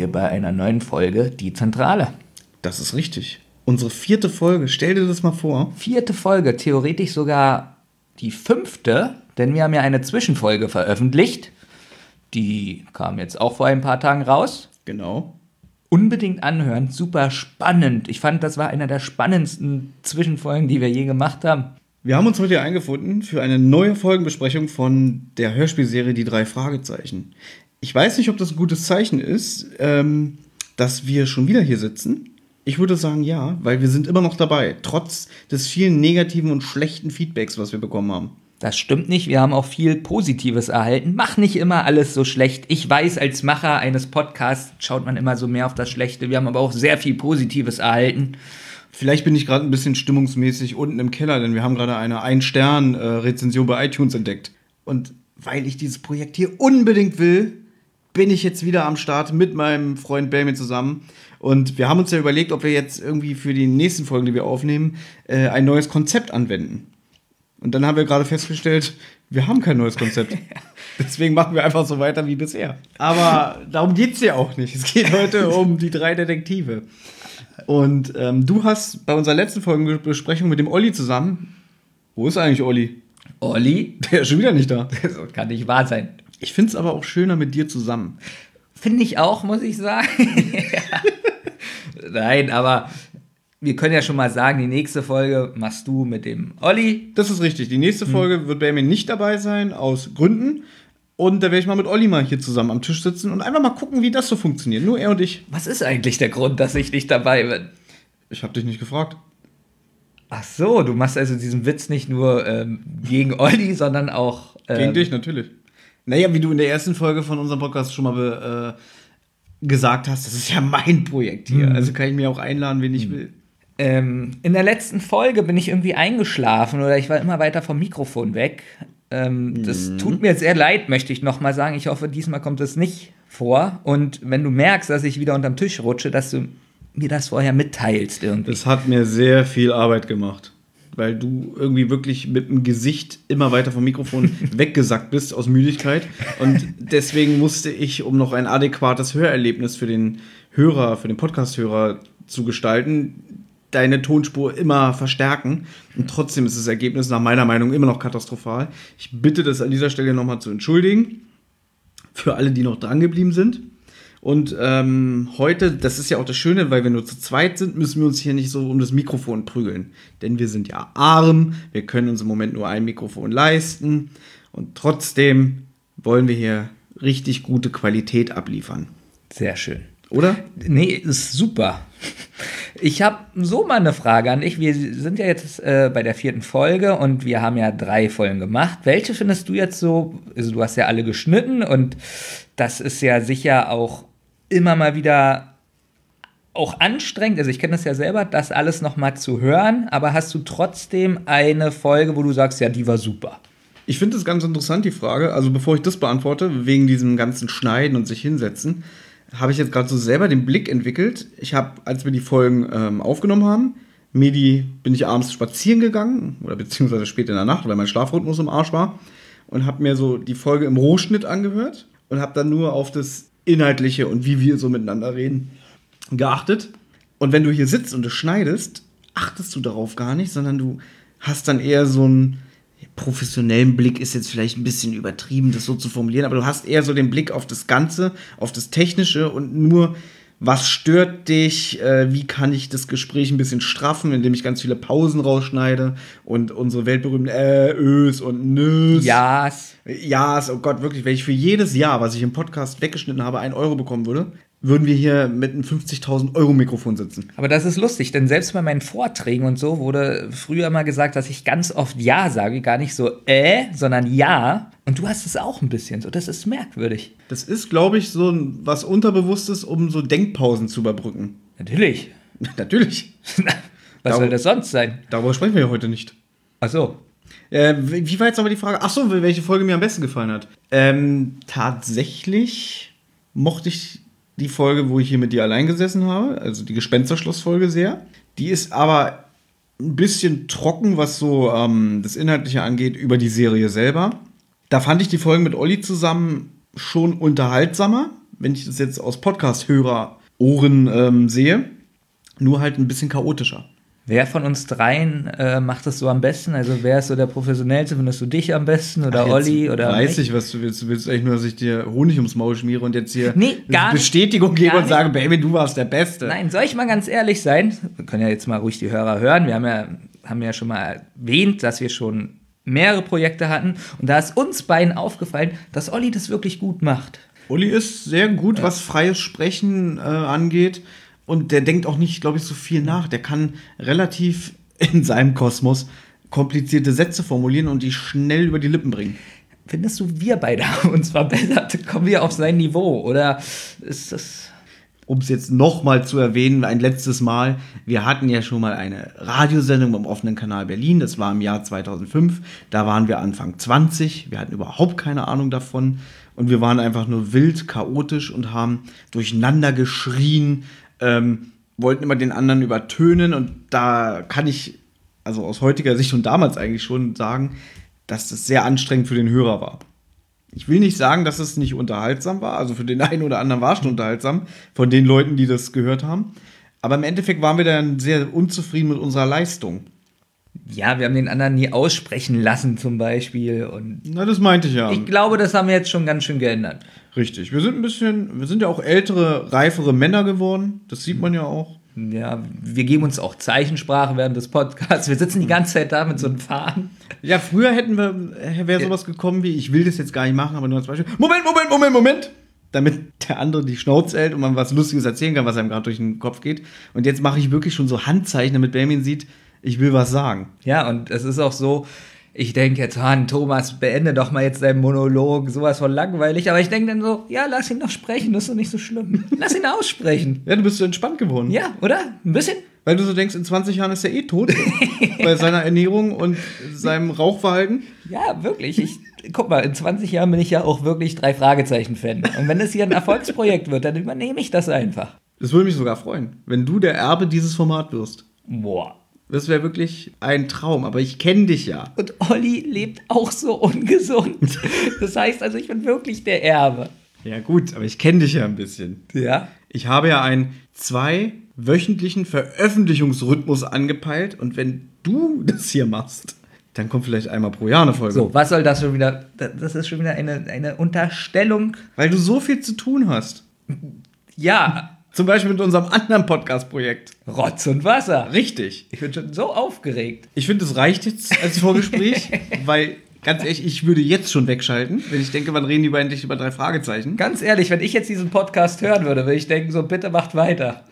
wir bei einer neuen Folge Die Zentrale. Das ist richtig. Unsere vierte Folge, stell dir das mal vor. Vierte Folge, theoretisch sogar die fünfte, denn wir haben ja eine Zwischenfolge veröffentlicht. Die kam jetzt auch vor ein paar Tagen raus. Genau. Unbedingt anhören, super spannend. Ich fand, das war einer der spannendsten Zwischenfolgen, die wir je gemacht haben. Wir haben uns heute hier eingefunden für eine neue Folgenbesprechung von der Hörspielserie Die drei Fragezeichen. Ich weiß nicht, ob das ein gutes Zeichen ist, ähm, dass wir schon wieder hier sitzen. Ich würde sagen ja, weil wir sind immer noch dabei, trotz des vielen negativen und schlechten Feedbacks, was wir bekommen haben. Das stimmt nicht. Wir haben auch viel Positives erhalten. Mach nicht immer alles so schlecht. Ich weiß, als Macher eines Podcasts schaut man immer so mehr auf das Schlechte. Wir haben aber auch sehr viel Positives erhalten. Vielleicht bin ich gerade ein bisschen stimmungsmäßig unten im Keller, denn wir haben gerade eine Ein-Stern-Rezension bei iTunes entdeckt. Und weil ich dieses Projekt hier unbedingt will, bin ich jetzt wieder am Start mit meinem Freund Belmin zusammen. Und wir haben uns ja überlegt, ob wir jetzt irgendwie für die nächsten Folgen, die wir aufnehmen, äh, ein neues Konzept anwenden. Und dann haben wir gerade festgestellt, wir haben kein neues Konzept. Deswegen machen wir einfach so weiter wie bisher. Aber darum geht es ja auch nicht. Es geht heute um die drei Detektive. Und ähm, du hast bei unserer letzten Folgenbesprechung mit dem Olli zusammen. Wo ist eigentlich Olli? Olli? Der ist schon wieder nicht da. Das kann nicht wahr sein. Ich finde es aber auch schöner mit dir zusammen. Finde ich auch, muss ich sagen. Nein, aber wir können ja schon mal sagen, die nächste Folge machst du mit dem Olli. Das ist richtig. Die nächste Folge hm. wird Benjamin nicht dabei sein, aus Gründen. Und da werde ich mal mit Olli mal hier zusammen am Tisch sitzen und einfach mal gucken, wie das so funktioniert. Nur er und ich. Was ist eigentlich der Grund, dass ich nicht dabei bin? Ich habe dich nicht gefragt. Ach so, du machst also diesen Witz nicht nur ähm, gegen Olli, sondern auch. Ähm, gegen dich, natürlich. Naja, wie du in der ersten Folge von unserem Podcast schon mal äh, gesagt hast, das ist ja mein Projekt hier. Mhm. Also kann ich mir auch einladen, wen ich mhm. will. Ähm, in der letzten Folge bin ich irgendwie eingeschlafen oder ich war immer weiter vom Mikrofon weg. Ähm, das mhm. tut mir sehr leid, möchte ich nochmal sagen. Ich hoffe, diesmal kommt es nicht vor. Und wenn du merkst, dass ich wieder unterm Tisch rutsche, dass du mir das vorher mitteilst irgendwie. Das hat mir sehr viel Arbeit gemacht. Weil du irgendwie wirklich mit dem Gesicht immer weiter vom Mikrofon weggesackt bist aus Müdigkeit. Und deswegen musste ich, um noch ein adäquates Hörerlebnis für den Hörer, für den Podcast-Hörer zu gestalten, deine Tonspur immer verstärken. Und trotzdem ist das Ergebnis nach meiner Meinung immer noch katastrophal. Ich bitte das an dieser Stelle nochmal zu entschuldigen. Für alle, die noch dran geblieben sind. Und ähm, heute, das ist ja auch das Schöne, weil wir nur zu zweit sind, müssen wir uns hier nicht so um das Mikrofon prügeln. Denn wir sind ja arm, wir können uns im Moment nur ein Mikrofon leisten. Und trotzdem wollen wir hier richtig gute Qualität abliefern. Sehr schön. Oder? Nee, ist super. Ich habe so mal eine Frage an dich. Wir sind ja jetzt äh, bei der vierten Folge und wir haben ja drei Folgen gemacht. Welche findest du jetzt so? Also, du hast ja alle geschnitten und das ist ja sicher auch immer mal wieder auch anstrengend. Also, ich kenne das ja selber, das alles nochmal zu hören. Aber hast du trotzdem eine Folge, wo du sagst, ja, die war super? Ich finde das ganz interessant, die Frage. Also, bevor ich das beantworte, wegen diesem ganzen Schneiden und sich hinsetzen habe ich jetzt gerade so selber den Blick entwickelt. Ich habe, als wir die Folgen ähm, aufgenommen haben, mir die, bin ich abends spazieren gegangen oder beziehungsweise spät in der Nacht, weil mein Schlafrhythmus im Arsch war und habe mir so die Folge im Rohschnitt angehört und habe dann nur auf das Inhaltliche und wie wir so miteinander reden geachtet. Und wenn du hier sitzt und du schneidest, achtest du darauf gar nicht, sondern du hast dann eher so ein professionellen Blick ist jetzt vielleicht ein bisschen übertrieben, das so zu formulieren, aber du hast eher so den Blick auf das Ganze, auf das Technische und nur, was stört dich, äh, wie kann ich das Gespräch ein bisschen straffen, indem ich ganz viele Pausen rausschneide und unsere weltberühmten äh, Ös und Nös. Ja's. Ja's, oh Gott, wirklich, wenn ich für jedes Jahr, was ich im Podcast weggeschnitten habe, einen Euro bekommen würde, würden wir hier mit einem 50.000 Euro Mikrofon sitzen. Aber das ist lustig, denn selbst bei meinen Vorträgen und so wurde früher mal gesagt, dass ich ganz oft Ja sage, gar nicht so äh, sondern Ja. Und du hast es auch ein bisschen so. Das ist merkwürdig. Das ist, glaube ich, so was Unterbewusstes, um so Denkpausen zu überbrücken. Natürlich. Natürlich. was Darüber, soll das sonst sein? Darüber sprechen wir ja heute nicht. Ach so. Äh, wie war jetzt aber die Frage? Ach so, welche Folge mir am besten gefallen hat. Ähm, tatsächlich mochte ich die Folge, wo ich hier mit dir allein gesessen habe, also die Gespensterschlossfolge sehr. Die ist aber ein bisschen trocken, was so ähm, das Inhaltliche angeht, über die Serie selber. Da fand ich die Folgen mit Olli zusammen schon unterhaltsamer, wenn ich das jetzt aus Podcast-Hörer-Ohren ähm, sehe. Nur halt ein bisschen chaotischer. Wer von uns dreien äh, macht das so am besten? Also wer ist so der professionellste? Findest du dich am besten oder Ach, Olli oder Weiß mich? ich, was du willst. Du willst eigentlich nur, dass ich dir Honig ums Maul schmiere und jetzt hier Nee. Bestätigung gebe und nicht. sage, Baby, du warst der Beste. Nein, soll ich mal ganz ehrlich sein? Wir können ja jetzt mal ruhig die Hörer hören. Wir haben ja, haben ja schon mal erwähnt, dass wir schon mehrere Projekte hatten. Und da ist uns beiden aufgefallen, dass Olli das wirklich gut macht. Uli ist sehr gut, was freies Sprechen äh, angeht. Und der denkt auch nicht, glaube ich, so viel nach. Der kann relativ in seinem Kosmos komplizierte Sätze formulieren und die schnell über die Lippen bringen. Findest du, wir beide haben uns verbessert? Kommen wir auf sein Niveau? Oder ist das. Um es jetzt nochmal zu erwähnen, ein letztes Mal, wir hatten ja schon mal eine Radiosendung beim offenen Kanal Berlin, das war im Jahr 2005, da waren wir Anfang 20, wir hatten überhaupt keine Ahnung davon und wir waren einfach nur wild, chaotisch und haben durcheinander geschrien, ähm, wollten immer den anderen übertönen und da kann ich, also aus heutiger Sicht und damals eigentlich schon sagen, dass das sehr anstrengend für den Hörer war. Ich will nicht sagen, dass es nicht unterhaltsam war. Also für den einen oder anderen war es schon unterhaltsam, von den Leuten, die das gehört haben. Aber im Endeffekt waren wir dann sehr unzufrieden mit unserer Leistung. Ja, wir haben den anderen nie aussprechen lassen, zum Beispiel. Und Na, das meinte ich ja. ich glaube, das haben wir jetzt schon ganz schön geändert. Richtig. Wir sind ein bisschen, wir sind ja auch ältere, reifere Männer geworden. Das sieht man ja auch. Ja, wir geben uns auch Zeichensprache während des Podcasts. Wir sitzen die ganze Zeit da mit so einem Faden. Ja, früher hätten wir, wäre sowas gekommen wie, ich will das jetzt gar nicht machen, aber nur als Beispiel. Moment, Moment, Moment, Moment! Damit der andere die Schnauze hält und man was Lustiges erzählen kann, was einem gerade durch den Kopf geht. Und jetzt mache ich wirklich schon so Handzeichen, damit Benjamin sieht, ich will was sagen. Ja, und es ist auch so, ich denke jetzt, Han, Thomas, beende doch mal jetzt deinen Monolog, sowas von langweilig. Aber ich denke dann so, ja, lass ihn doch sprechen, das ist doch nicht so schlimm. Lass ihn aussprechen. Ja, du bist so entspannt geworden. Ja, oder? Ein bisschen? Weil du so denkst, in 20 Jahren ist er eh tot. bei seiner Ernährung und seinem Rauchverhalten. Ja, wirklich. Ich, guck mal, in 20 Jahren bin ich ja auch wirklich drei Fragezeichen-Fan. Und wenn es hier ein Erfolgsprojekt wird, dann übernehme ich das einfach. Das würde mich sogar freuen, wenn du der Erbe dieses Format wirst. Boah. Das wäre wirklich ein Traum, aber ich kenne dich ja. Und Olli lebt auch so ungesund. Das heißt also, ich bin wirklich der Erbe. Ja, gut, aber ich kenne dich ja ein bisschen. Ja. Ich habe ja einen zweiwöchentlichen Veröffentlichungsrhythmus angepeilt und wenn du das hier machst, dann kommt vielleicht einmal pro Jahr eine Folge. So, was soll das schon wieder? Das ist schon wieder eine, eine Unterstellung. Weil du so viel zu tun hast. Ja, Zum Beispiel mit unserem anderen Podcast-Projekt. Rotz und Wasser. Richtig. Ich bin schon so aufgeregt. Ich finde, das reicht jetzt als Vorgespräch, weil ganz ehrlich, ich würde jetzt schon wegschalten, wenn ich denke, wann reden die über endlich über drei Fragezeichen. Ganz ehrlich, wenn ich jetzt diesen Podcast hören würde, würde ich denken, so bitte macht weiter.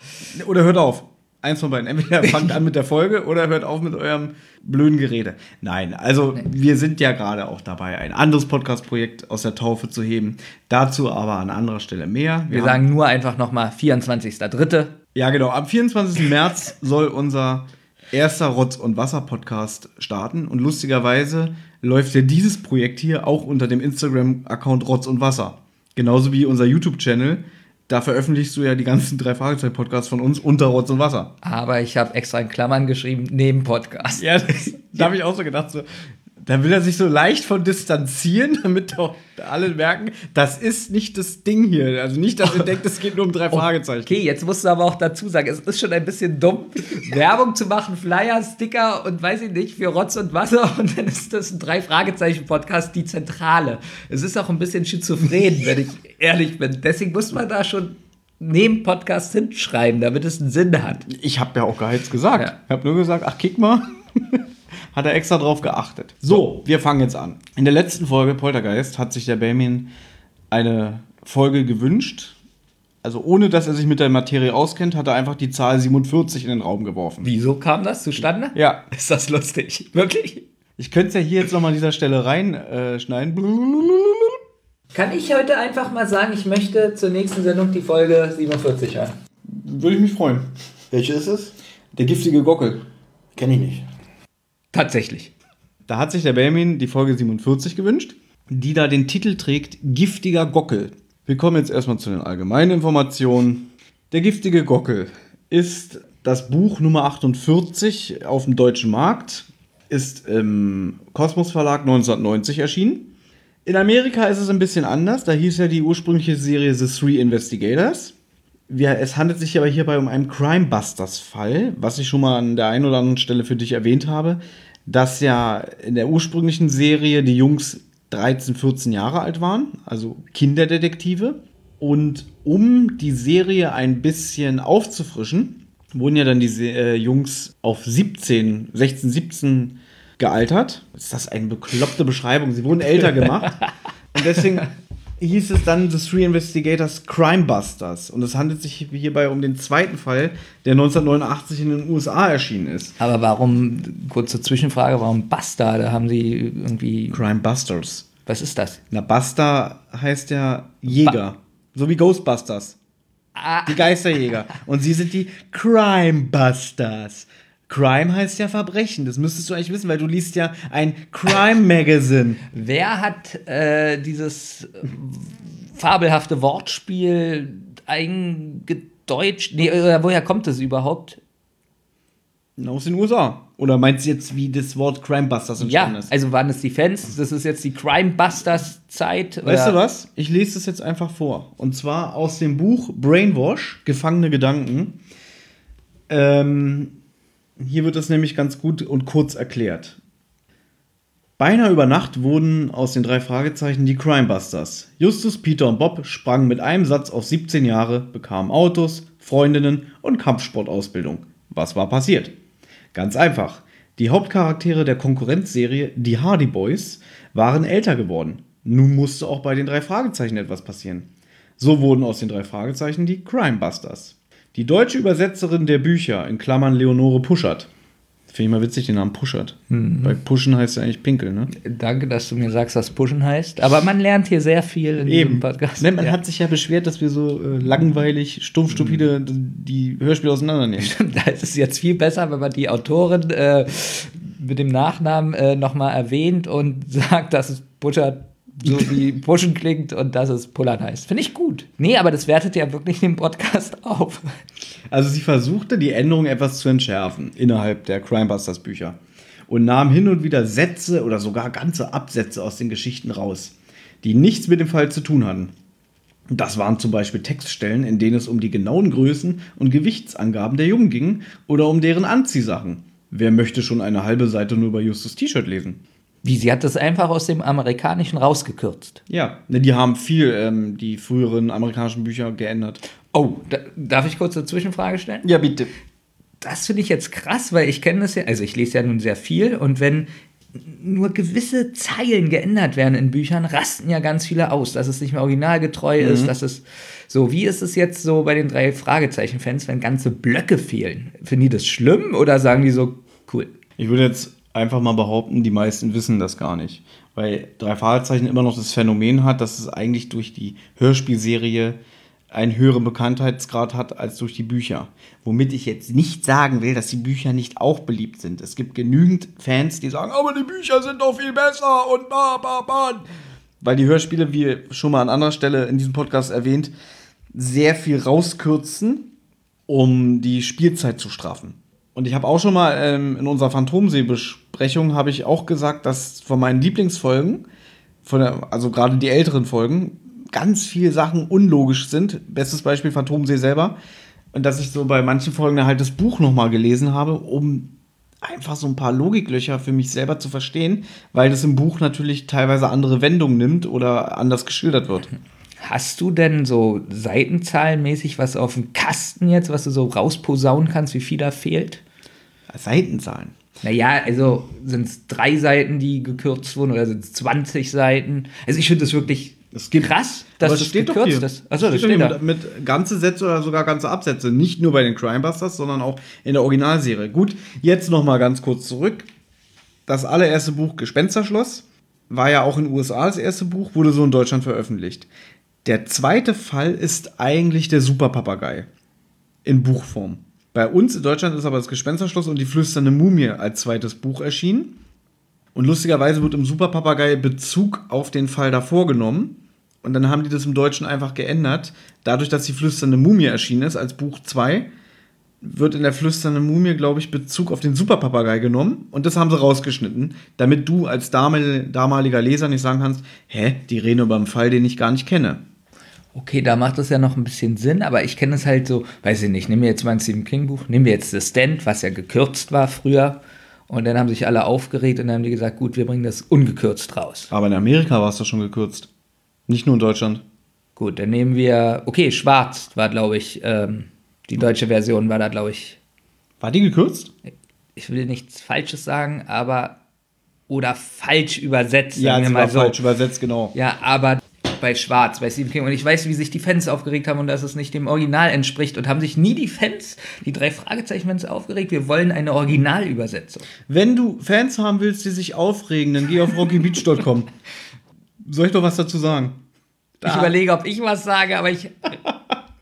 Oder hört auf. Eins von beiden. Entweder fangt an mit der Folge oder hört auf mit eurem blöden Gerede. Nein, also wir sind ja gerade auch dabei, ein anderes Podcast-Projekt aus der Taufe zu heben. Dazu aber an anderer Stelle mehr. Wir haben- sagen nur einfach nochmal 24.3. Ja, genau. Am 24. März soll unser erster Rotz- und Wasser-Podcast starten. Und lustigerweise läuft ja dieses Projekt hier auch unter dem Instagram-Account Rotz und Wasser. Genauso wie unser YouTube-Channel. Da veröffentlichst du ja die ganzen drei Fragezeichen-Podcasts von uns unter Rotz und Wasser. Aber ich habe extra in Klammern geschrieben, neben Podcast. Ja, das, da habe ich auch so gedacht, so, da will er sich so leicht von distanzieren, damit auch alle merken, das ist nicht das Ding hier. Also nicht, dass ihr denkt, es geht nur um drei Fragezeichen. Okay, jetzt musst du aber auch dazu sagen, es ist schon ein bisschen dumm, Werbung zu machen, Flyer, Sticker und weiß ich nicht, für Rotz und Wasser und dann ist das ein Drei-Fragezeichen-Podcast, die Zentrale. Es ist auch ein bisschen schizophren, wenn ich ehrlich bin. Deswegen muss man da schon neben Podcast hinschreiben, damit es einen Sinn hat. Ich habe ja auch gar nichts gesagt. Ja. Ich habe nur gesagt, ach, kick mal. Hat er extra drauf geachtet. So, wir fangen jetzt an. In der letzten Folge Poltergeist hat sich der Benjamin eine Folge gewünscht. Also ohne, dass er sich mit der Materie auskennt, hat er einfach die Zahl 47 in den Raum geworfen. Wieso kam das zustande? Ja, Ist das lustig? Wirklich? ich könnte es ja hier jetzt nochmal an dieser Stelle reinschneiden. Kann ich heute einfach mal sagen, ich möchte zur nächsten Sendung die Folge 47 hören? Würde ich mich freuen. Welche ist es? Der giftige Gockel. Kenne ich nicht. Tatsächlich. Da hat sich der Benjamin die Folge 47 gewünscht, die da den Titel trägt Giftiger Gockel. Wir kommen jetzt erstmal zu den allgemeinen Informationen. Der giftige Gockel ist das Buch Nummer 48 auf dem deutschen Markt, ist im Kosmos Verlag 1990 erschienen, In Amerika ist es ein bisschen anders. Da hieß ja die ursprüngliche Serie The Three Investigators. Wir, es handelt sich aber hierbei um einen Crime Busters Fall, was ich schon mal an der einen oder anderen Stelle für dich erwähnt habe, dass ja in der ursprünglichen Serie die Jungs 13, 14 Jahre alt waren, also Kinderdetektive. Und um die Serie ein bisschen aufzufrischen, wurden ja dann die äh, Jungs auf 17, 16, 17 gealtert. Ist das eine bekloppte Beschreibung? Sie wurden älter gemacht. Und deswegen hieß es dann The Three Investigators Crime Busters. Und es handelt sich hierbei um den zweiten Fall, der 1989 in den USA erschienen ist. Aber warum, kurze Zwischenfrage, warum Buster? Da haben sie irgendwie. Crime Busters. Was ist das? Na, Buster heißt ja Jäger. so wie Ghostbusters. Ah. Die Geisterjäger. Und sie sind die Crime Busters. Crime heißt ja Verbrechen. Das müsstest du eigentlich wissen, weil du liest ja ein Crime Magazine. Wer hat äh, dieses fabelhafte Wortspiel eingedeutscht? Nee, äh, woher kommt das überhaupt? Aus den USA. Oder meinst du jetzt, wie das Wort Crime Busters entstanden Ja, ist? also waren es die Fans? Das ist jetzt die Crime Busters Zeit? Weißt du was? Ich lese das jetzt einfach vor. Und zwar aus dem Buch Brainwash, Gefangene Gedanken. Ähm, hier wird das nämlich ganz gut und kurz erklärt. Beinahe über Nacht wurden aus den drei Fragezeichen die Crimebusters. Justus, Peter und Bob sprangen mit einem Satz auf 17 Jahre, bekamen Autos, Freundinnen und Kampfsportausbildung. Was war passiert? Ganz einfach. Die Hauptcharaktere der Konkurrenzserie, die Hardy Boys, waren älter geworden. Nun musste auch bei den drei Fragezeichen etwas passieren. So wurden aus den drei Fragezeichen die Crimebusters. Die deutsche Übersetzerin der Bücher, in Klammern Leonore Puschert. Finde ich mal witzig, den Namen Puschert. Weil Pushen heißt ja eigentlich Pinkel, ne? Danke, dass du mir sagst, was Pushen heißt. Aber man lernt hier sehr viel in diesem Podcast. Ne, man Ja. hat sich ja beschwert, dass wir so äh, langweilig, stumpf, stupide die Hörspiele auseinandernehmen. Da ist es jetzt viel besser, wenn man die Autorin äh, mit dem Nachnamen äh, nochmal erwähnt und sagt, dass es Butcher so wie Pushen klingt und dass es Pullern heißt. Finde ich gut. Nee, aber das wertet ja wirklich den Podcast auf. Also sie versuchte, die Änderung etwas zu entschärfen innerhalb der Crimebusters Bücher und nahm hin und wieder Sätze oder sogar ganze Absätze aus den Geschichten raus, die nichts mit dem Fall zu tun hatten. Das waren zum Beispiel Textstellen, in denen es um die genauen Größen und Gewichtsangaben der Jungen ging oder um deren Anziehsachen. Wer möchte schon eine halbe Seite nur über Justus T-Shirt lesen? Wie, sie hat das einfach aus dem Amerikanischen rausgekürzt. Ja, ne, die haben viel ähm, die früheren amerikanischen Bücher geändert. Oh, da, darf ich kurz eine Zwischenfrage stellen? Ja, bitte. Das finde ich jetzt krass, weil ich kenne das ja, also ich lese ja nun sehr viel und wenn nur gewisse Zeilen geändert werden in Büchern, rasten ja ganz viele aus, dass es nicht mehr originalgetreu ist, dass es so, wie ist es jetzt so bei den drei Fragezeichen-Fans, wenn ganze Blöcke fehlen? Finden die das schlimm oder sagen die so, cool? Ich würde jetzt einfach mal behaupten, die meisten wissen das gar nicht. Weil drei Fragezeichen immer noch das Phänomen hat, dass es eigentlich durch die Hörspielserie einen höheren Bekanntheitsgrad hat als durch die Bücher. Womit ich jetzt nicht sagen will, dass die Bücher nicht auch beliebt sind. Es gibt genügend Fans, die sagen, aber die Bücher sind doch viel besser und ba, ba, ba. Weil die Hörspiele, wie schon mal an anderer Stelle in diesem Podcast erwähnt, sehr viel rauskürzen, um die Spielzeit zu straffen. Und ich habe auch schon mal ähm, in unserer Phantomsee-Besprechung habe ich auch gesagt, dass von meinen Lieblingsfolgen, von der, also gerade die älteren Folgen, ganz viele Sachen unlogisch sind. Bestes Beispiel Phantomsee selber. Und dass ich so bei manchen Folgen halt das Buch nochmal gelesen habe, um einfach so ein paar Logiklöcher für mich selber zu verstehen, weil das im Buch natürlich teilweise andere Wendungen nimmt oder anders geschildert wird. Hast du denn so seitenzahlenmäßig was auf dem Kasten jetzt, was du so rausposaunen kannst, wie viel da fehlt? Seitenzahlen. Naja, also sind es drei Seiten, die gekürzt wurden oder sind es 20 Seiten? Also ich finde das wirklich Es gibt- krass, dass das es steht doch gekürzt hier. ist. Achso, das doch steht hier da. mit, mit ganze Sätze oder sogar ganze Absätze. Nicht nur bei den Crimebusters, sondern auch in der Originalserie. Gut, jetzt noch mal ganz kurz zurück. Das allererste Buch Gespensterschloss war ja auch in den USA das erste Buch, wurde so in Deutschland veröffentlicht. Der zweite Fall ist eigentlich der Superpapagei in Buchform. Bei uns in Deutschland ist aber das Gespensterschloss und die flüsternde Mumie als zweites Buch erschienen. Und lustigerweise wird im Superpapagei Bezug auf den Fall davor genommen. Und dann haben die das im Deutschen einfach geändert. Dadurch, dass die flüsternde Mumie erschienen ist als Buch 2, wird in der flüsternden Mumie, glaube ich, Bezug auf den Superpapagei genommen und das haben sie rausgeschnitten, damit du als damaliger Leser nicht sagen kannst, hä, die reden über einen Fall, den ich gar nicht kenne. Okay, da macht das ja noch ein bisschen Sinn, aber ich kenne es halt so, weiß ich nicht, nehmen wir jetzt mal ein Stephen King Buch, nehmen wir jetzt The Stand, was ja gekürzt war früher. Und dann haben sich alle aufgeregt und dann haben die gesagt, gut, wir bringen das ungekürzt raus. Aber in Amerika war es doch schon gekürzt. Nicht nur in Deutschland. Gut, dann nehmen wir, okay, Schwarz war, glaube ich, ähm, die deutsche Version war da, glaube ich. War die gekürzt? Ich will nichts Falsches sagen, aber oder falsch übersetzt. Ja, sie war so. falsch übersetzt, genau. Ja, aber bei Schwarz, bei Stephen King. Und ich weiß, wie sich die Fans aufgeregt haben und dass es nicht dem Original entspricht. Und haben sich nie die Fans, die drei Fragezeichen-Fans aufgeregt. Wir wollen eine Originalübersetzung. Wenn du Fans haben willst, die sich aufregen, dann geh auf rockybeach.com. Soll ich doch was dazu sagen? Da. Ich überlege, ob ich was sage, aber ich,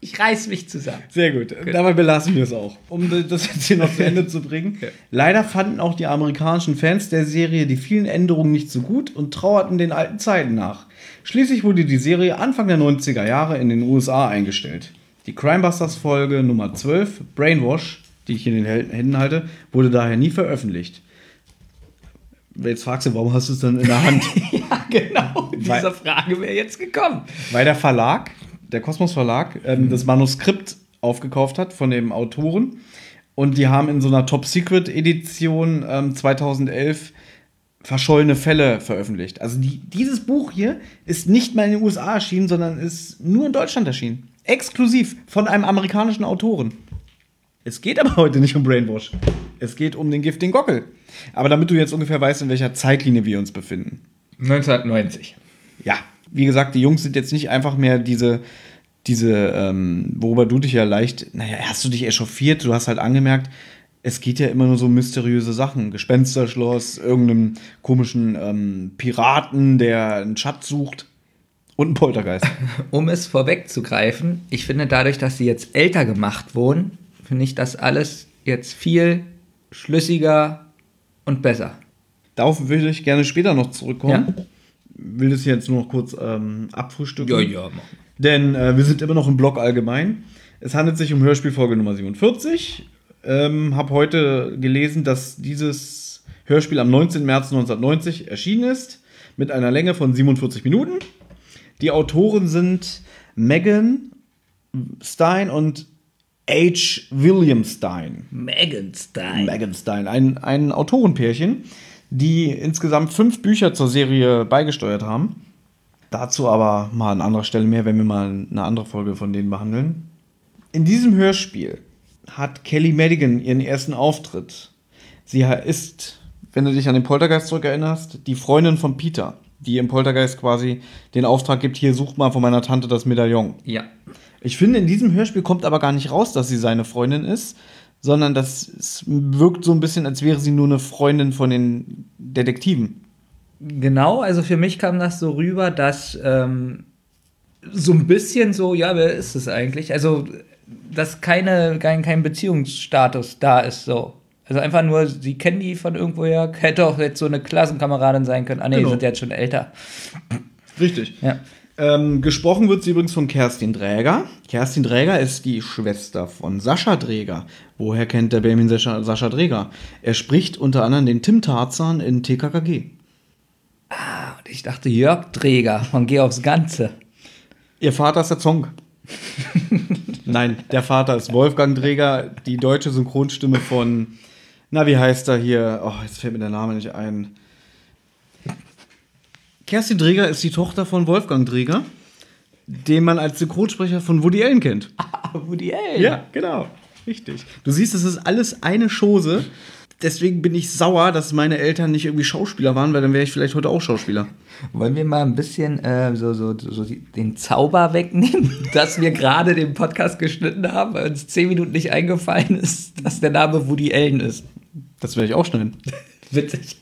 ich reiß mich zusammen. Sehr gut. gut. Dabei belassen wir es auch, um das jetzt hier noch zu Ende zu bringen. Leider fanden auch die amerikanischen Fans der Serie die vielen Änderungen nicht so gut und trauerten den alten Zeiten nach. Schließlich wurde die Serie Anfang der 90er Jahre in den USA eingestellt. Die Crimebusters-Folge Nummer 12, Brainwash, die ich in den Händen halte, wurde daher nie veröffentlicht. Jetzt fragst du, warum hast du es dann in der Hand? ja, genau. Diese Frage wäre jetzt gekommen. Weil der Verlag, der Kosmos Verlag, ähm, mhm. das Manuskript aufgekauft hat von dem Autoren. Und die haben in so einer Top-Secret-Edition ähm, 2011 verschollene Fälle veröffentlicht. Also die, dieses Buch hier ist nicht mal in den USA erschienen, sondern ist nur in Deutschland erschienen. Exklusiv von einem amerikanischen Autoren. Es geht aber heute nicht um Brainwash. Es geht um den Gift, den Gockel. Aber damit du jetzt ungefähr weißt, in welcher Zeitlinie wir uns befinden. 1990. Ja, wie gesagt, die Jungs sind jetzt nicht einfach mehr diese, diese, ähm, worüber du dich ja leicht, naja, hast du dich echauffiert, du hast halt angemerkt, es geht ja immer nur so mysteriöse Sachen. Gespensterschloss, irgendeinem komischen ähm, Piraten, der einen Schatz sucht. Und ein Poltergeist. um es vorwegzugreifen, ich finde dadurch, dass sie jetzt älter gemacht wurden, finde ich das alles jetzt viel schlüssiger und besser. Darauf würde ich gerne später noch zurückkommen. Ja? Will das jetzt nur noch kurz ähm, abfrühstücken. Ja, ja. Denn äh, wir sind immer noch im Blog allgemein. Es handelt sich um Hörspielfolge Nummer 47 ähm, habe heute gelesen, dass dieses Hörspiel am 19. März 1990 erschienen ist, mit einer Länge von 47 Minuten. Die Autoren sind Megan Stein und H. William Stein. Megan Stein. Megan Stein, ein, ein Autorenpärchen, die insgesamt fünf Bücher zur Serie beigesteuert haben. Dazu aber mal an anderer Stelle mehr, wenn wir mal eine andere Folge von denen behandeln. In diesem Hörspiel hat Kelly Madigan ihren ersten Auftritt. Sie ist, wenn du dich an den Poltergeist zurückerinnerst, die Freundin von Peter, die im Poltergeist quasi den Auftrag gibt, hier sucht mal von meiner Tante das Medaillon. Ja. Ich finde, in diesem Hörspiel kommt aber gar nicht raus, dass sie seine Freundin ist, sondern das wirkt so ein bisschen, als wäre sie nur eine Freundin von den Detektiven. Genau, also für mich kam das so rüber, dass ähm, so ein bisschen so, ja, wer ist es eigentlich? Also dass keine, kein, kein Beziehungsstatus da ist, so. Also einfach nur, sie kennen die von irgendwoher, hätte auch jetzt so eine Klassenkameradin sein können. Ah, nee, genau. die sind jetzt schon älter. Richtig. Ja. Ähm, gesprochen wird sie übrigens von Kerstin Dräger. Kerstin Dräger ist die Schwester von Sascha Dräger. Woher kennt der Benjamin Sascha, Sascha Dräger? Er spricht unter anderem den Tim Tarzan in TKKG. Ah, und ich dachte Jörg Dräger von Geh aufs Ganze. Ihr Vater ist der Zong. Nein, der Vater ist Wolfgang Träger, die deutsche Synchronstimme von, na, wie heißt er hier? Oh, jetzt fällt mir der Name nicht ein. Kerstin Dreger ist die Tochter von Wolfgang Dreger, den man als Synchronsprecher von Woody Allen kennt. Ah, Woody Allen. Ja, genau. Richtig. Du siehst, es ist alles eine Chose deswegen bin ich sauer, dass meine Eltern nicht irgendwie Schauspieler waren, weil dann wäre ich vielleicht heute auch Schauspieler. Wollen wir mal ein bisschen äh, so, so, so den Zauber wegnehmen, dass wir gerade den Podcast geschnitten haben, weil uns zehn Minuten nicht eingefallen ist, dass der Name Woody Allen ist. Das werde ich auch schneiden. Witzig.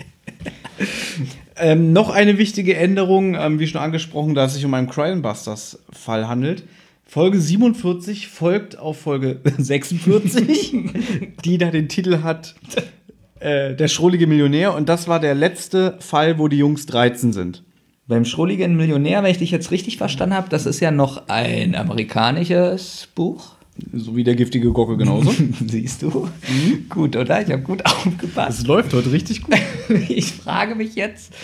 ähm, noch eine wichtige Änderung, ähm, wie schon angesprochen, da es sich um einen Crime-Busters-Fall handelt. Folge 47 folgt auf Folge 46, die da den Titel hat äh, der schrullige Millionär und das war der letzte Fall, wo die Jungs 13 sind. Beim schrulligen Millionär, wenn ich dich jetzt richtig verstanden habe, das ist ja noch ein amerikanisches Buch. So wie der giftige Gocke genauso. Siehst du? Gut, oder? Ich habe gut aufgepasst. Es läuft heute richtig gut. Ich frage mich jetzt,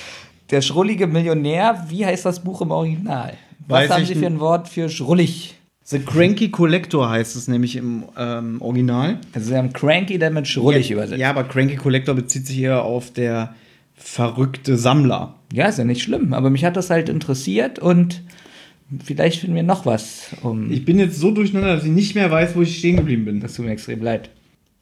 der schrullige Millionär, wie heißt das Buch im Original? Was Weiß haben Sie für ein Wort für schrullig? The Cranky Collector heißt es nämlich im ähm, Original. Also Sie haben Cranky damit schrullig ja, übersetzt. Ja, aber Cranky Collector bezieht sich eher auf der verrückte Sammler. Ja, ist ja nicht schlimm, aber mich hat das halt interessiert und vielleicht finden wir noch was, um. Ich bin jetzt so durcheinander, dass ich nicht mehr weiß, wo ich stehen geblieben bin. das tut mir extrem leid.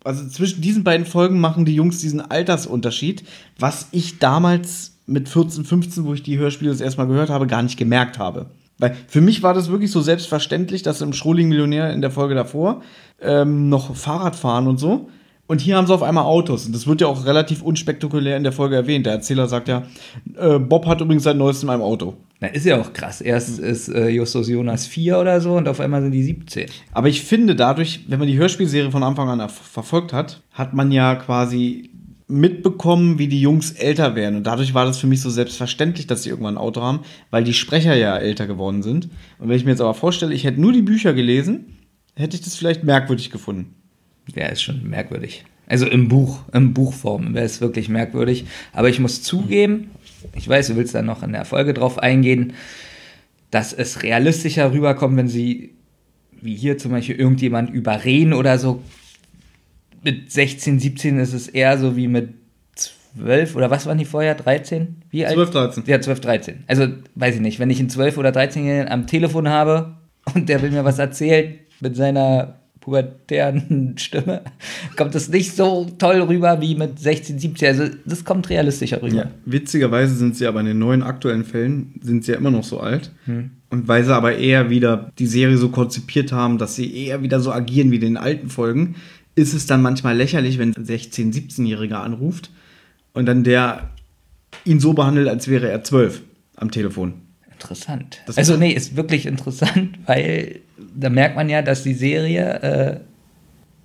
Also zwischen diesen beiden Folgen machen die Jungs diesen Altersunterschied, was ich damals mit 14, 15, wo ich die Hörspiele das erstmal gehört habe, gar nicht gemerkt habe. Weil für mich war das wirklich so selbstverständlich, dass im Schrulling Millionär in der Folge davor ähm, noch Fahrrad fahren und so. Und hier haben sie auf einmal Autos. Und das wird ja auch relativ unspektakulär in der Folge erwähnt. Der Erzähler sagt ja, äh, Bob hat übrigens seit neuestem ein Auto. Na, ist ja auch krass. Erst ist äh, Justus Jonas 4 oder so und auf einmal sind die 17. Aber ich finde dadurch, wenn man die Hörspielserie von Anfang an erf- verfolgt hat, hat man ja quasi mitbekommen, wie die Jungs älter werden. Und dadurch war das für mich so selbstverständlich, dass sie irgendwann ein Auto haben, weil die Sprecher ja älter geworden sind. Und wenn ich mir jetzt aber vorstelle, ich hätte nur die Bücher gelesen, hätte ich das vielleicht merkwürdig gefunden. Der ist schon merkwürdig. Also im Buch, im Buchform wäre es wirklich merkwürdig. Aber ich muss zugeben, ich weiß, du willst da noch in der Folge drauf eingehen, dass es realistischer rüberkommt, wenn sie, wie hier zum Beispiel, irgendjemand überreden oder so. Mit 16, 17 ist es eher so wie mit 12 oder was waren die vorher? 13? Wie alt? 12, 13. Ja, 12, 13. Also, weiß ich nicht, wenn ich einen 12- oder 13-Jährigen am Telefon habe und der will mir was erzählen mit seiner pubertären Stimme, kommt es nicht so toll rüber wie mit 16, 17. Also, das kommt realistischer rüber. Ja. Witzigerweise sind sie aber in den neuen aktuellen Fällen sind sie ja immer noch so alt. Und weil sie aber eher wieder die Serie so konzipiert haben, dass sie eher wieder so agieren wie in den alten Folgen, ist es dann manchmal lächerlich, wenn ein 16-, 17-Jähriger anruft und dann der ihn so behandelt, als wäre er 12 am Telefon. Interessant. Das- also, nee, ist wirklich interessant, weil da merkt man ja, dass die Serie äh,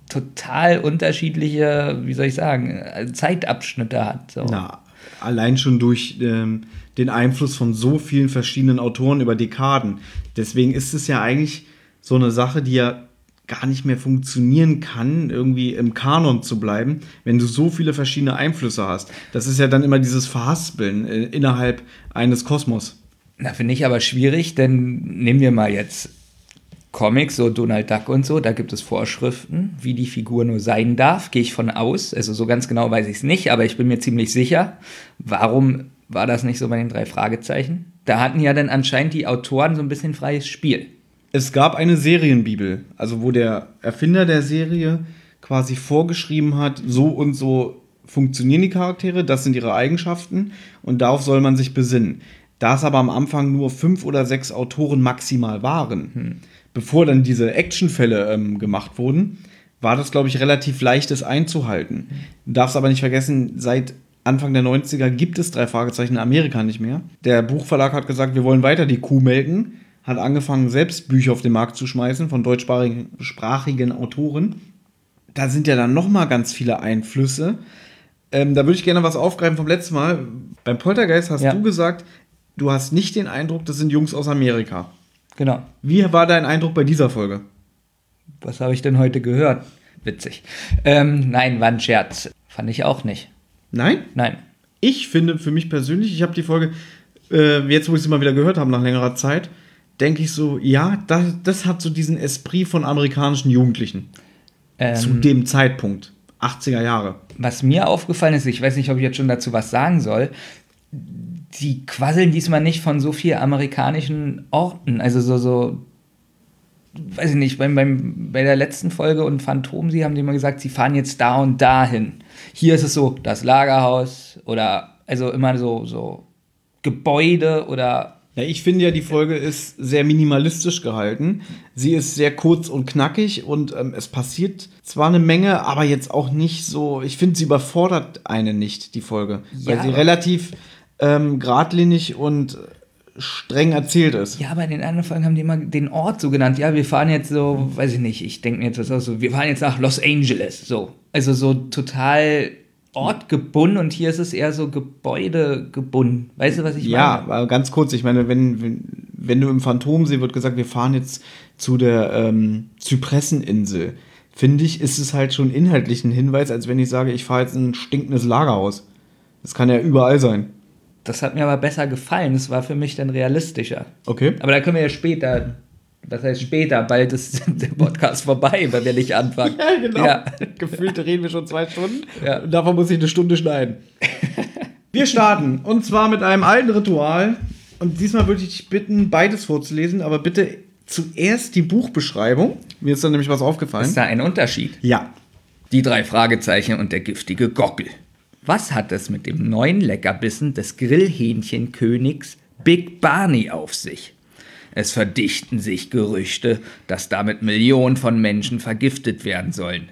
total unterschiedliche, wie soll ich sagen, äh, Zeitabschnitte hat. So. Na, allein schon durch ähm, den Einfluss von so vielen verschiedenen Autoren über Dekaden. Deswegen ist es ja eigentlich so eine Sache, die ja gar nicht mehr funktionieren kann, irgendwie im Kanon zu bleiben, wenn du so viele verschiedene Einflüsse hast. Das ist ja dann immer dieses Verhaspeln äh, innerhalb eines Kosmos. Na, finde ich aber schwierig, denn nehmen wir mal jetzt Comics, so Donald Duck und so, da gibt es Vorschriften, wie die Figur nur sein darf, gehe ich von aus. Also so ganz genau weiß ich es nicht, aber ich bin mir ziemlich sicher. Warum war das nicht so bei den drei Fragezeichen? Da hatten ja dann anscheinend die Autoren so ein bisschen freies Spiel. Es gab eine Serienbibel, also wo der Erfinder der Serie quasi vorgeschrieben hat, so und so funktionieren die Charaktere, das sind ihre Eigenschaften und darauf soll man sich besinnen. Da es aber am Anfang nur fünf oder sechs Autoren maximal waren, bevor dann diese Actionfälle ähm, gemacht wurden, war das, glaube ich, relativ leicht, es einzuhalten. Du darfst aber nicht vergessen, seit Anfang der 90er gibt es drei Fragezeichen in Amerika nicht mehr. Der Buchverlag hat gesagt, wir wollen weiter die Kuh melken, hat angefangen, selbst Bücher auf den Markt zu schmeißen von deutschsprachigen sprachigen Autoren. Da sind ja dann noch mal ganz viele Einflüsse. Ähm, da würde ich gerne was aufgreifen vom letzten Mal. Beim Poltergeist hast Ja. du gesagt, du hast nicht den Eindruck, das sind Jungs aus Amerika. Genau. Wie war dein Eindruck bei dieser Folge? Was habe ich denn heute gehört? Witzig. Ähm, nein, war ein Scherz. Fand ich auch nicht. Nein? Nein. Ich finde für mich persönlich, ich habe die Folge, äh, jetzt wo ich sie mal wieder gehört habe nach längerer Zeit, denke ich so, ja, das, das hat so diesen Esprit von amerikanischen Jugendlichen. Ähm, Zu dem Zeitpunkt. 80er Jahre. Was mir aufgefallen ist, ich weiß nicht, ob ich jetzt schon dazu was sagen soll, die quasseln diesmal nicht von so vielen amerikanischen Orten. Also so, so, weiß ich nicht, beim, beim, bei der letzten Folge und Phantom, sie haben immer gesagt, sie fahren jetzt da und dahin. Hier ist es so, das Lagerhaus oder also immer so, so Gebäude oder Ja, ich finde ja, die Folge ist sehr minimalistisch gehalten. Sie ist sehr kurz und knackig und ähm, es passiert zwar eine Menge, aber jetzt auch nicht so. Ich finde, sie überfordert einen nicht, die Folge. weil Ja, sie aber- relativ ähm, geradlinig und streng erzählt ist. Ja, bei den anderen Folgen haben die immer den Ort so genannt. Ja, wir fahren jetzt so, weiß ich nicht, ich denke mir jetzt was aus, so, wir fahren jetzt nach Los Angeles, so. Also so total ortgebunden und hier ist es eher so gebäudegebunden. Weißt du, was ich Ja, meine? aber ganz kurz, ich meine, wenn, wenn, wenn du im Phantomsee wird gesagt, wir fahren jetzt zu der ähm, Zypresseninsel, finde ich, ist es halt schon inhaltlich ein Hinweis, als wenn ich sage, ich fahre jetzt in ein stinkendes Lagerhaus. Das kann ja überall sein. Das hat mir aber besser gefallen. Das war für mich dann realistischer. Okay. Aber da können wir ja später, was heißt später, bald ist der Podcast vorbei, weil wir nicht anfangen. Ja, genau. Ja. Gefühlt reden wir schon zwei Stunden. Ja. Und davon muss ich eine Stunde schneiden. Wir starten. Und zwar mit einem alten Ritual. Und diesmal würde ich dich bitten, beides vorzulesen, aber bitte zuerst die Buchbeschreibung. Mir ist da nämlich was aufgefallen. Ist da ein Unterschied? Ja. Die drei Fragezeichen und der giftige Gockel. Was hat es mit dem neuen Leckerbissen des Grillhähnchenkönigs Big Barney auf sich? Es verdichten sich Gerüchte, dass damit Millionen von Menschen vergiftet werden sollen.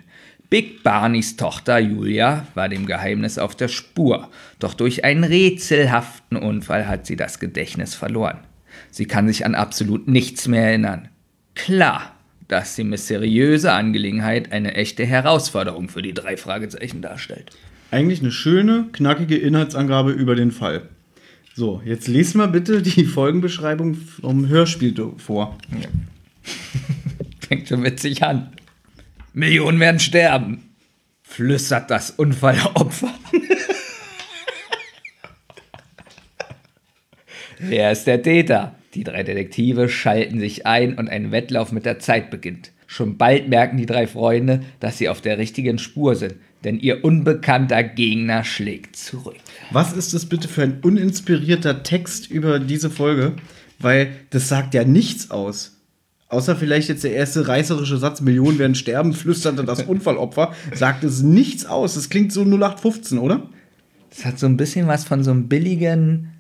Big Barneys Tochter Julia war dem Geheimnis auf der Spur, doch durch einen rätselhaften Unfall hat sie das Gedächtnis verloren. Sie kann sich an absolut nichts mehr erinnern. Klar, dass die mysteriöse Angelegenheit eine echte Herausforderung für die drei Fragezeichen darstellt. Eigentlich eine schöne, knackige Inhaltsangabe über den Fall. So, jetzt lies mal bitte die Folgenbeschreibung vom Hörspiel vor. Fängt schon witzig an. Millionen werden sterben, flüstert das Unfallopfer. Wer ist der Täter? Die drei Detektive schalten sich ein und ein Wettlauf mit der Zeit beginnt. Schon bald merken die drei Freunde, dass sie auf der richtigen Spur sind, denn ihr unbekannter Gegner schlägt zurück. Was ist das bitte für ein uninspirierter Text über diese Folge? Weil das sagt ja nichts aus. Außer vielleicht jetzt der erste reißerische Satz, Millionen werden sterben, flüsterte das Unfallopfer, sagt es nichts aus. Das klingt so 0815, oder? Das hat so ein bisschen was von so einem billigen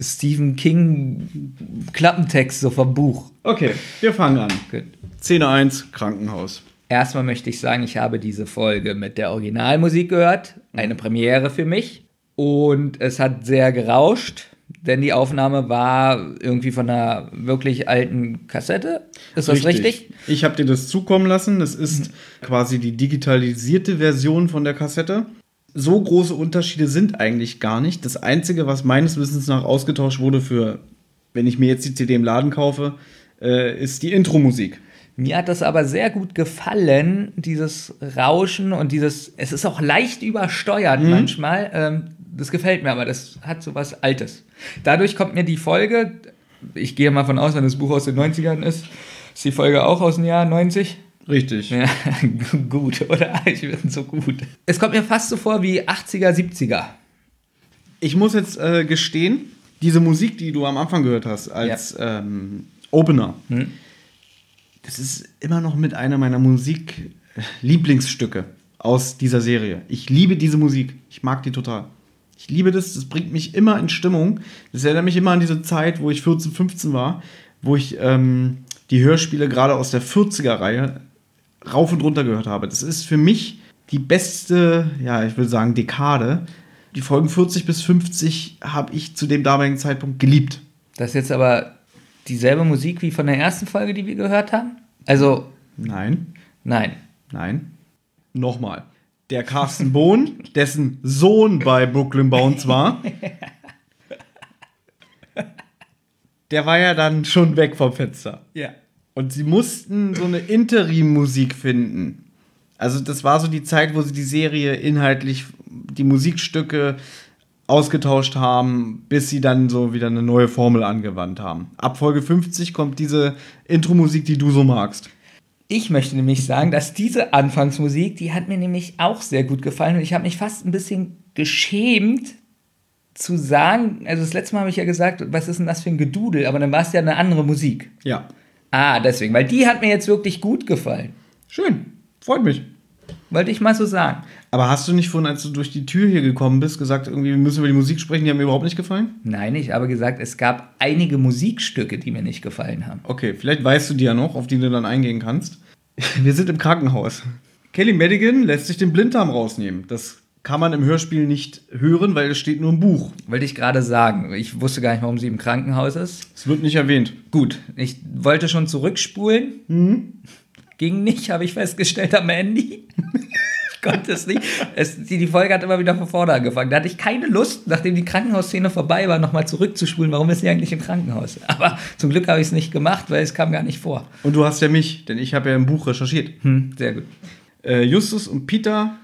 Stephen King Klappentext, so vom Buch. Okay, wir fangen an. Gut. Szene 1, Krankenhaus. Erstmal möchte ich sagen, ich habe diese Folge mit der Originalmusik gehört. Eine Premiere für mich. Und es hat sehr gerauscht, denn die Aufnahme war irgendwie von einer wirklich alten Kassette. Ist das richtig? Ich habe dir das zukommen lassen. Das ist quasi die digitalisierte Version von der Kassette. So große Unterschiede sind eigentlich gar nicht. Das Einzige, was meines Wissens nach ausgetauscht wurde für, wenn ich mir jetzt die CD im Laden kaufe, äh, ist die Intro-Musik. Mir hat das aber sehr gut gefallen, dieses Rauschen und dieses, es ist auch leicht übersteuert manchmal. Ähm, das gefällt mir, aber das hat so was Altes. Dadurch kommt mir die Folge, ich gehe mal von aus, wenn das Buch aus den 90ern ist, ist die Folge auch aus dem Jahr 90? Richtig. Ja, gut, oder? Ich bin so gut. Es kommt mir fast so vor wie 80er, 70er. Ich muss jetzt äh, gestehen, diese Musik, die du am Anfang gehört hast, als ähm, Opener, das ist immer noch mit einer meiner Musik-Lieblingsstücke aus dieser Serie. Ich liebe diese Musik. Ich mag die total. Ich liebe das, das bringt mich immer in Stimmung. Das erinnert mich immer an diese Zeit, wo ich 14, 15 war, wo ich ähm, die Hörspiele gerade aus der 40er-Reihe rauf und runter gehört habe. Das ist für mich die beste, ja, ich würde sagen, Dekade. Die Folgen 40 bis 50 habe ich zu dem damaligen Zeitpunkt geliebt. Das ist jetzt aber dieselbe Musik wie von der ersten Folge, die wir gehört haben? Also, Nein, nein. nein. Nochmal. Der Carsten Bohn, dessen Sohn bei Brooklyn Bounce war, der war ja dann schon weg vom Fenster. Ja. Und sie mussten so eine Interim-Musik finden. Also das war so die Zeit, wo sie die Serie inhaltlich, die Musikstücke ausgetauscht haben, bis sie dann so wieder eine neue Formel angewandt haben. Ab Folge 50 kommt diese Intro-Musik, die du so magst. Ich möchte nämlich sagen, dass diese Anfangsmusik, die hat mir nämlich auch sehr gut gefallen und ich habe mich fast ein bisschen geschämt zu sagen, also das letzte Mal habe ich ja gesagt, was ist denn das für ein Gedudel, aber dann war es ja eine andere Musik. Ja. Ah, deswegen, weil die hat mir jetzt wirklich gut gefallen. Schön. Freut mich. Wollte ich mal so sagen. Aber hast du nicht vorhin, als du durch die Tür hier gekommen bist, gesagt, irgendwie wir müssen über die Musik sprechen, die haben mir überhaupt nicht gefallen? Nein, ich habe gesagt, es gab einige Musikstücke, die mir nicht gefallen haben. Okay, vielleicht weißt du die ja noch, auf die du dann eingehen kannst. Wir sind im Krankenhaus. Kelly Madigan lässt sich den Blinddarm rausnehmen. Das kann man im Hörspiel nicht hören, weil es steht nur im Buch. Wollte ich gerade sagen. Ich wusste gar nicht, warum sie im Krankenhaus ist. Es wird nicht erwähnt. Gut, ich wollte schon zurückspulen. Ging nicht, habe ich festgestellt am Handy. konnte es nicht. Es, die, die Folge hat immer wieder von vorne angefangen. Da hatte ich keine Lust, nachdem die Krankenhausszene vorbei war, nochmal zurückzuspulen. Warum ist sie eigentlich im Krankenhaus? Aber zum Glück habe ich es nicht gemacht, weil es kam gar nicht vor. Und du hast ja mich, denn ich habe ja im Buch recherchiert. Hm, sehr gut. Äh, Justus und Peter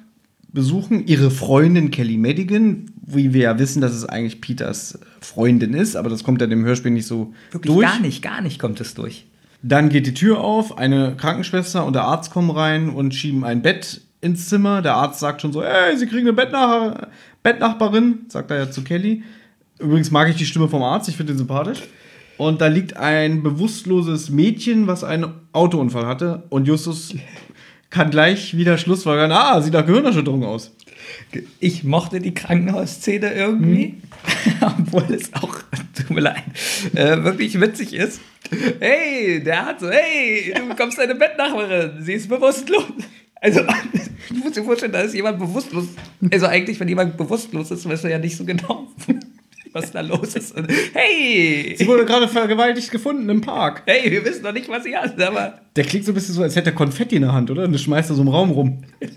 besuchen ihre Freundin Kelly Madigan, wie wir ja wissen, dass es eigentlich Peters Freundin ist, aber das kommt ja dem Hörspiel nicht so Wirklich durch. gar nicht, gar nicht kommt es durch. Dann geht die Tür auf, eine Krankenschwester und der Arzt kommen rein und schieben ein Bett ins Zimmer. Der Arzt sagt schon so, ey, sie kriegen eine Bettnach Bettnachbarin, sagt er ja zu Kelly. Übrigens mag ich die Stimme vom Arzt, ich finde ihn sympathisch. Und da liegt ein bewusstloses Mädchen, was einen Autounfall hatte. Und Justus kann gleich wieder Schlussfolgern, ah, sieht nach Gehirnerschütterung aus. Ich mochte die Krankenhausszene irgendwie, obwohl es auch, tut mir leid, äh, wirklich witzig ist. Hey, der hat so, hey, du bekommst deine Bettnachbarin, sie ist bewusstlos. Also, du musst dir vorstellen, da ist jemand bewusstlos. Also eigentlich, wenn jemand bewusstlos ist, weißt du ja nicht so genau, was da los ist. Und, hey, Sie wurde gerade vergewaltigt gefunden im Park. hey, wir wissen noch nicht, was sie hat, aber Der klingt so ein bisschen so, als hätte er Konfetti in der Hand, oder? Und das schmeißt er so im Raum rum.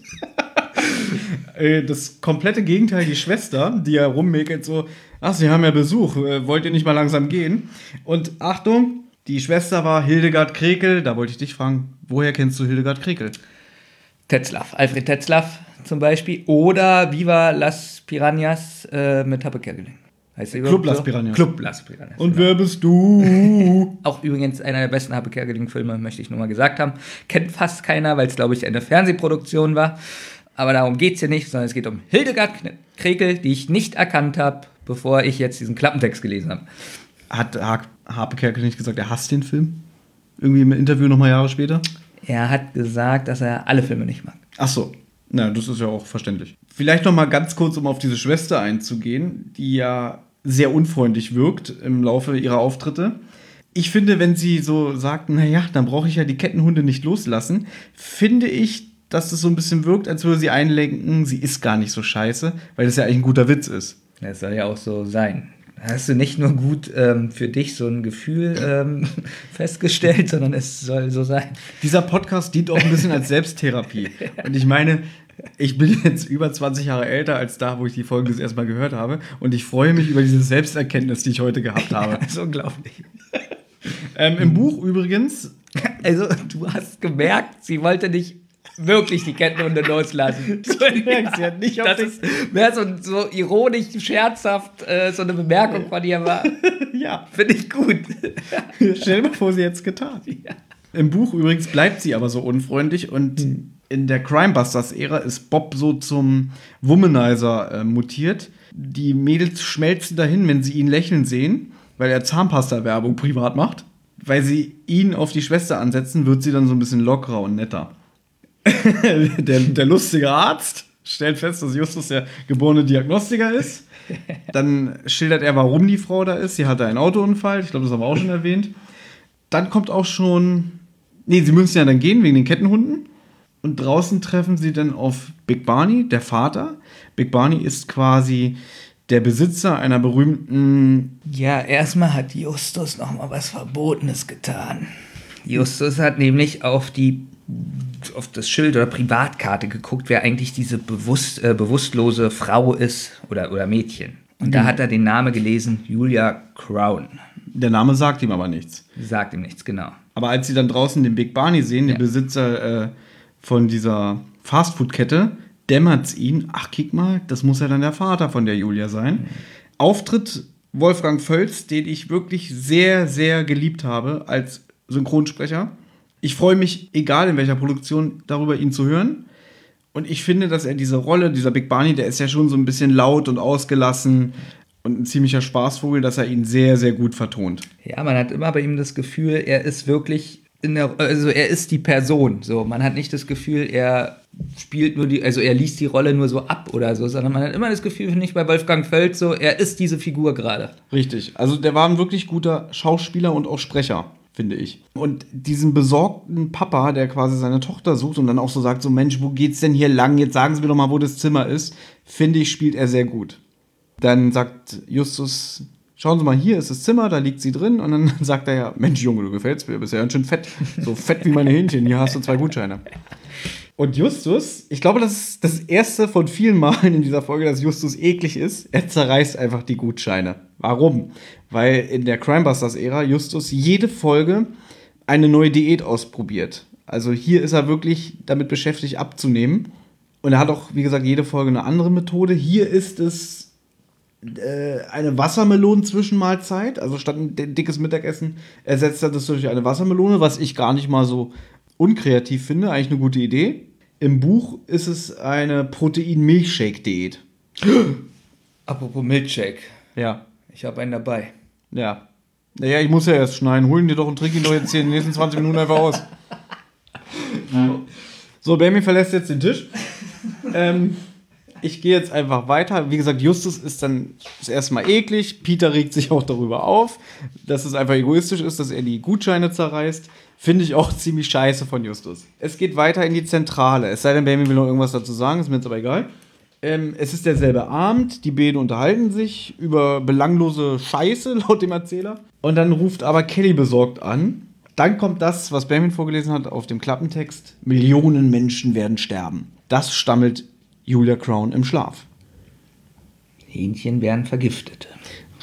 Äh, das komplette Gegenteil, die Schwester, die ja rummäkelt, so, ach, sie haben ja Besuch, äh, wollt ihr nicht mal langsam gehen? Und Achtung, die Schwester war Hildegard Krekel, da wollte ich dich fragen, woher kennst du Hildegard Krekel? Tetzlaff, Alfred Tetzlaff zum Beispiel. Oder Viva Las Piranhas äh, mit Happe Kerkeling. Heißt der Club Las? Piranhas. Club Las Piranhas. Und wer bist du? Auch übrigens einer der besten Happe Kerkeling-Filme, möchte ich nur mal gesagt haben. Kennt fast keiner, weil es, glaube ich, eine Fernsehproduktion war. Aber darum geht es hier nicht, sondern es geht um Hildegard Krekel, die ich nicht erkannt habe, bevor ich jetzt diesen Klappentext gelesen habe. Hat Ha- Harpe Kerkel nicht gesagt, er hasst den Film? Irgendwie im Interview nochmal Jahre später? Er hat gesagt, dass er alle Filme nicht mag. Ach so. Na, das ist ja auch verständlich. Vielleicht noch mal ganz kurz, um auf diese Schwester einzugehen, die ja sehr unfreundlich wirkt im Laufe ihrer Auftritte. Ich finde, wenn sie so sagt, naja, dann brauche ich ja die Kettenhunde nicht loslassen, finde ich, dass es so ein bisschen wirkt, als würde sie einlenken, sie ist gar nicht so scheiße, weil das ja eigentlich ein guter Witz ist. Das soll ja auch so sein. Hast du nicht nur gut ähm, für dich so ein Gefühl ähm, festgestellt, sondern es soll so sein. Dieser Podcast dient auch ein bisschen als Selbsttherapie. Und ich meine, ich bin jetzt über 20 Jahre älter als da, wo ich die Folge das erste Mal gehört habe. Und ich freue mich über diese Selbsterkenntnis, die ich heute gehabt habe. Das ist unglaublich. ähm, Im Buch übrigens, Also, du hast gemerkt, sie wollte nicht wirklich die Kettenhunde loslassen. Du merkst, sie hat nicht auf das ist mehr so, so ironisch, scherzhaft, äh, so eine Bemerkung von ihr war. ja, Finde ich gut. stell dir mal vor, sie hätte es getan. Im Buch übrigens bleibt sie aber so unfreundlich und in der Crimebusters-Ära ist Bob so zum Womanizer äh, mutiert. Die Mädels schmelzen dahin, wenn sie ihn lächeln sehen, weil er Zahnpasta-Werbung privat macht. Weil sie ihn auf die Schwester ansetzen, wird sie dann so ein bisschen lockerer und netter. der, der lustige Arzt stellt fest, dass Justus der geborene Diagnostiker ist. Dann schildert er, warum die Frau da ist. Sie hatte einen Autounfall. Ich glaube, das haben wir auch schon erwähnt. Dann kommt auch schon. Nee, sie müssen ja dann gehen wegen den Kettenhunden. Und draußen treffen sie dann auf Big Barney, der Vater. Big Barney ist quasi der Besitzer einer berühmten. Ja, erstmal hat Justus noch mal was Verbotenes getan. Justus hat nämlich auf die auf das Schild oder Privatkarte geguckt, wer eigentlich diese bewusst, äh, bewusstlose Frau ist oder, oder Mädchen. Und da hat er den Namen gelesen, Julia Crown. Der Name sagt ihm aber nichts. Sagt ihm nichts, genau. Aber als sie dann draußen den Big Barney sehen, den Ja. Besitzer äh, von dieser Fastfood-Kette, dämmert es ihn, ach, kick mal, das muss ja dann der Vater von der Julia sein. Auftritt Wolfgang Völz, den ich wirklich sehr, sehr geliebt habe als Synchronsprecher. Ich freue mich, egal in welcher Produktion, darüber ihn zu hören. Und ich finde, dass er diese Rolle, dieser Big Barney, der ist ja schon so ein bisschen laut und ausgelassen und ein ziemlicher Spaßvogel, dass er ihn sehr, sehr gut vertont. Ja, man hat immer bei ihm das Gefühl, er ist wirklich in der, also er ist die Person. So, man hat nicht das Gefühl, er spielt nur die, also er liest die Rolle nur so ab oder so, sondern man hat immer das Gefühl, finde ich, bei Wolfgang Völz so, er ist diese Figur gerade. Richtig. Also der war ein wirklich guter Schauspieler und auch Sprecher, finde ich. Und diesen besorgten Papa, der quasi seine Tochter sucht und dann auch so sagt, so Mensch, wo geht's denn hier lang? Jetzt sagen Sie mir doch mal, wo das Zimmer ist. Finde ich, spielt er sehr gut. Dann sagt Justus, schauen Sie mal, hier ist das Zimmer, da liegt sie drin. Und dann sagt er ja, Mensch, Junge, du gefällst mir, du bist ja ganz schön fett. So fett wie meine Hähnchen, hier hast du zwei Gutscheine. Und Justus, ich glaube, das ist das erste von vielen Malen in dieser Folge, dass Justus eklig ist. Er zerreißt einfach die Gutscheine. Warum? Weil in der Crimebusters-Ära Justus jede Folge eine neue Diät ausprobiert. Also hier ist er wirklich damit beschäftigt, abzunehmen. Und er hat auch, wie gesagt, jede Folge eine andere Methode. Hier ist es äh, eine Wassermelonen-Zwischenmahlzeit. Also statt ein dickes Mittagessen ersetzt er das durch eine Wassermelone, was ich gar nicht mal so unkreativ finde. Eigentlich eine gute Idee. Im Buch ist es eine Protein-Milchshake-Diät. Apropos Milkshake. Ja. Ich habe einen dabei. Ja. Naja, ich muss ja erst schneiden. Holen dir doch und trink ihn doch jetzt hier in den nächsten 20 Minuten einfach aus. So, Benjamin verlässt jetzt den Tisch. ähm, ich gehe jetzt einfach weiter. Wie gesagt, Justus ist dann das erste Mal eklig. Peter regt sich auch darüber auf, dass es einfach egoistisch ist, dass er die Gutscheine zerreißt. Finde ich auch ziemlich scheiße von Justus. Es geht weiter in die Zentrale. Es sei denn, Benjamin will noch irgendwas dazu sagen, ist mir jetzt aber egal. Ähm, es ist derselbe Abend, die beiden unterhalten sich über belanglose Scheiße, laut dem Erzähler. Und dann ruft aber Kelly besorgt an. Dann kommt das, was Benjamin vorgelesen hat auf dem Klappentext. Millionen Menschen werden sterben. Das stammelt Julia Crown im Schlaf. Hähnchen werden vergiftet.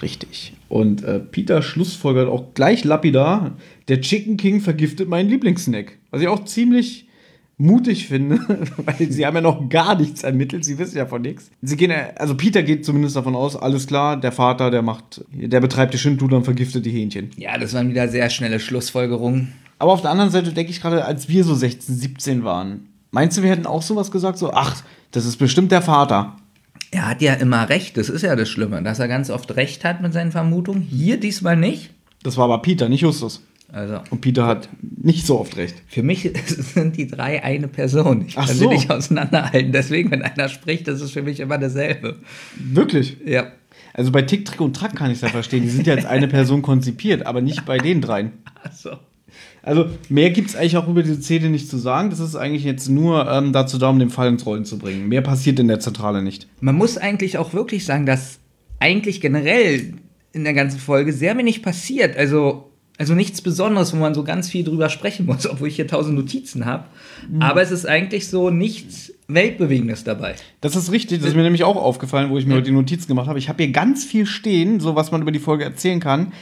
Richtig. Und äh, Peter schlussfolgert auch gleich lapidar, der Chicken King vergiftet meinen Lieblingssnack. Was ich auch ziemlich mutig finde, weil sie haben ja noch gar nichts ermittelt, sie wissen ja von nichts. Sie gehen, ja- also Peter geht zumindest davon aus, alles klar, der Vater, der macht, der betreibt die Schindluder und vergiftet die Hähnchen. Ja, das waren wieder sehr schnelle Schlussfolgerungen. Aber auf der anderen Seite denke ich gerade, als wir so 16, 17 waren, meinst du, wir hätten auch sowas gesagt, so, ach, das ist bestimmt der Vater. Er hat ja immer recht, das ist ja das Schlimme, dass er ganz oft recht hat mit seinen Vermutungen. Hier diesmal nicht. Das war aber Peter, nicht Justus. Also, Und Peter hat nicht so oft recht. für mich sind die drei eine Person. Ich Ach kann so. sie nicht auseinanderhalten. Deswegen, wenn einer spricht, das ist für mich immer dasselbe. Wirklich? Ja. Also bei Tick, Trick und Track kann ich es ja verstehen. Die sind ja als eine Person konzipiert, aber nicht bei den dreien. Also, Also mehr gibt es eigentlich auch über diese Szene nicht zu sagen. Das ist eigentlich jetzt nur ähm, dazu da, um den Fall ins Rollen zu bringen. Mehr passiert in der Zentrale nicht. man muss eigentlich auch wirklich sagen, dass eigentlich generell in der ganzen Folge sehr wenig passiert. Also, also nichts Besonderes, wo man so ganz viel drüber sprechen muss, obwohl ich hier tausend Notizen habe. Aber es ist eigentlich so nichts Weltbewegendes dabei. Das ist richtig. Das ist mir nämlich auch aufgefallen, wo ich mir heute die Notizen gemacht habe. Ich habe hier ganz viel stehen, so was man über die Folge erzählen kann.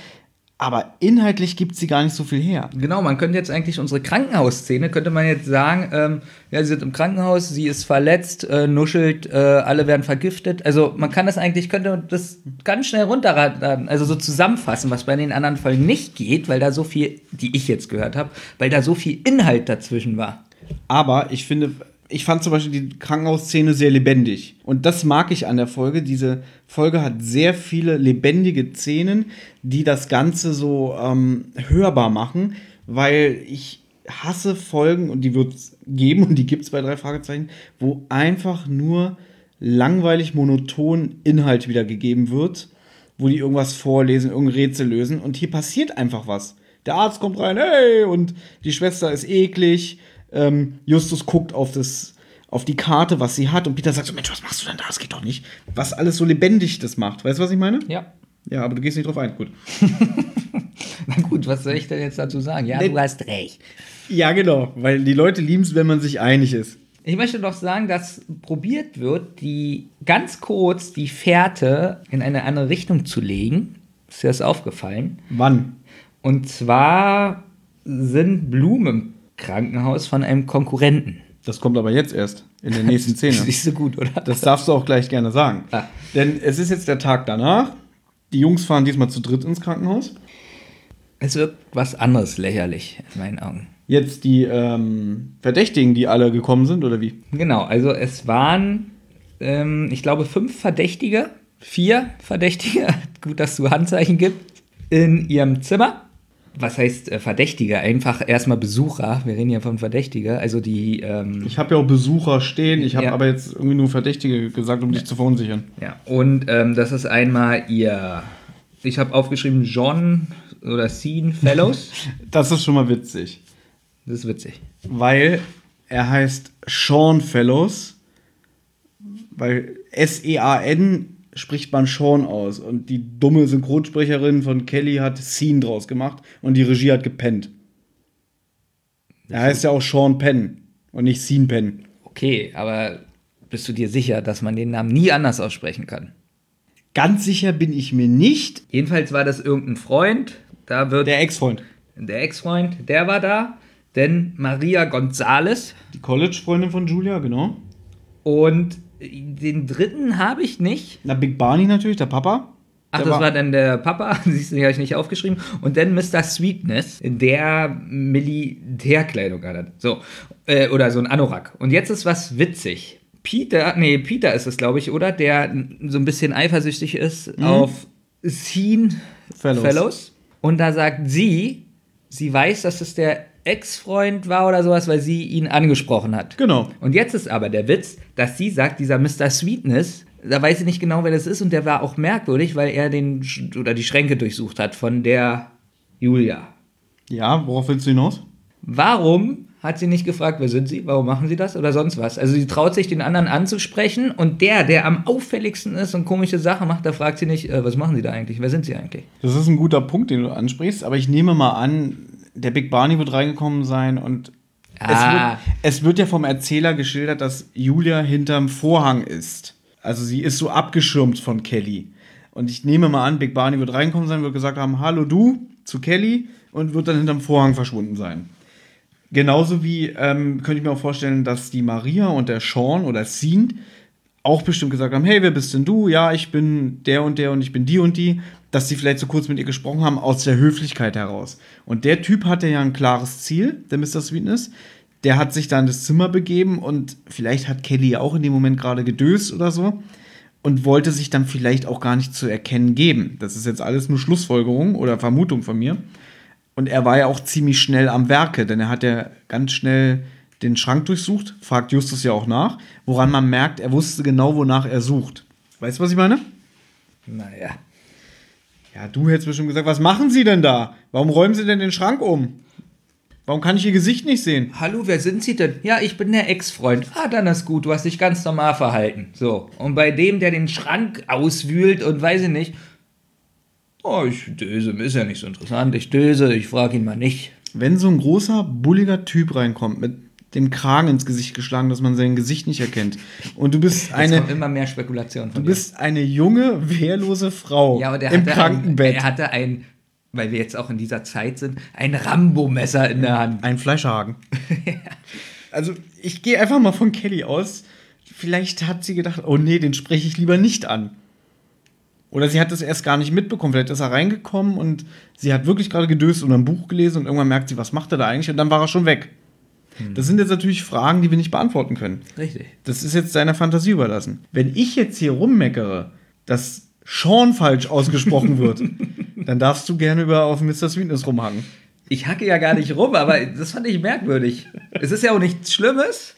Aber inhaltlich gibt sie gar nicht so viel her. Genau, man könnte jetzt eigentlich unsere Krankenhausszene, könnte man jetzt sagen, ähm, ja, sie sind im Krankenhaus, sie ist verletzt, äh, nuschelt, äh, alle werden vergiftet. Also man kann das eigentlich, könnte das ganz schnell runterraten, also so zusammenfassen, was bei den anderen Folgen nicht geht, weil da so viel, die ich jetzt gehört habe, weil da so viel Inhalt dazwischen war. Aber ich finde, ich fand zum Beispiel die Krankenhausszene sehr lebendig. Und das mag ich an der Folge. Diese Folge hat sehr viele lebendige Szenen, die das Ganze so ähm, hörbar machen, weil ich hasse Folgen, und die wird es geben, und die gibt es bei drei Fragezeichen, wo einfach nur langweilig monoton Inhalt wiedergegeben wird, wo die irgendwas vorlesen, irgendein Rätsel lösen, und hier passiert einfach was. Der Arzt kommt rein, hey, und die Schwester ist eklig. Ähm, Justus guckt auf das, auf die Karte, was sie hat, und Peter sagt so, Mensch, was machst du denn da? Das geht doch nicht. Was alles so lebendig das macht. Weißt du, was ich meine? Ja. Ja, aber du gehst nicht drauf ein. Gut. Na gut, was soll ich denn jetzt dazu sagen? Ja, Nee. du hast recht. Ja, genau. Weil die Leute lieben es, wenn man sich einig ist. Ich möchte noch sagen, dass probiert wird, die ganz kurz die Fährte in eine andere Richtung zu legen. Ist dir das aufgefallen? Wann? Und zwar sind Blumen Krankenhaus von einem Konkurrenten. Das kommt aber jetzt erst. In der nächsten Szene. Nicht so gut, oder? Das darfst du auch gleich gerne sagen. Ah. Denn es ist jetzt der Tag danach. Die Jungs fahren diesmal zu dritt ins Krankenhaus. Es wirkt was anderes lächerlich in meinen Augen. Jetzt die ähm, Verdächtigen, die alle gekommen sind, oder wie? Genau, also es waren, ähm, ich glaube, fünf Verdächtige, vier Verdächtige, gut, dass du Handzeichen gibst, in ihrem Zimmer. Was heißt äh, Verdächtige? Einfach erstmal Besucher. Wir reden ja von Verdächtige. Also die, ähm, Ich habe ja auch Besucher stehen. Ich habe Ja. aber jetzt irgendwie nur Verdächtige gesagt, um dich zu verunsichern. ja. Und ähm, das ist einmal ihr, ich habe aufgeschrieben, John oder Sean Fellows. Das ist schon mal witzig. Das ist witzig. Weil er heißt Sean Fellows. Weil S-E-A-N spricht man Sean aus. Und die dumme Synchronsprecherin von Kelly hat Scene draus gemacht und die Regie hat gepennt. Er heißt ja auch Sean Penn. Und nicht Sean Penn. Okay, aber bist du dir sicher, dass man den Namen nie anders aussprechen kann? Ganz sicher bin ich mir nicht. Jedenfalls war das irgendein Freund. Da wird Der Ex-Freund. der Ex-Freund, der war da. Denn Maria Gonzales Die College-Freundin von Julia, genau. und den dritten habe ich nicht. Na, Big Barney natürlich, der Papa. Ach, das war dann der Papa, siehst du, den habe ich nicht aufgeschrieben. Und dann Mr. Sweetness, der Militärkleidung hat. So, äh, oder so ein Anorak. Und jetzt ist was witzig. Peter, nee, Peter ist es, glaube ich, oder? Der so ein bisschen eifersüchtig ist auf Scene Fellows. Fellows. Und da sagt sie, sie weiß, dass es der Ex-Freund war oder sowas, weil sie ihn angesprochen hat. Genau. Und jetzt ist aber der Witz, dass sie sagt, dieser Mr. Sweetness, da weiß sie nicht genau, wer das ist und der war auch merkwürdig, weil er den oder die Schränke durchsucht hat von der Julia. Ja, worauf willst du hinaus? Warum hat sie nicht gefragt, wer sind sie, warum machen sie das oder sonst was? Also sie traut sich den anderen anzusprechen und der, der am auffälligsten ist und komische Sachen macht, da fragt sie nicht, äh, was machen sie da eigentlich, wer sind sie eigentlich? Das ist ein guter Punkt, den du ansprichst, aber ich nehme mal an, der Big Barney wird reingekommen sein und es, Ah. wird, es wird ja vom Erzähler geschildert, dass Julia hinterm Vorhang ist. Also sie ist so abgeschirmt von Kelly. Und ich nehme mal an, Big Barney wird reinkommen sein, wird gesagt haben, hallo du zu Kelly und wird dann hinterm Vorhang verschwunden sein. Genauso wie ähm, könnte ich mir auch vorstellen, dass die Maria und der Sean oder Sean auch bestimmt gesagt haben, hey, wer bist denn du? Ja, ich bin der und der und ich bin die und die, dass sie vielleicht so kurz mit ihr gesprochen haben aus der Höflichkeit heraus. Und der Typ hatte ja ein klares Ziel, der Mr. Sweetness. Der hat sich da in das Zimmer begeben und vielleicht hat Kelly ja auch in dem Moment gerade gedöst oder so und wollte sich dann vielleicht auch gar nicht zu erkennen geben. Das ist jetzt alles nur Schlussfolgerung oder Vermutung von mir. Und er war ja auch ziemlich schnell am Werke, denn er hat ja ganz schnell den Schrank durchsucht, fragt Justus ja auch nach, woran man merkt, er wusste genau, wonach er sucht. Weißt du, was ich meine? Naja. Ja, du hättest bestimmt gesagt, was machen Sie denn da? Warum räumen Sie denn den Schrank um? Warum kann ich Ihr Gesicht nicht sehen? Hallo, wer sind Sie denn? Ja, ich bin der Ex-Freund. Ah, dann ist gut, du hast dich ganz normal verhalten. So. Und bei dem, der den Schrank auswühlt und weiß ich nicht, oh, ich döse, ist ja nicht so interessant. Ich döse, ich frage ihn mal nicht. Wenn so ein großer, bulliger Typ reinkommt, mit dem Kragen ins Gesicht geschlagen, dass man sein Gesicht nicht erkennt, und du bist Jetzt eine, immer mehr Spekulation du bist eine junge, wehrlose Frau dir. Ja, aber der im hatte Krankenbett. Ein, er hatte ein, weil wir jetzt auch in dieser Zeit sind, ein Rambo-Messer in der Hand. Ein Fleischhaken. Also, ich gehe einfach mal von Kelly aus. Vielleicht hat sie gedacht, oh nee, den spreche ich lieber nicht an. Oder sie hat das erst gar nicht mitbekommen. Vielleicht ist er reingekommen und sie hat wirklich gerade gedöst und ein Buch gelesen und irgendwann merkt sie, was macht er da eigentlich? Und dann war er schon weg. Das sind jetzt natürlich Fragen, die wir nicht beantworten können. Richtig. Das ist jetzt deiner Fantasie überlassen. Wenn ich jetzt hier rummeckere, dass Sean falsch ausgesprochen wird, dann darfst du gerne über auf Mr. Sweetness rumhaken. Ich hacke ja gar nicht rum, aber das fand ich merkwürdig. Es ist ja auch nichts Schlimmes.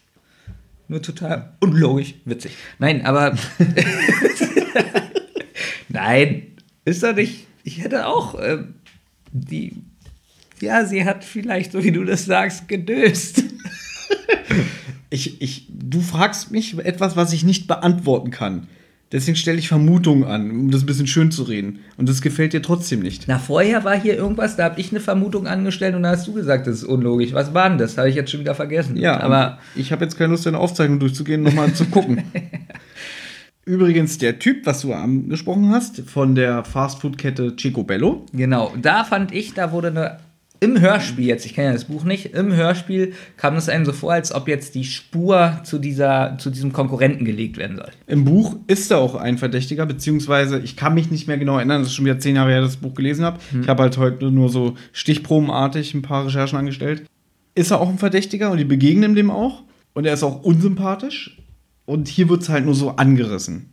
Nur total unlogisch, witzig. Nein, aber. Nein, ist doch nicht. Ich hätte auch äh, die. Ja, sie hat vielleicht, so wie du das sagst, gedöst. Ich, ich, du fragst mich etwas, was ich nicht beantworten kann. Deswegen stelle ich Vermutungen an, um das ein bisschen schön zu reden. Und das gefällt dir trotzdem nicht. Na, vorher war hier irgendwas, da habe ich eine Vermutung angestellt und da hast du gesagt, das ist unlogisch. Was war denn das? Habe ich jetzt schon wieder vergessen. Ja, aber. ich habe jetzt keine Lust, deine Aufzeichnung durchzugehen, nochmal zu gucken. Übrigens, der Typ, was du angesprochen hast, von der Fastfood-Kette Chico Bello, Genau, da fand ich, da wurde eine. Im Hörspiel jetzt, ich kenne ja das Buch nicht, im Hörspiel kam es einem so vor, als ob jetzt die Spur zu, dieser, zu diesem Konkurrenten gelegt werden soll. Im Buch ist er auch ein Verdächtiger, beziehungsweise ich kann mich nicht mehr genau erinnern, das ist schon wieder zehn Jahre her, dass ich das Buch gelesen habe. Ich habe halt heute nur so stichprobenartig ein paar Recherchen angestellt. Ist er auch ein Verdächtiger und die begegnen dem auch. Und er ist auch unsympathisch. Und hier wird es halt nur so angerissen.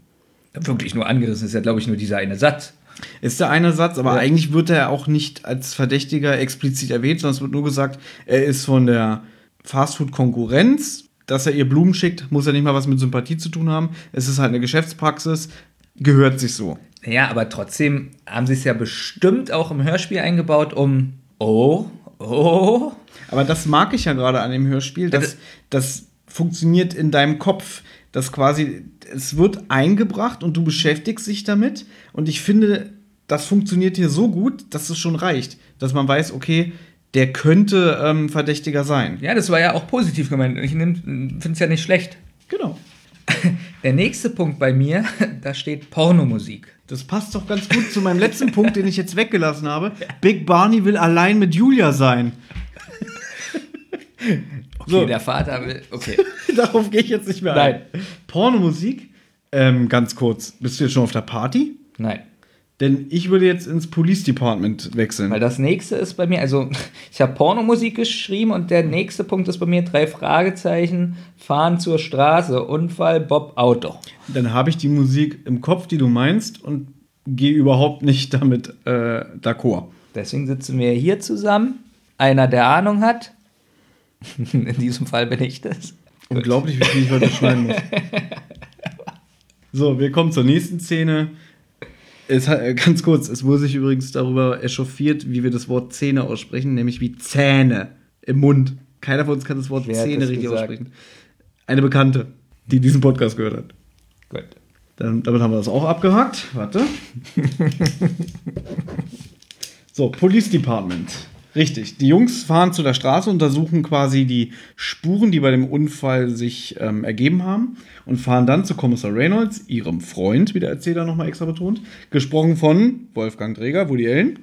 Wirklich nur angerissen ist ja, glaube ich, nur dieser eine Satz. Ist der eine Satz, aber Ja. eigentlich wird er auch nicht als Verdächtiger explizit erwähnt, sondern es wird nur gesagt, er ist von der Fastfood-Konkurrenz. Dass er ihr Blumen schickt, muss ja nicht mal was mit Sympathie zu tun haben. Es ist halt eine Geschäftspraxis, gehört sich so. Ja, aber trotzdem haben sie es ja bestimmt auch im Hörspiel eingebaut, um. Oh, oh. Aber das mag ich ja gerade an dem Hörspiel, dass das- das funktioniert in deinem Kopf. Das quasi, es wird eingebracht und du beschäftigst dich damit. Und ich finde, das funktioniert hier so gut, dass es schon reicht. Dass man weiß, okay, der könnte ähm, Verdächtiger sein. Ja, das war ja auch positiv gemeint. Ich finde es ja nicht schlecht. Genau. Der nächste Punkt bei mir, da steht Pornomusik. Das passt doch ganz gut zu meinem letzten Punkt, den ich jetzt weggelassen habe. Big Barney will allein mit Julia sein. Okay, So. der Vater will. Okay. Darauf gehe ich jetzt nicht mehr Nein. ein. Pornomusik? Ähm, ganz kurz. Bist du jetzt schon auf der Party? Nein. Denn ich würde jetzt ins Police Department wechseln. Weil das nächste ist bei mir, also ich habe Pornomusik geschrieben und der nächste Punkt ist bei mir drei Fragezeichen, fahren zur Straße, Unfall, Bob, Auto. Dann habe ich die Musik im Kopf, die du meinst, und gehe überhaupt nicht damit äh, d'accord. Deswegen sitzen wir hier zusammen. Einer, der Ahnung hat. In diesem Fall bin ich das. Unglaublich, wie viel ich heute schneiden muss. So, wir kommen zur nächsten Szene. Es äh, ganz kurz, es wurde sich übrigens darüber echauffiert, wie wir das Wort Zähne aussprechen, nämlich wie Zähne im Mund. Keiner von uns kann das Wort Wer Zähne das richtig gesagt? aussprechen. Eine Bekannte, die diesen Podcast gehört hat. Gut. Dann, damit haben wir das auch abgehakt. Warte. so, Police Department. Richtig. Die Jungs fahren zu der Straße, untersuchen quasi die Spuren, die bei dem Unfall sich ähm, ergeben haben und fahren dann zu Kommissar Reynolds, ihrem Freund, wie der Erzähler nochmal extra betont, gesprochen von Wolfgang Träger, Woody Allen,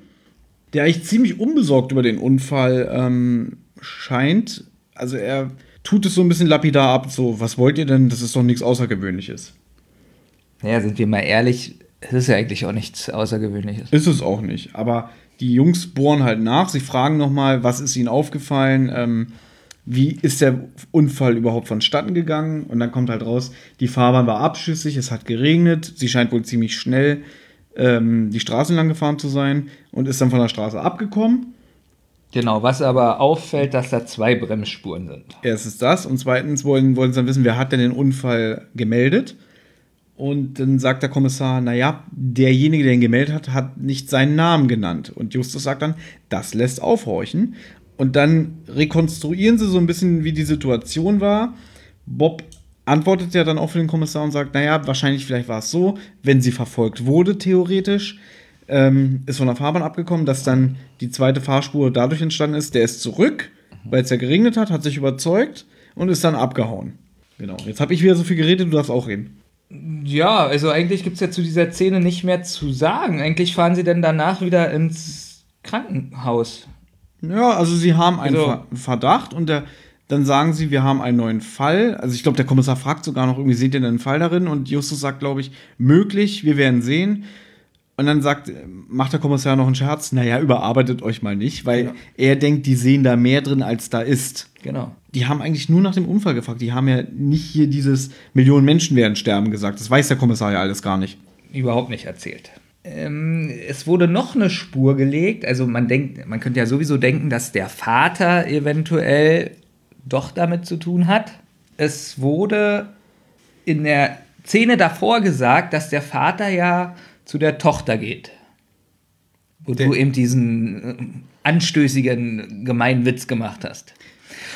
der eigentlich ziemlich unbesorgt über den Unfall ähm, scheint. Also er tut es so ein bisschen lapidar ab, so, was wollt ihr denn? Das ist doch nichts Außergewöhnliches. Naja, sind wir mal ehrlich, es ist ja eigentlich auch nichts Außergewöhnliches. Ist es auch nicht. Aber die Jungs bohren halt nach. Sie fragen nochmal, was ist ihnen aufgefallen? Ähm, wie ist der Unfall überhaupt vonstatten gegangen? Und dann kommt halt raus, die Fahrbahn war abschüssig, es hat geregnet. Sie scheint wohl ziemlich schnell ähm, die Straße lang gefahren zu sein und ist dann von der Straße abgekommen. Genau, was aber auffällt, dass da zwei Bremsspuren sind. Erstens das. Und zweitens wollen, wollen sie dann wissen, wer hat denn den Unfall gemeldet? Und dann sagt der Kommissar, naja, derjenige, der ihn gemeldet hat, hat nicht seinen Namen genannt. Und Justus sagt dann, das lässt aufhorchen. Und dann rekonstruieren sie so ein bisschen, wie die Situation war. Bob antwortet ja dann auch für den Kommissar und sagt, naja, wahrscheinlich vielleicht war es so, wenn sie verfolgt wurde, theoretisch, ähm, ist von der Fahrbahn abgekommen, dass dann die zweite Fahrspur dadurch entstanden ist, der ist zurück, weil es ja geregnet hat, hat sich überzeugt und ist dann abgehauen. Genau. Jetzt habe ich wieder so viel geredet, du darfst auch reden. Ja, also eigentlich gibt es ja zu dieser Szene nicht mehr zu sagen. Eigentlich fahren sie dann danach wieder ins Krankenhaus. Ja, also sie haben einen Also- Ver Verdacht und der, dann sagen sie, wir haben einen neuen Fall. Also ich glaube, der Kommissar fragt sogar noch irgendwie, seht ihr denn einen Fall darin? Und Justus sagt, glaube ich, möglich, wir werden sehen. Und dann sagt, macht der Kommissar noch einen Scherz, naja, überarbeitet euch mal nicht, weil Ja. er denkt, die sehen da mehr drin, als da ist. Genau. Die haben eigentlich nur nach dem Unfall gefragt. Die haben ja nicht hier dieses Millionen Menschen werden sterben gesagt. Das weiß der Kommissar ja alles gar nicht. Überhaupt nicht erzählt. Ähm, es wurde noch eine Spur gelegt. Also man denkt, man könnte ja sowieso denken, dass der Vater eventuell doch damit zu tun hat. Es wurde in der Szene davor gesagt, dass der Vater ja zu der Tochter geht. Wo Der- du eben diesen äh, anstößigen Gemeinwitz gemacht hast.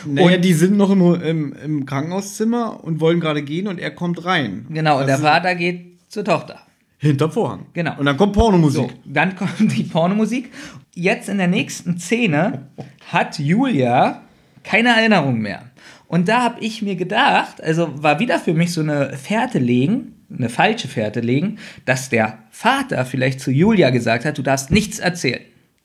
Naja, die sind noch im, im, im Krankenhauszimmer und wollen gerade gehen und er kommt rein. Genau, und Das der Vater geht zur Tochter. Hinter Vorhang. Genau. Und dann kommt Pornomusik. So, dann kommt die Pornomusik. Jetzt in der nächsten Szene hat Julia keine Erinnerung mehr. Und da habe ich mir gedacht, also war wieder für mich so eine Fährte legen, eine falsche Fährte legen, dass der Vater vielleicht zu Julia gesagt hat, du darfst nichts erzählen.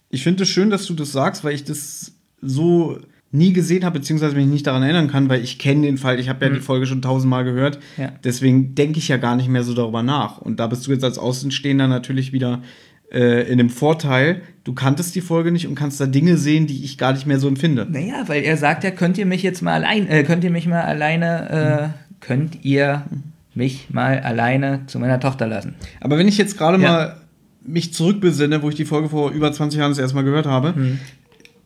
Ich finde es schön, dass du das sagst, weil ich das so nie gesehen habe, beziehungsweise mich nicht daran erinnern kann, weil ich kenne den Fall, ich habe ja die Folge schon tausendmal gehört. Ja. Deswegen denke ich ja gar nicht mehr so darüber nach. Und da bist du jetzt als Außenstehender natürlich wieder äh, in dem Vorteil, du kanntest die Folge nicht und kannst da Dinge sehen, die ich gar nicht mehr so empfinde. Naja, weil er sagt ja, könnt ihr mich jetzt mal allein, äh, könnt ihr mich mal alleine, äh, könnt ihr mich mal alleine zu meiner Tochter lassen. Aber wenn ich jetzt gerade Ja. mal mich zurückbesinne, wo ich die Folge vor über 20 Jahren das erste Mal gehört habe,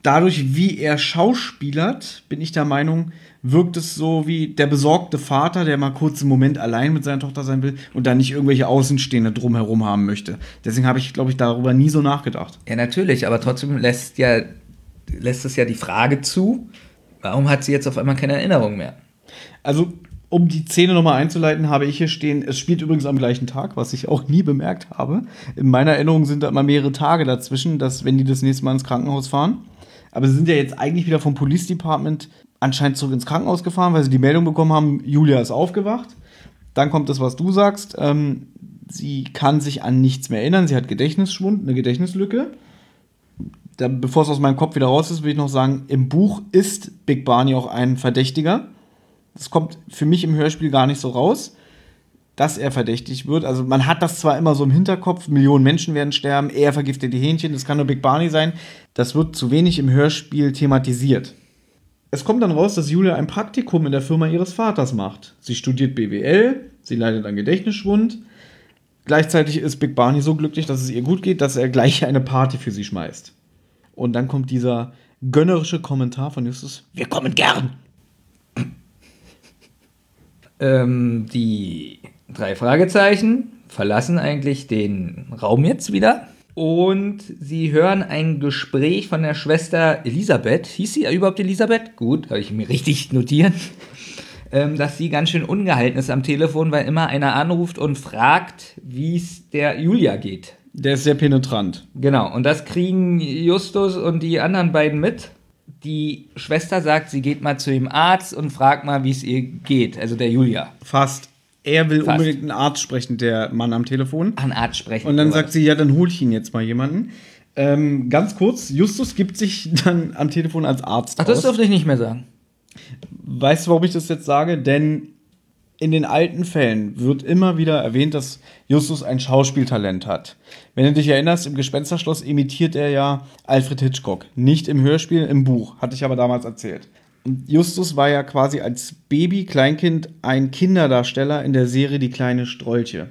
dadurch, wie er schauspielert, bin ich der Meinung, wirkt es so wie der besorgte Vater, der mal kurz einen Moment allein mit seiner Tochter sein will und da nicht irgendwelche Außenstehende drumherum haben möchte. Deswegen habe ich, glaube ich, darüber nie so nachgedacht. Ja, natürlich, aber trotzdem lässt ja lässt es ja die Frage zu, warum hat sie jetzt auf einmal keine Erinnerung mehr? Also, um die Szene nochmal einzuleiten, habe ich hier stehen, es spielt übrigens am gleichen Tag, was ich auch nie bemerkt habe. In meiner Erinnerung sind da immer mehrere Tage dazwischen, dass, wenn die das nächste Mal ins Krankenhaus fahren. Aber sie sind ja jetzt eigentlich wieder vom Police Department anscheinend zurück ins Krankenhaus gefahren, weil sie die Meldung bekommen haben, Julia ist aufgewacht. Dann kommt das, was du sagst. Ähm, sie kann sich an nichts mehr erinnern. Sie hat Gedächtnisschwund, eine Gedächtnislücke. Da, bevor es aus meinem Kopf wieder raus ist, will ich noch sagen, im Buch ist Big Barney auch ein Verdächtiger. Das kommt für mich im Hörspiel gar nicht so raus, dass er verdächtig wird. Also man hat das zwar immer so im Hinterkopf, Millionen Menschen werden sterben, er vergiftet die Hähnchen, das kann nur Big Barney sein. Das wird zu wenig im Hörspiel thematisiert. Es kommt dann raus, dass Julia ein Praktikum in der Firma ihres Vaters macht. Sie studiert BWL, sie leidet an Gedächtnisschwund. Gleichzeitig ist Big Barney so glücklich, dass es ihr gut geht, dass er gleich eine Party für sie schmeißt. Und dann kommt dieser gönnerische Kommentar von Justus: Wir kommen gern. Ähm, die drei Fragezeichen verlassen eigentlich den Raum jetzt wieder. Und sie hören ein Gespräch von der Schwester Elisabeth. Hieß sie überhaupt Elisabeth? Gut, habe ich mir richtig notiert. Ähm, dass sie ganz schön ungehalten ist am Telefon, weil immer einer anruft und fragt, wie es der Julia geht. Der ist sehr penetrant. Genau, und das kriegen Justus und die anderen beiden mit. Die Schwester sagt, sie geht mal zu dem Arzt und fragt mal, wie es ihr geht. Also der Julia. Fast. Er will Fast. unbedingt einen Arzt sprechen, der Mann am Telefon. An Arzt sprechen. Und dann sagt sie, ja, dann hol ich ihn jetzt mal jemanden. Ähm, ganz kurz, Justus gibt sich dann am Telefon als Arzt Ach, das aus. durfte ich nicht mehr sagen. Weißt du, warum ich das jetzt sage? Denn in den alten Fällen wird immer wieder erwähnt, dass Justus ein Schauspieltalent hat. Wenn du dich erinnerst, im Gespensterschloss imitiert er ja Alfred Hitchcock. Nicht im Hörspiel, im Buch. Hatte ich aber damals erzählt. Justus war ja quasi als Baby, Kleinkind ein Kinderdarsteller in der Serie Die kleine Strolche.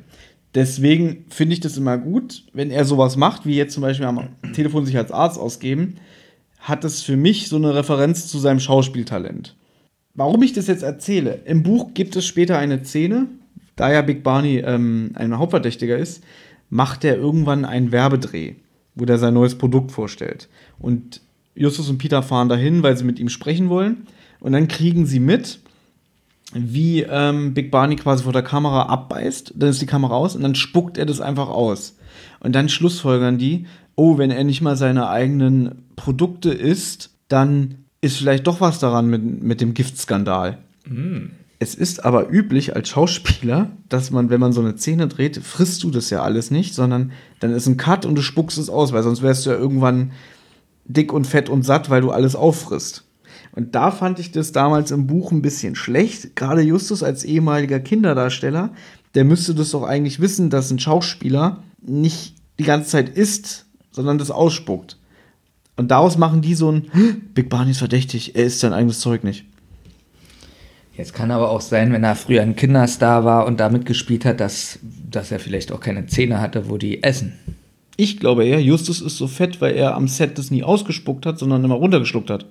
Deswegen finde ich das immer gut, wenn er sowas macht, wie jetzt zum Beispiel am Telefon sich als Arzt ausgeben, hat es für mich so eine Referenz zu seinem Schauspieltalent. Warum ich das jetzt erzähle? Im Buch gibt es später eine Szene, da ja Big Barney ähm, ein Hauptverdächtiger ist, macht er irgendwann einen Werbedreh, wo er sein neues Produkt vorstellt. Und Justus und Peter fahren dahin, weil sie mit ihm sprechen wollen. Und dann kriegen sie mit, wie ähm, Big Barney quasi vor der Kamera abbeißt. Dann ist die Kamera aus und dann spuckt er das einfach aus. Und dann schlussfolgern die, oh, wenn er nicht mal seine eigenen Produkte isst, dann ist vielleicht doch was daran mit, mit dem Giftskandal. Es ist aber üblich als Schauspieler, dass man, wenn man so eine Szene dreht, frisst du das ja alles nicht, sondern dann ist ein Cut und du spuckst es aus, weil sonst wärst du ja irgendwann dick und fett und satt, weil du alles auffrisst. Und da fand ich das damals im Buch ein bisschen schlecht. Gerade Justus als ehemaliger Kinderdarsteller, der müsste das doch eigentlich wissen, dass ein Schauspieler nicht die ganze Zeit isst, sondern das ausspuckt. Und daraus machen die so ein Big Barney ist verdächtig, er isst sein eigenes Zeug nicht. Jetzt kann aber auch sein, wenn er früher ein Kinderstar war und da mitgespielt hat, dass, dass er vielleicht auch keine Zähne hatte, wo die essen. Ich glaube eher, Justus ist so fett, weil er am Set das nie ausgespuckt hat, sondern immer runtergeschluckt hat.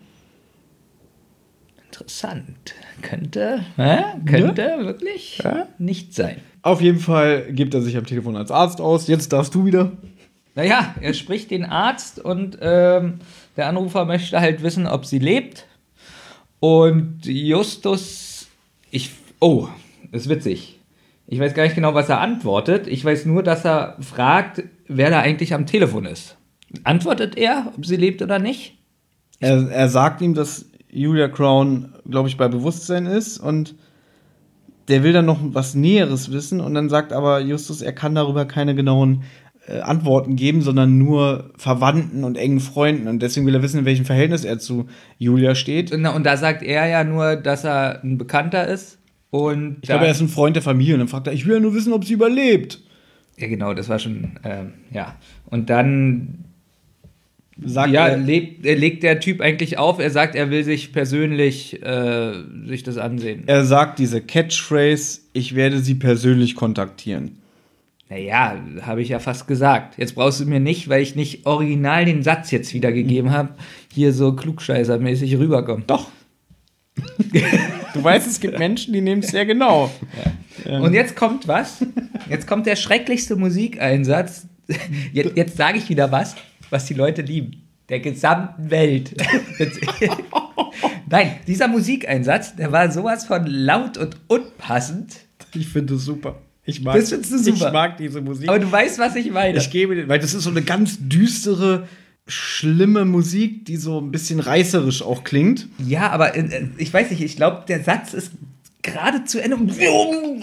Interessant. Könnte, hä? könnte wirklich Ja? nicht sein. Auf jeden Fall gibt er sich am Telefon als Arzt aus. Jetzt darfst du wieder. Naja, er spricht den Arzt und ähm, der Anrufer möchte halt wissen, ob sie lebt. Und Justus, ich, oh, ist witzig. Ich weiß gar nicht genau, was er antwortet. Ich weiß nur, dass er fragt, wer da eigentlich am Telefon ist. Antwortet er, ob sie lebt oder nicht? Er, er sagt ihm, dass Julia Crown, glaube ich, bei Bewusstsein ist und der will dann noch was Näheres wissen und dann sagt aber Justus, er kann darüber keine genauen äh, Antworten geben, sondern nur Verwandten und engen Freunden und deswegen will er wissen, in welchem Verhältnis er zu Julia steht. Na, Und da sagt er ja nur, dass er ein Bekannter ist. Und Ich glaube, er ist ein Freund der Familie und dann fragt er, ich will ja nur wissen, ob sie überlebt. Ja, genau, das war schon, ähm, ja. Und dann Sagt ja, er, lebt, er legt der Typ eigentlich auf, er sagt, er will sich persönlich äh, sich das ansehen. er sagt diese Catchphrase, ich werde sie persönlich kontaktieren. Naja, habe ich ja fast gesagt. Jetzt brauchst du mir nicht, weil ich nicht original den Satz jetzt wiedergegeben habe, hier so klugscheißermäßig rüberkommen. Doch. du weißt, es gibt Menschen, die nehmen es sehr genau. Und jetzt kommt was? Jetzt kommt der schrecklichste Musikeinsatz. Jetzt, jetzt sage ich wieder was, was die Leute lieben. Der gesamten Welt. Jetzt- Nein, dieser Musikeinsatz, der war sowas von laut und unpassend. Ich finde es super. Ich mag, Das findest du super. Ich mag diese Musik. Aber du weißt, was ich meine. ich gebe dir, weil das ist so eine ganz düstere, schlimme Musik, die so ein bisschen reißerisch auch klingt. Ja, aber äh, ich weiß nicht, ich glaube, der Satz ist gerade zu Ende.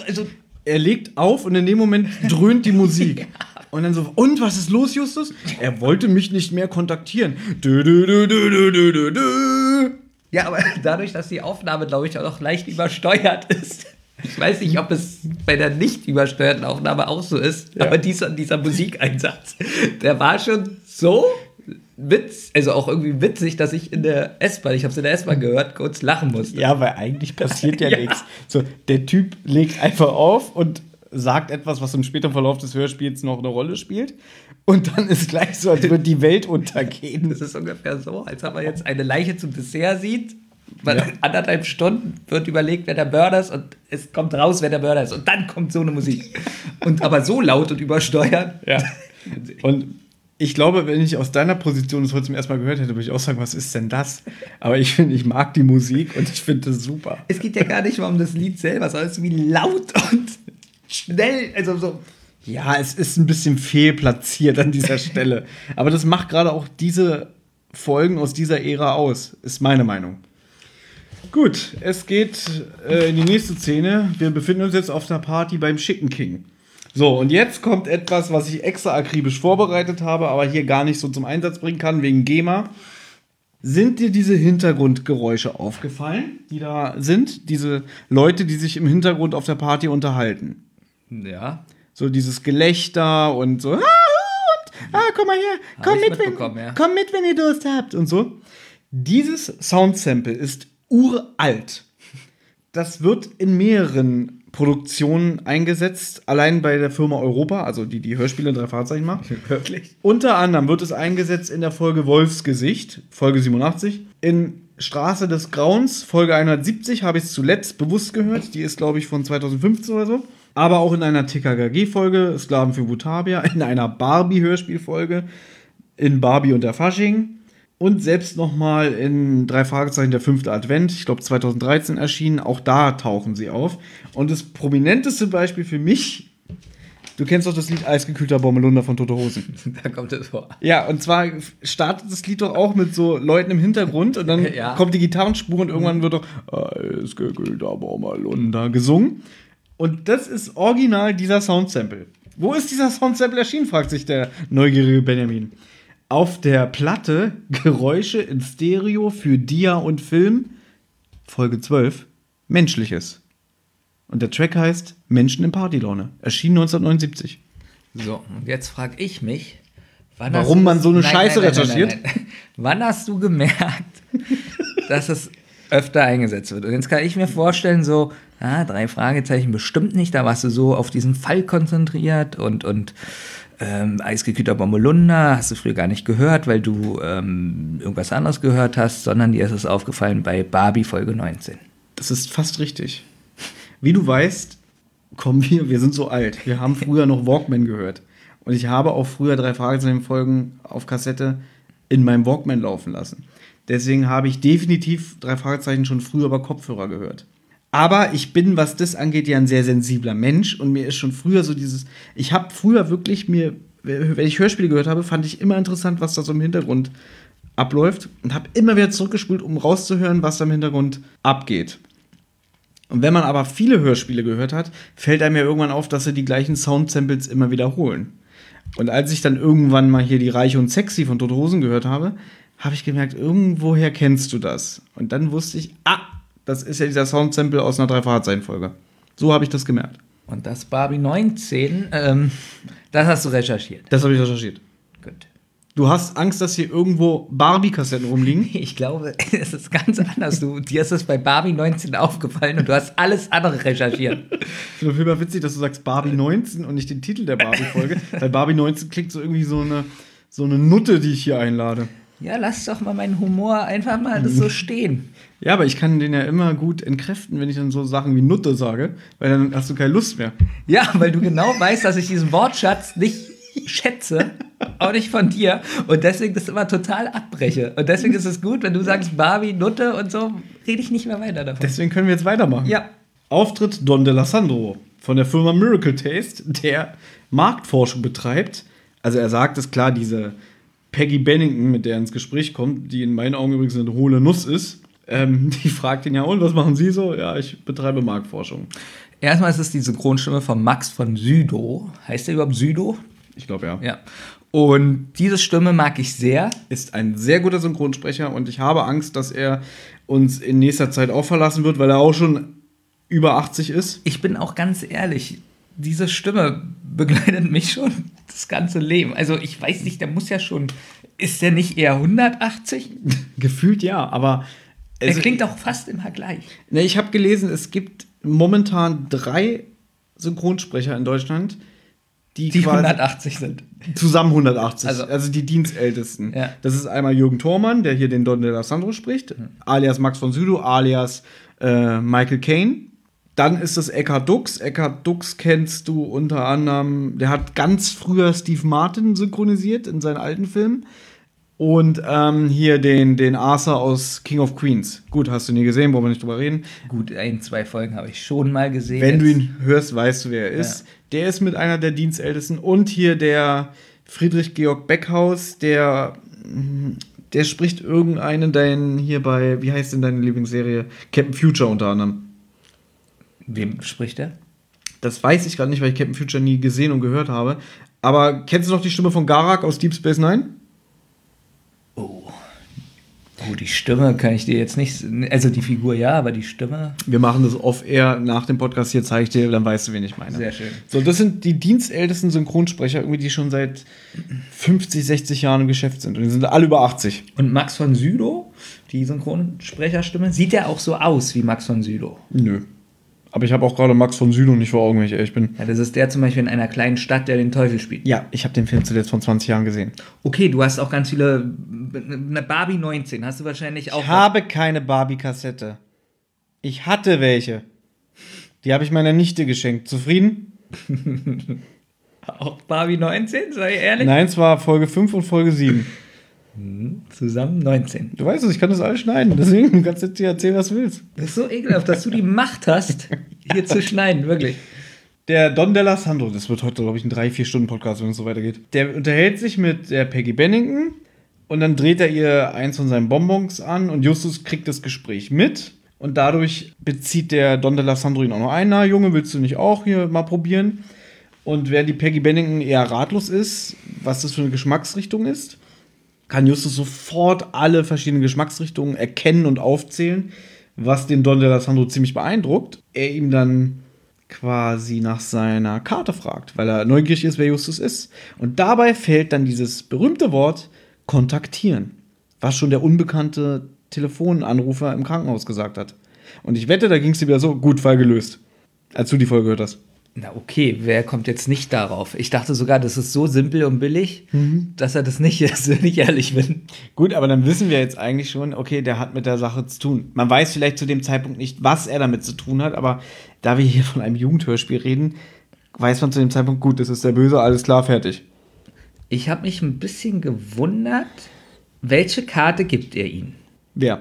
Also, Er legt auf und in dem Moment dröhnt die Musik. Und dann so, und was ist los, Justus? Er wollte mich nicht mehr kontaktieren. Dö, dö, dö. ja, aber dadurch, dass die Aufnahme, glaube ich, auch noch leicht übersteuert ist. Ich weiß nicht, ob es bei der nicht übersteuerten Aufnahme auch so ist, aber dieser, dieser Musikeinsatz, der war schon so witz, also auch irgendwie witzig, dass ich in der S-Bahn, ich habe es in der S-Bahn gehört, kurz lachen musste. Ja, weil eigentlich passiert ja, Ja. nichts. So, der Typ legt einfach auf und sagt etwas, was im späteren Verlauf des Hörspiels noch eine Rolle spielt. Und dann ist gleich so, als würde die Welt untergehen. Das ist ungefähr so, als ob man jetzt eine Leiche zum Dessert sieht. Man anderthalb Stunden wird überlegt, wer der Mörder ist und es kommt raus, wer der Mörder ist. Und dann kommt so eine Musik. Und aber so laut und übersteuert. Ja. Und ich glaube, wenn ich aus deiner Position das heute zum ersten Mal gehört hätte, würde ich auch sagen, was ist denn das? Aber ich finde, ich mag die Musik und ich finde das super. Es geht ja gar nicht mal um das Lied selber, sondern es ist wie laut und schnell. Also so. Ja, es ist ein bisschen fehlplatziert an dieser Stelle. Aber das macht gerade auch diese Folgen aus dieser Ära aus, ist meine Meinung. Gut, es geht äh, in die nächste Szene. Wir befinden uns jetzt auf einer Party beim Chicken King. So, und jetzt kommt etwas, was ich extra akribisch vorbereitet habe, aber hier gar nicht so zum Einsatz bringen kann, wegen GEMA. Sind dir diese Hintergrundgeräusche aufgefallen, die da sind? Diese Leute, die sich im Hintergrund auf der Party unterhalten. Ja. So dieses Gelächter und so. Ah, und, ah komm mal her, komm mit, wenn, ja. komm mit, wenn ihr Durst habt und so. Dieses Soundsample ist uralt. Das wird in mehreren Produktionen eingesetzt, allein bei der Firma Europa, also die die Hörspiele in drei Fahrzeichen macht. Wirklich? Unter anderem wird es eingesetzt in der Folge Wolfsgesicht, Folge 87. In Straße des Grauens, Folge 170, habe ich es zuletzt bewusst gehört. Die ist, glaube ich, von 2015 oder so. Aber auch in einer TKKG-Folge, Sklaven für Butavia, in einer Barbie-Hörspielfolge, in Barbie und der Fasching. Und selbst nochmal in drei Fragezeichen der fünfte Advent, ich glaube 2013 erschienen, auch da tauchen sie auf. Und das prominenteste Beispiel für mich, du kennst doch das Lied Eisgekühlter Bommelunder von Tote Hosen. Da kommt es vor. Ja, und zwar startet das Lied doch auch mit so Leuten im Hintergrund und dann Ja. kommt die Gitarrenspur und irgendwann wird doch Eisgekühlter Bommelunder gesungen. Und das ist original dieser Soundsample. Wo ist dieser Soundsample erschienen, fragt sich der neugierige Benjamin. Auf der Platte Geräusche in Stereo für Dia und Film, Folge 12, Menschliches. Und der Track heißt Menschen in Partylaune. Erschien 1979. So, und jetzt frage ich mich, Warum man so eine Scheiße recherchiert? nein. Wann hast du gemerkt, dass es öfter eingesetzt wird? Und jetzt kann ich mir vorstellen, so, ah, drei Fragezeichen bestimmt nicht, da warst du so auf diesen Fall konzentriert und, und ähm, Eisgekühlter Bommelunder hast du früher gar nicht gehört, weil du ähm, irgendwas anderes gehört hast, sondern dir ist es aufgefallen bei Barbie Folge 19. Das ist fast richtig. Wie du weißt, kommen wir, wir sind so alt. Wir haben früher noch Walkman gehört. Und ich habe auch früher drei Fragezeichen-Folgen auf Kassette in meinem Walkman laufen lassen. Deswegen habe ich definitiv drei Fragezeichen schon früher über Kopfhörer gehört. Aber ich bin, was das angeht, ja ein sehr sensibler Mensch und mir ist schon früher so dieses. Ich habe früher wirklich mir, wenn ich Hörspiele gehört habe, fand ich immer interessant, was da so im Hintergrund abläuft und habe immer wieder zurückgespult, um rauszuhören, was da im Hintergrund abgeht. Und wenn man aber viele Hörspiele gehört hat, fällt einem ja irgendwann auf, dass sie die gleichen Soundsamples immer wiederholen. Und als ich dann irgendwann mal hier die Reiche und Sexy von Tote Hosen gehört habe, habe ich gemerkt, irgendwoher kennst du das. Und dann wusste ich, ah, das ist ja dieser Soundsample aus einer Drei-Fahrzeichen-Folge. So habe ich das gemerkt. Und das Barbie 19, ähm, das hast du recherchiert. Das habe ich recherchiert. Gut. Du hast Angst, dass hier irgendwo Barbie-Kassetten rumliegen? Ich glaube, es ist ganz anders. Du, dir ist es bei Barbie 19 aufgefallen und du hast alles andere recherchiert. Ich finde immer witzig, dass du sagst Barbie 19 und nicht den Titel der Barbie-Folge. weil Barbie 19 klingt so irgendwie so eine, so eine Nutte, die ich hier einlade. Ja, lass doch mal meinen Humor einfach mal das so stehen. Ja, aber ich kann den ja immer gut entkräften, wenn ich dann so Sachen wie Nutte sage, weil dann hast du keine Lust mehr. Ja, weil du genau weißt, dass ich diesen Wortschatz nicht schätze, auch nicht von dir und deswegen das immer total abbreche. Und deswegen ist es gut, wenn du sagst Barbie, Nutte und so, rede ich nicht mehr weiter davon. Deswegen können wir jetzt weitermachen. Ja. Auftritt Don DeLassandro von der Firma Miracle Taste, der Marktforschung betreibt. Also er sagt es klar, diese Peggy Bennington, mit der er ins Gespräch kommt, die in meinen Augen übrigens eine hohle Nuss ist, ähm, die fragt ihn ja, und was machen Sie so? Ja, ich betreibe Marktforschung. Erstmal ist es die Synchronstimme von Max von Südow. Heißt der überhaupt Südow? Ich glaube ja. Ja. Und diese Stimme mag ich sehr. Ist ein sehr guter Synchronsprecher und ich habe Angst, dass er uns in nächster Zeit auch verlassen wird, weil er auch schon über 80 ist. Ich bin auch ganz ehrlich, diese Stimme begleitet mich schon das ganze Leben. Also ich weiß nicht, der muss ja schon, ist der nicht eher 180? Gefühlt ja, aber Er klingt auch fast immer gleich. Ne, ich habe gelesen, es gibt momentan drei Synchronsprecher in Deutschland, die, Die quasi 180 sind. zusammen 180, also, Also- die Dienstältesten. Ja. Das ist einmal Jürgen Thormann, der hier den Don de Sandro spricht, alias Max von Südow, alias äh, Michael Caine. Dann ist es Eckhard Dux. Eckhard Dux kennst du unter anderem, der hat ganz früher Steve Martin synchronisiert in seinen alten Filmen. Und ähm, hier den, den Arthur aus King of Queens. Gut, hast du nie gesehen, wollen wir nicht drüber reden. Gut, ein, zwei Folgen habe ich schon mal gesehen. Wenn du ihn hörst, weißt du, wer er ist. Der ist mit einer der Dienstältesten. Und hier der Friedrich Georg Beckhaus, der, mm, der spricht irgendeinen deinen hier bei, wie heißt denn deine Lieblingsserie? Captain Future unter anderem. Wem spricht er? Das weiß ich gerade nicht, weil ich Captain Future nie gesehen und gehört habe. Aber kennst du noch die Stimme von Garak aus Deep Space Nine? Oh. Oh, die Stimme kann ich dir jetzt nicht. Also die Figur ja, aber die Stimme. Wir machen das off-air nach dem Podcast. Hier zeige ich dir, dann weißt du, wen ich meine. Sehr schön. So, das sind die dienstältesten Synchronsprecher, irgendwie, die schon seit 50, 60 Jahren im Geschäft sind. Und die sind alle über 80. Und Max von Südow, die Synchronsprecherstimme, sieht ja auch so aus wie Max von Südow. Nö. Aber ich habe auch gerade Max von Südow nicht vor Augen, wenn ich ehrlich bin. Ja, das ist der zum Beispiel in einer kleinen Stadt, der den Teufel spielt. Ja, ich habe den Film zuletzt von 20 Jahren gesehen. Okay, du hast auch ganz viele. Eine Barbie 19 hast du wahrscheinlich auch. Ich habe keine Barbie-Kassette. Ich hatte welche. Die habe ich meiner Nichte geschenkt. Zufrieden? auch Barbie 19, sei ehrlich? Nein, es war Folge 5 und Folge 7. Zusammen 19. Du weißt es, ich kann das alles schneiden. Deswegen du kannst jetzt dir erzählen, was du willst. Das ist so ekelhaft, dass du die Macht hast, hier zu schneiden, wirklich. Der Don Della Sandro, das wird heute, glaube ich, ein 3-4-Stunden-Podcast, wenn es so weitergeht. Der unterhält sich mit der Peggy Bennington und dann dreht er ihr eins von seinen Bonbons an und Justus kriegt das Gespräch mit. Und dadurch bezieht der Don Della Sandro ihn auch noch ein. Na, Junge, willst du nicht auch hier mal probieren? Und während die Peggy Bennington eher ratlos ist, was das für eine Geschmacksrichtung ist, kann Justus sofort alle verschiedenen Geschmacksrichtungen erkennen und aufzählen, was den Don Della Sandro ziemlich beeindruckt. Er ihm dann quasi nach seiner Karte fragt, weil er neugierig ist, wer Justus ist. Und dabei fällt dann dieses berühmte Wort kontaktieren, was schon der unbekannte Telefonanrufer im Krankenhaus gesagt hat. Und ich wette, da ging es dir wieder so, gut, Fall gelöst, als du die Folge gehört hast. Na okay, wer kommt jetzt nicht darauf? Ich dachte sogar, das ist so simpel und billig, dass er das nicht ist, wenn ich ehrlich bin. Gut, aber dann wissen wir jetzt eigentlich schon, okay, der hat mit der Sache zu tun. Man weiß vielleicht zu dem Zeitpunkt nicht, was er damit zu tun hat, aber da wir hier von einem Jugendhörspiel reden, weiß man zu dem Zeitpunkt, gut, das ist der Böse, alles klar, fertig. Ich habe mich ein bisschen gewundert, welche Karte gibt er ihm? Wer?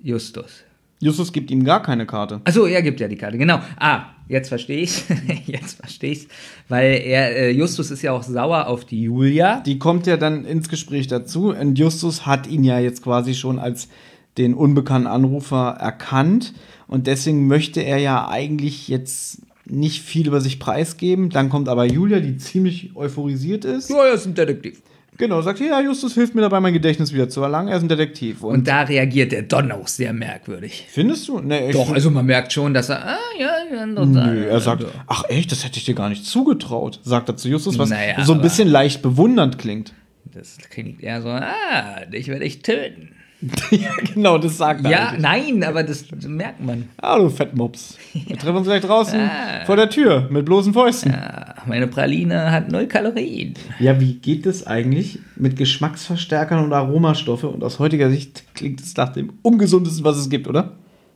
Justus. Justus gibt ihm gar keine Karte. Achso, er gibt ja die Karte, genau. Ah, jetzt verstehe ich's. jetzt verstehe ich's. Weil er, äh, Justus ist ja auch sauer auf die Julia. Die kommt ja dann ins Gespräch dazu und Justus hat ihn ja jetzt quasi schon als den unbekannten Anrufer erkannt und deswegen möchte er ja eigentlich jetzt nicht viel über sich preisgeben. Dann kommt aber Julia, die ziemlich euphorisiert ist. Ja, er ist ein Detektiv. Genau, sagt, ja, Justus hilft mir dabei, mein Gedächtnis wieder zu erlangen. Er ist ein Detektiv. Und, Und da reagiert der Don auch sehr merkwürdig. findest du? Nee, Doch, also man merkt schon, dass er, ah, ja, ja, Nö, er sagt, ach echt, das hätte ich dir gar nicht zugetraut, sagt er zu Justus, was Naja, so ein bisschen leicht bewundernd klingt. Das klingt eher so, ah, dich werde ich töten. ja, genau, das sagt er. Ja, eigentlich. nein, aber das merkt man. Hallo, Fettmops. Wir treffen uns gleich draußen Ah. vor der Tür mit bloßen Fäusten. Ah, meine Praline hat null Kalorien. Ja, wie geht es eigentlich mit Geschmacksverstärkern und Aromastoffe? Und aus heutiger Sicht klingt es nach dem ungesundesten, was es gibt, oder?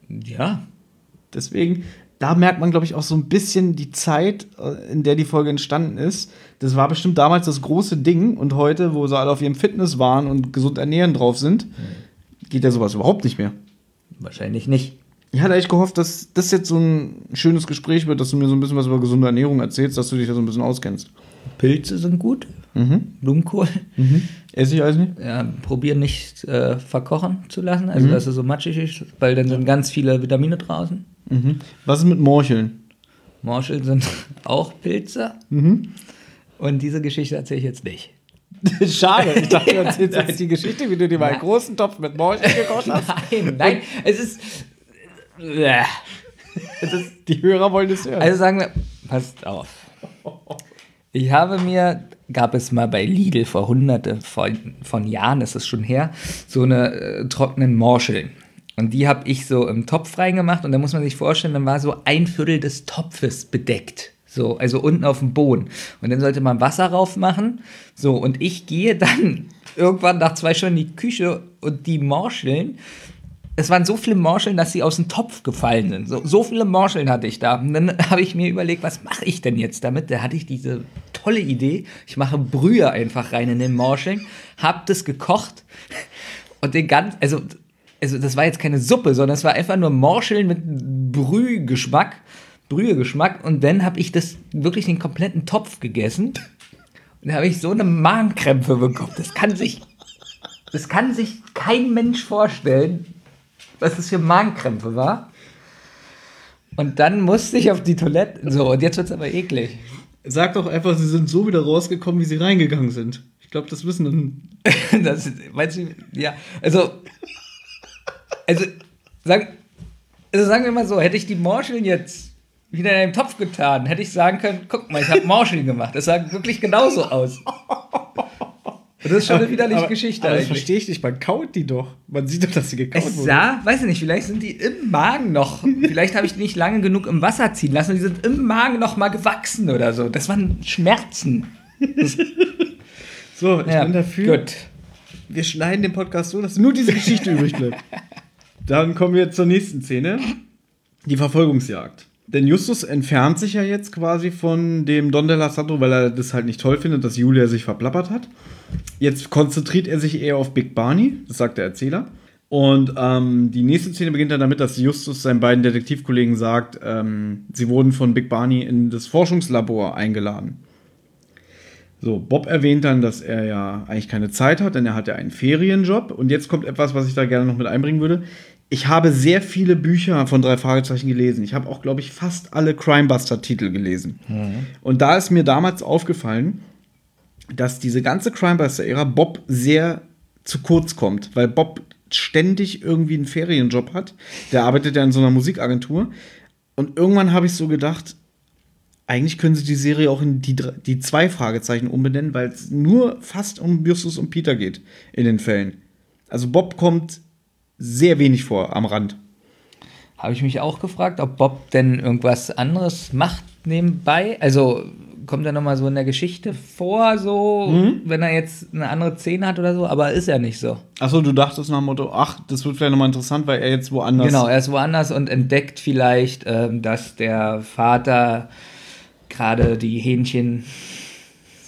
Ja, Deswegen, da merkt man, glaube ich, auch so ein bisschen die Zeit, äh, in der die Folge entstanden ist. Das war bestimmt damals das große Ding und heute, wo sie alle auf ihrem Fitness waren und gesund ernähren drauf sind, geht ja sowas überhaupt nicht mehr. wahrscheinlich nicht. Ich hatte echt gehofft, dass das jetzt so ein schönes Gespräch wird, dass du mir so ein bisschen was über gesunde Ernährung erzählst, dass du dich da so ein bisschen auskennst. Pilze sind gut. Blumenkohl. Esse ich alles nicht? Ja, probieren nicht äh, verkochen zu lassen, also dass es so matschig ist, weil dann sind ganz viele Vitamine draußen. Mhm. Was ist mit Morcheln? Morschel sind auch Pilze. Und diese Geschichte erzähle ich jetzt nicht. Schade, ich dachte, du erzählst jetzt die Geschichte, wie du dir mal einen großen Topf mit Morcheln gekocht hast. Nein, nein, es ist. Äh, Es ist, die Hörer wollen es hören. Also sagen wir, passt auf. Ich habe mir, gab es mal bei Lidl vor hunderte von, von Jahren, ist es schon her, so eine äh, trockenen Morscheln. Und die habe ich so im Topf reingemacht und da muss man sich vorstellen, dann war so ein Viertel des Topfes bedeckt. So, also unten auf dem Boden. Und dann sollte man Wasser rauf machen. So, und ich gehe dann irgendwann nach zwei Stunden in die Küche und die Morscheln es waren so viele Morscheln, dass sie aus dem Topf gefallen sind. So, so viele Morscheln hatte ich da. Und dann habe ich mir überlegt, was mache ich denn jetzt damit? Da hatte ich diese tolle Idee. Ich mache Brühe einfach rein in den Morscheln, habe das gekocht und den ganzen, also, also das war jetzt keine Suppe, sondern es war einfach nur Morscheln mit Brühgeschmack, Brühegeschmack. Und dann habe ich das wirklich den kompletten Topf gegessen. Und da habe ich so eine Magenkrämpfe bekommen. Das kann sich, das kann sich kein Mensch vorstellen, was das für Magenkrämpfe war. Und dann musste ich auf die Toilette. So, und jetzt wird es aber eklig. Sag doch einfach, sie sind so wieder rausgekommen, wie sie reingegangen sind. Ich glaube, das wissen dann. Das, meinst du, ja, also, also, sag, also sagen wir mal so, hätte ich die Morscheln jetzt wieder in einen Topf getan, hätte ich sagen können, guck mal, ich habe Morscheln gemacht. Das sah wirklich genauso aus. Und das ist schon eine widerliche Geschichte Aber das eigentlich. verstehe ich nicht, man kaut die doch. Man sieht doch, dass sie gekaut Es wurden. sah, weiß ich nicht, vielleicht sind die im Magen noch. Vielleicht habe ich die nicht lange genug im Wasser ziehen lassen und die sind im Magen noch mal gewachsen oder so. Das waren Schmerzen. So, ich Ja, bin dafür. Gut. Wir schneiden den Podcast so, dass nur diese Geschichte übrig bleibt. Dann kommen wir zur nächsten Szene. Die Verfolgungsjagd. Denn Justus entfernt sich ja jetzt quasi von dem Don della Santo, weil er das halt nicht toll findet, dass Julia sich verplappert hat. Jetzt konzentriert er sich eher auf Big Barney, das sagt der Erzähler. Und ähm, die nächste Szene beginnt dann damit, dass Justus seinen beiden Detektivkollegen sagt, ähm, sie wurden von Big Barney in das Forschungslabor eingeladen. So, Bob erwähnt dann, dass er ja eigentlich keine Zeit hat, denn er hat ja einen Ferienjob. Und jetzt kommt etwas, was ich da gerne noch mit einbringen würde. Ich habe sehr viele Bücher von drei Fragezeichen gelesen. Ich habe auch, glaube ich, fast alle Crimebuster-Titel gelesen. Und da ist mir damals aufgefallen, dass diese ganze Crimebuster-Ära Bob sehr zu kurz kommt, weil Bob ständig irgendwie einen Ferienjob hat. Der arbeitet ja in so einer Musikagentur. Und irgendwann habe ich so gedacht, eigentlich können sie die Serie auch in die, die zwei Fragezeichen umbenennen, weil es nur fast um Justus und Peter geht in den Fällen. Also Bob kommt sehr wenig vor am Rand. Habe ich mich auch gefragt, ob Bob denn irgendwas anderes macht nebenbei. Also kommt er nochmal so in der Geschichte vor, so, Mhm. wenn er jetzt eine andere Szene hat oder so, aber ist er nicht so. Achso, du dachtest nach dem Motto, ach, das wird vielleicht nochmal interessant, weil er jetzt woanders. Genau, er ist woanders und entdeckt vielleicht, ähm, dass der Vater gerade die Hähnchen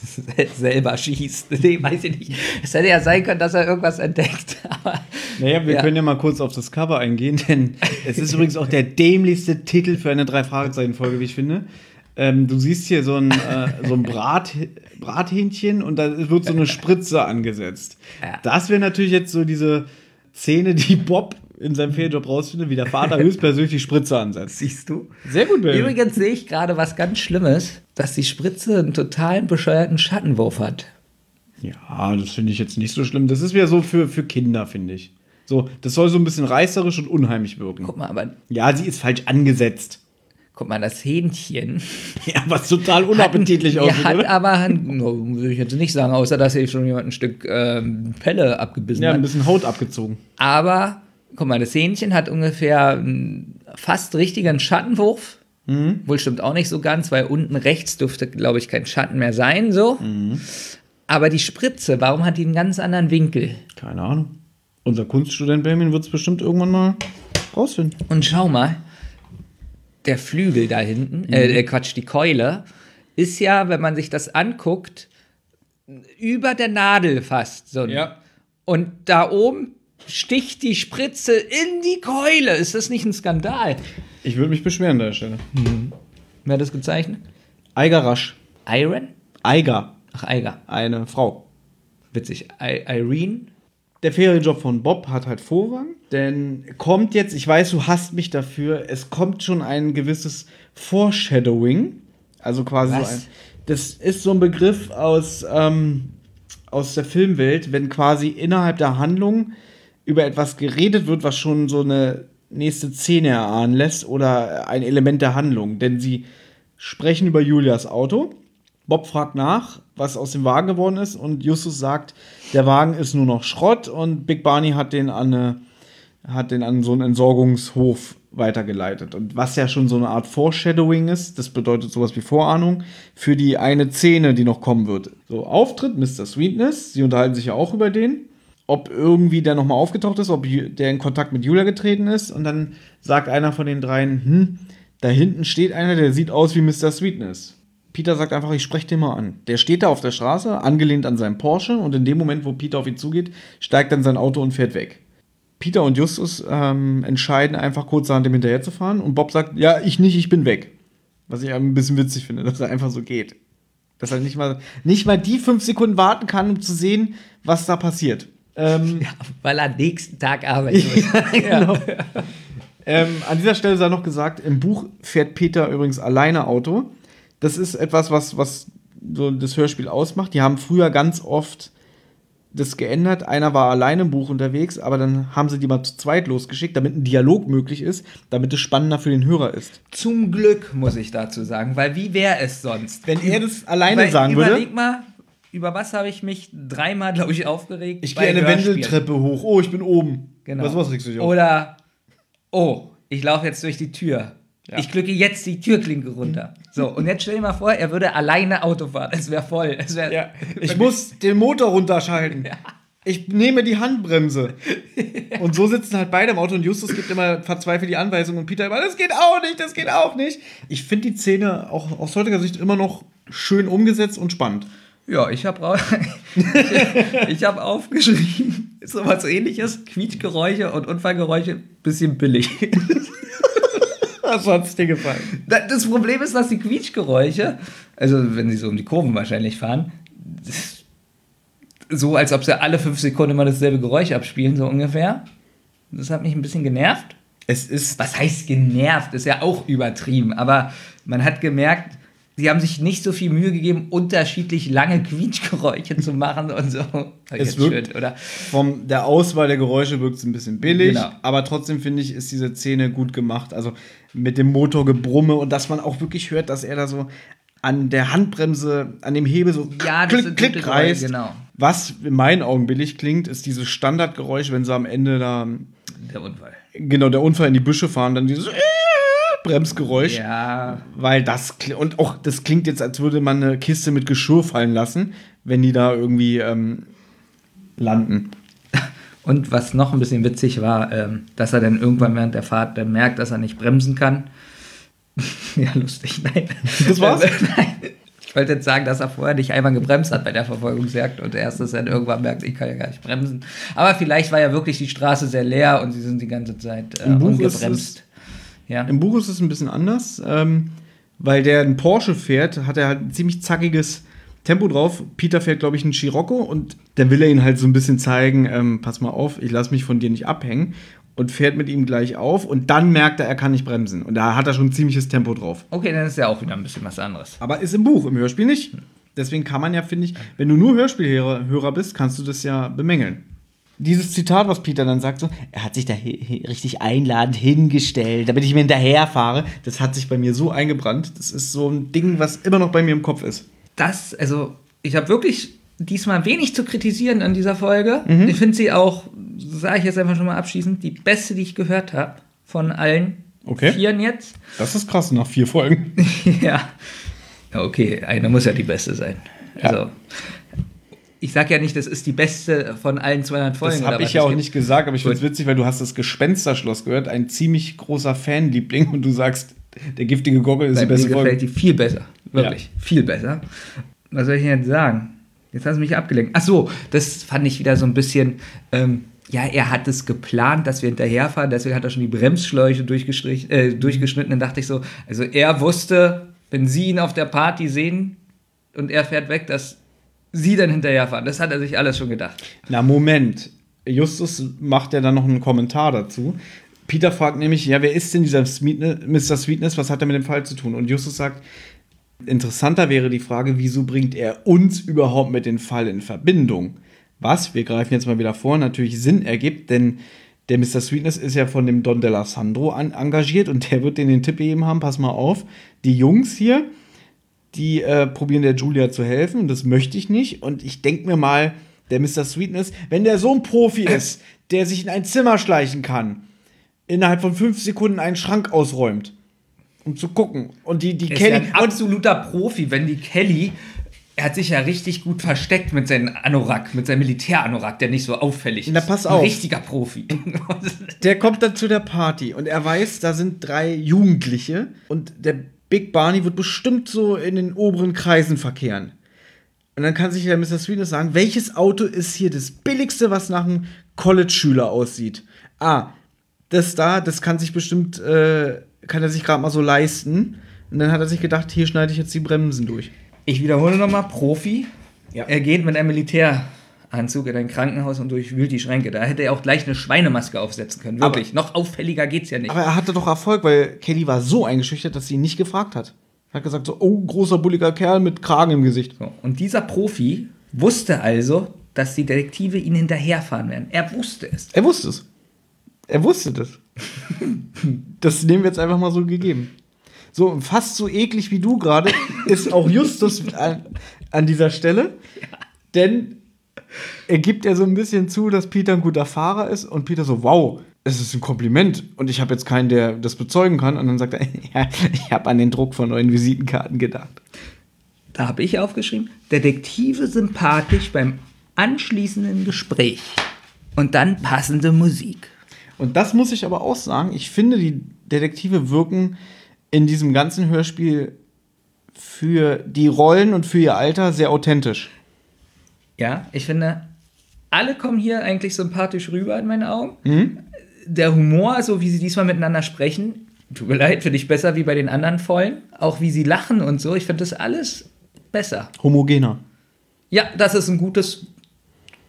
selber schießt. Nee, weiß ich nicht. Es hätte ja sein können, dass er irgendwas entdeckt. Aber Naja, wir Ja. können ja mal kurz auf das Cover eingehen, denn es ist übrigens auch der dämlichste Titel für eine Drei-Fragezeichen-Folge, wie ich finde. Ähm, du siehst hier so ein, äh, so ein Brat, Brathähnchen und da wird so eine Spritze angesetzt. Ja. Das wäre natürlich jetzt so diese Szene, die Bob in seinem Ferienjob rausfindet, wie der Vater höchstpersönlich die Spritze ansetzt. siehst du? Sehr gut, Bill. Übrigens sehe ich gerade was ganz Schlimmes, dass die Spritze einen totalen bescheuerten Schattenwurf hat. Ja, das finde ich jetzt nicht so schlimm. Das ist wieder so für, für Kinder, finde ich. So, das soll so ein bisschen reißerisch und unheimlich wirken. Guck mal, aber Ja, sie ist falsch angesetzt. guck mal, das Hähnchen Ja, was total unappetitlich ja, aussieht, hat oder? aber, no, würde ich jetzt nicht sagen, außer dass hier schon jemand ein Stück ähm, Pelle abgebissen Ja, ein hat. bisschen Haut abgezogen. Aber, guck mal, das Hähnchen hat ungefähr einen fast richtigen Schattenwurf. Wohl stimmt auch nicht so ganz, weil unten rechts dürfte, glaube ich, kein Schatten mehr sein, so. Aber die Spritze, warum hat die einen ganz anderen Winkel? Keine Ahnung. Unser Kunststudent Benjamin wird es bestimmt irgendwann mal rausfinden. Und schau mal, der Flügel da hinten, äh, äh, Quatsch, die Keule, ist ja, wenn man sich das anguckt, über der Nadel fast. So. Ja. Und da oben sticht die Spritze in die Keule. Ist das nicht ein Skandal? Ich würde mich beschweren an der Stelle. Wer hat das gezeichnet? Eiger Rasch. Iron? Eiger, Ach, Eiger. eine Frau. Witzig. I Irene? Der Ferienjob von Bob hat halt Vorrang, denn kommt jetzt, ich weiß, du hasst mich dafür, es kommt schon ein gewisses Foreshadowing. Also quasi Was? so ein. Das ist so ein Begriff aus, ähm, aus der Filmwelt, wenn quasi innerhalb der Handlung über etwas geredet wird, was schon so eine nächste Szene erahnen lässt oder ein Element der Handlung. Denn sie sprechen über Julias Auto. Bob fragt nach, was aus dem Wagen geworden ist, und Justus sagt, der Wagen ist nur noch Schrott und Big Barney hat den an, eine, hat den an so einen Entsorgungshof weitergeleitet. Und was ja schon so eine Art Foreshadowing ist, das bedeutet sowas wie Vorahnung, für die eine Szene, die noch kommen wird. So, Auftritt Mr. Sweetness, sie unterhalten sich ja auch über den, ob irgendwie der nochmal aufgetaucht ist, ob der in Kontakt mit Julia getreten ist, und dann sagt einer von den dreien, hm, da hinten steht einer, der sieht aus wie Mr. Sweetness. Peter sagt einfach, ich spreche den mal an. Der steht da auf der Straße, angelehnt an seinem Porsche, und in dem Moment, wo Peter auf ihn zugeht, steigt dann sein Auto und fährt weg. Peter und Justus ähm, entscheiden einfach kurzerhand ihm hinterher zu fahren und Bob sagt, ja, ich nicht, ich bin weg. Was ich ein bisschen witzig finde, dass er einfach so geht. Dass er nicht mal, nicht mal die fünf Sekunden warten kann, um zu sehen, was da passiert. Ähm, Ja, weil er nächsten Tag arbeiten muss. genau. ähm, an dieser Stelle sei noch gesagt, im Buch fährt Peter übrigens alleine Auto. Das ist etwas, was, was so das Hörspiel ausmacht. Die haben früher ganz oft das geändert. Einer war alleine im Buch unterwegs, aber dann haben sie die mal zu zweit losgeschickt, damit ein Dialog möglich ist, damit es spannender für den Hörer ist. Zum Glück, muss ich dazu sagen, weil wie wäre es sonst? Wenn er das alleine Weil, sagen würde, Überleg mal, über was habe ich mich dreimal, glaube ich, aufgeregt? ich gehe eine Hörspielen. Wendeltreppe hoch, oh, ich bin oben. Genau. Was, was regst du dich auf? Oder, oh, ich laufe jetzt durch die Tür. Ja. Ich glücke jetzt die Türklinke runter. So, und jetzt stell dir mal vor, er würde alleine Auto fahren. Es wäre voll. Es wär, Ja, ich muss den Motor runterschalten. Ich nehme die Handbremse. Und so sitzen halt beide im Auto und Justus gibt immer verzweifelt die Anweisung und Peter immer, das geht auch nicht, das geht auch nicht. Ich finde die Szene auch aus heutiger Sicht immer noch schön umgesetzt und spannend. Ja, ich habe ich, ich hab aufgeschrieben, so was ähnliches, Quietschgeräusche und Unfallgeräusche, bisschen billig. Was hat's dir gefallen? Da- Das Problem ist, dass die Quietschgeräusche, also wenn sie so um die Kurven wahrscheinlich fahren, so als ob sie alle fünf Sekunden immer dasselbe Geräusch abspielen, so ungefähr. Das hat mich ein bisschen genervt. Es ist. Was heißt genervt? Ist ja auch übertrieben, aber man hat gemerkt, sie haben sich nicht so viel Mühe gegeben, unterschiedlich lange Quietschgeräusche zu machen und so. Es wirkt- schön, oder? Vom der Auswahl der Geräusche wirkt es ein bisschen billig, Genau. aber trotzdem finde ich, ist diese Szene gut gemacht. Also mit dem Motorgebrumme und dass man auch wirklich hört, dass er da so an der Handbremse, an dem Hebel so Ja, das klick, klick reißt. Genau. Was in meinen Augen billig klingt, ist dieses Standardgeräusch, wenn sie am Ende da, Der Unfall. genau, der Unfall in die Büsche fahren, dann dieses Bremsgeräusch. Ja, Weil das, und auch, das klingt jetzt, als würde man eine Kiste mit Geschirr fallen lassen, wenn die da irgendwie ähm, landen. Und was noch ein bisschen witzig war, ähm, dass er dann irgendwann während der Fahrt dann merkt, dass er nicht bremsen kann. ja, lustig, nein. Das war's? nein. Ich wollte jetzt sagen, dass er vorher nicht einmal gebremst hat bei der Verfolgungsjagd und erst dass er dann irgendwann merkt, ich kann ja gar nicht bremsen. Aber vielleicht war ja wirklich die Straße sehr leer und sie sind die ganze Zeit äh, ist ungebremst. Ja. Im Buch ist es ein bisschen anders, ähm, weil der einen Porsche fährt, hat er halt ein ziemlich zackiges Tempo drauf. Peter fährt, glaube ich, einen Scirocco und dann will er ihn halt so ein bisschen zeigen, ähm, pass mal auf, ich lasse mich von dir nicht abhängen und fährt mit ihm gleich auf und dann merkt er, er kann nicht bremsen. Und da hat er schon ein ziemliches Tempo drauf. Okay, dann ist ja auch wieder ein bisschen was anderes. Aber ist im Buch, im Hörspiel nicht. Deswegen kann man ja, finde ich, wenn du nur Hörspielhörer Hörer bist, kannst du das ja bemängeln. Dieses Zitat, was Peter dann sagt, so, er hat sich da richtig einladend hingestellt, damit ich mir hinterherfahre, das hat sich bei mir so eingebrannt. Das ist so ein Ding, was immer noch bei mir im Kopf ist. das, also ich habe wirklich diesmal wenig zu kritisieren an dieser Folge. Mhm. Ich finde sie auch, sage ich jetzt einfach schon mal abschließend, die beste, die ich gehört habe von allen Okay. Vieren jetzt. Das ist krass, nach vier Folgen. ja. Ja, Okay, eine muss ja die beste sein. Ja. Also, ich sage ja nicht, das ist die beste von allen 200 Folgen. Das habe ich ja auch gibt. nicht gesagt, aber ich finde es witzig, weil du hast das Gespensterschloss gehört, ein ziemlich großer Fanliebling und du sagst, der giftige Gockel ist die Nein, beste mir Folge. gefällt die viel besser. Wirklich, viel besser. Was soll ich denn jetzt sagen? Jetzt hast du mich abgelenkt. Ach so, das fand ich wieder so ein bisschen. Ähm, ja, er hat es geplant, dass wir hinterherfahren, deswegen hat er schon die Bremsschläuche durchgestrich- äh, durchgeschnitten. Dann dachte ich so, also er wusste, wenn sie ihn auf der Party sehen, und er fährt weg, dass sie dann hinterherfahren. Das hat er sich alles schon gedacht. Na, Moment. Justus macht ja dann noch einen Kommentar dazu. Peter fragt nämlich, ja, wer ist denn dieser Mr. Sweetness? Was hat er mit dem Fall zu tun? Und Justus sagt, interessanter wäre die Frage, wieso bringt er uns überhaupt mit dem Fall in Verbindung? Was, wir greifen jetzt mal wieder vor, natürlich Sinn ergibt, denn der Mr. Sweetness ist ja von dem Don Delasandro an, engagiert und der wird denen den Tipp gegeben haben, pass mal auf, die Jungs hier, die äh, probieren der Julia zu helfen das möchte ich nicht und ich denke mir mal, der Mr. Sweetness, wenn der so ein Profi ist, der sich in ein Zimmer schleichen kann, innerhalb von fünf Sekunden einen Schrank ausräumt, um zu gucken und die, die ist ja Kelly ein absoluter Profi, wenn die Kelly. Er hat sich ja richtig gut versteckt mit seinem Anorak, mit seinem Militäranorak, der nicht so auffällig ist. Na, pass Ein auf. richtiger Profi. Der kommt dann zu der Party und er weiß, da sind drei Jugendliche und der Big Barney wird bestimmt so in den oberen Kreisen verkehren. Und dann kann sich der Mr. Sweetness sagen, welches Auto ist hier das billigste, was nach einem College-Schüler aussieht? Ah, das da, das kann sich bestimmt, äh, kann er sich gerade mal so leisten. Und dann hat er sich gedacht, hier schneide ich jetzt die Bremsen durch. Ich wiederhole nochmal, Profi. Ja. Er geht mit einem Militäranzug in ein Krankenhaus und durchwühlt die Schränke. Da hätte er auch gleich eine Schweinemaske aufsetzen können. Wirklich. Noch auffälliger geht's ja nicht. Aber er hatte doch Erfolg, weil Kelly war so eingeschüchtert, dass sie ihn nicht gefragt hat. Er hat gesagt so, oh, großer, bulliger Kerl mit Kragen im Gesicht. So. Und dieser Profi wusste also, dass die Detektive ihn hinterherfahren werden. Er wusste es. Er wusste es. Er wusste das. das nehmen wir jetzt einfach mal so gegeben. So, fast so eklig wie du gerade ist auch Justus an, an dieser Stelle. Denn er gibt ja so ein bisschen zu, dass Peter ein guter Fahrer ist. Und Peter so, wow, es ist ein Kompliment. Und ich habe jetzt keinen, der das bezeugen kann. Und dann sagt er, ja, ich habe an den Druck von neuen Visitenkarten gedacht. Da habe ich aufgeschrieben, Detektive sympathisch beim anschließenden Gespräch. Und dann passende Musik. Und das muss ich aber auch sagen. Ich finde, die Detektive wirken in diesem ganzen Hörspiel für die Rollen und für ihr Alter sehr authentisch. Ja, ich finde, alle kommen hier eigentlich sympathisch rüber in meinen Augen. Der Humor, so wie sie diesmal miteinander sprechen, tut mir leid, finde ich besser wie bei den anderen Folgen. Auch wie sie lachen und so, ich finde das alles besser. Homogener. Ja, das ist ein gutes,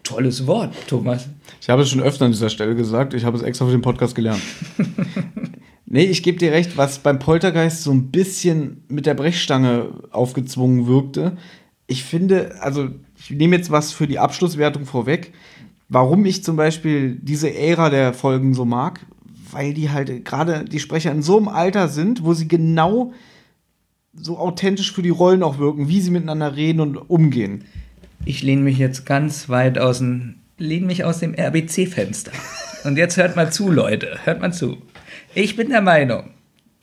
tolles Wort, Thomas. Ich habe es schon öfter an dieser Stelle gesagt. Ich habe es extra für den Podcast gelernt. nee, ich gebe dir recht, was beim Poltergeist so ein bisschen mit der Brechstange aufgezwungen wirkte. Ich finde, also ich nehme jetzt was für die Abschlusswertung vorweg. Warum ich zum Beispiel diese Ära der Folgen so mag, weil die halt gerade die Sprecher in so einem Alter sind, wo sie genau so authentisch für die Rollen auch wirken, wie sie miteinander reden und umgehen. Ich lehne mich jetzt ganz weit aus dem, lehne mich aus dem RBC-Fenster. Und jetzt hört mal zu, Leute, hört mal zu. Ich bin der Meinung,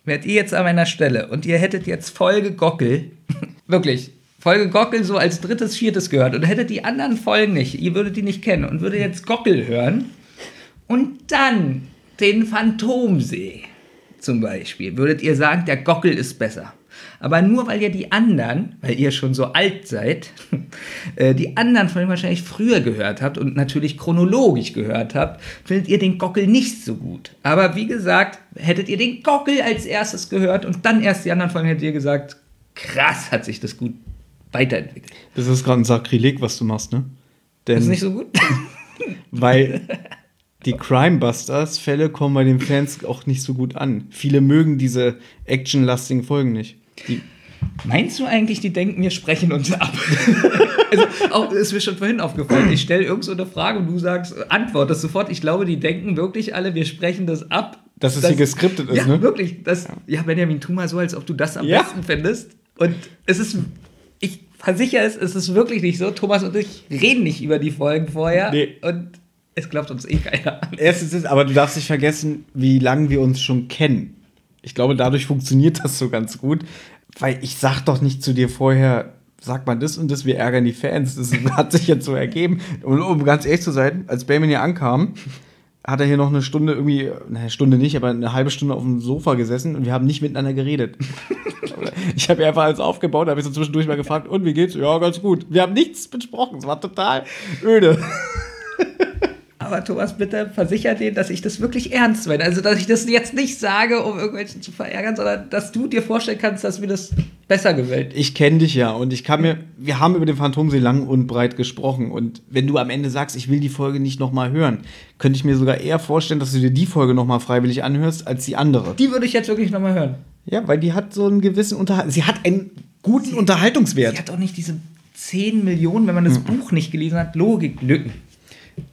wärt ihr jetzt an meiner Stelle und ihr hättet jetzt Folge Gockel, wirklich, Folge Gockel so als drittes, viertes gehört und hättet die anderen Folgen nicht, ihr würdet die nicht kennen und würdet jetzt Gockel hören und dann den Phantomsee zum Beispiel, würdet ihr sagen, der Gockel ist besser. Aber nur weil ihr die anderen, weil ihr schon so alt seid, äh, die anderen von wahrscheinlich früher gehört habt und natürlich chronologisch gehört habt, findet ihr den Gockel nicht so gut. Aber wie gesagt, hättet ihr den Gockel als erstes gehört und dann erst die anderen Folgen, hättet ihr gesagt, krass hat sich das gut weiterentwickelt. Das ist gerade ein Sakrileg, was du machst, ne? Denn Das ist nicht so gut? weil die Crime-Busters-Fälle kommen bei den Fans auch nicht so gut an. Viele mögen diese actionlastigen Folgen nicht. Die, Meinst du eigentlich, die denken, wir sprechen uns ab? also, auch, ist mir schon vorhin aufgefallen. Ich stelle irgend so eine Frage und du sagst, antwortest sofort. Ich glaube, die denken wirklich alle, wir sprechen das ab. Dass es hier geskriptet ist, ja, ne? wirklich. Das, ja, Benjamin, tu mal so, als ob du das am Ja. besten findest. Und es ist, ich versichere es, es ist wirklich nicht so. Thomas und ich reden nicht über die Folgen vorher. Nee. Und es glaubt uns eh keiner. Erstens ist, aber du darfst nicht vergessen, wie lange wir uns schon kennen. Ich glaube, dadurch funktioniert das so ganz gut. Weil ich sag doch nicht zu dir vorher, sag mal das und das, wir ärgern die Fans. Das hat sich jetzt so ergeben. Und um ganz ehrlich zu sein, als Benjamin hier ankam, hat er hier noch eine Stunde irgendwie, eine Stunde nicht, aber eine halbe Stunde auf dem Sofa gesessen und wir haben nicht miteinander geredet. ich habe einfach alles aufgebaut, habe ich so zwischendurch mal gefragt, und wie geht's? Ja, ganz gut. Wir haben nichts besprochen, es war total öde. Aber Thomas, bitte versicher dir, dass ich das wirklich ernst meine. Also, dass ich das jetzt nicht sage, um irgendwelchen zu verärgern, sondern dass du dir vorstellen kannst, dass mir das besser gefällt. Ich kenne dich ja und ich kann mir, wir haben über den Phantomsee lang und breit gesprochen und wenn du am Ende sagst, ich will die Folge nicht nochmal hören, könnte ich mir sogar eher vorstellen, dass du dir die Folge nochmal freiwillig anhörst, als die andere. Die würde ich jetzt wirklich nochmal hören. Ja, weil die hat so einen gewissen Unterhalt, sie hat einen guten Unterhaltungswert. Sie hat auch nicht diese 10 Millionen, wenn man das Buch nicht gelesen hat, Logiklücken.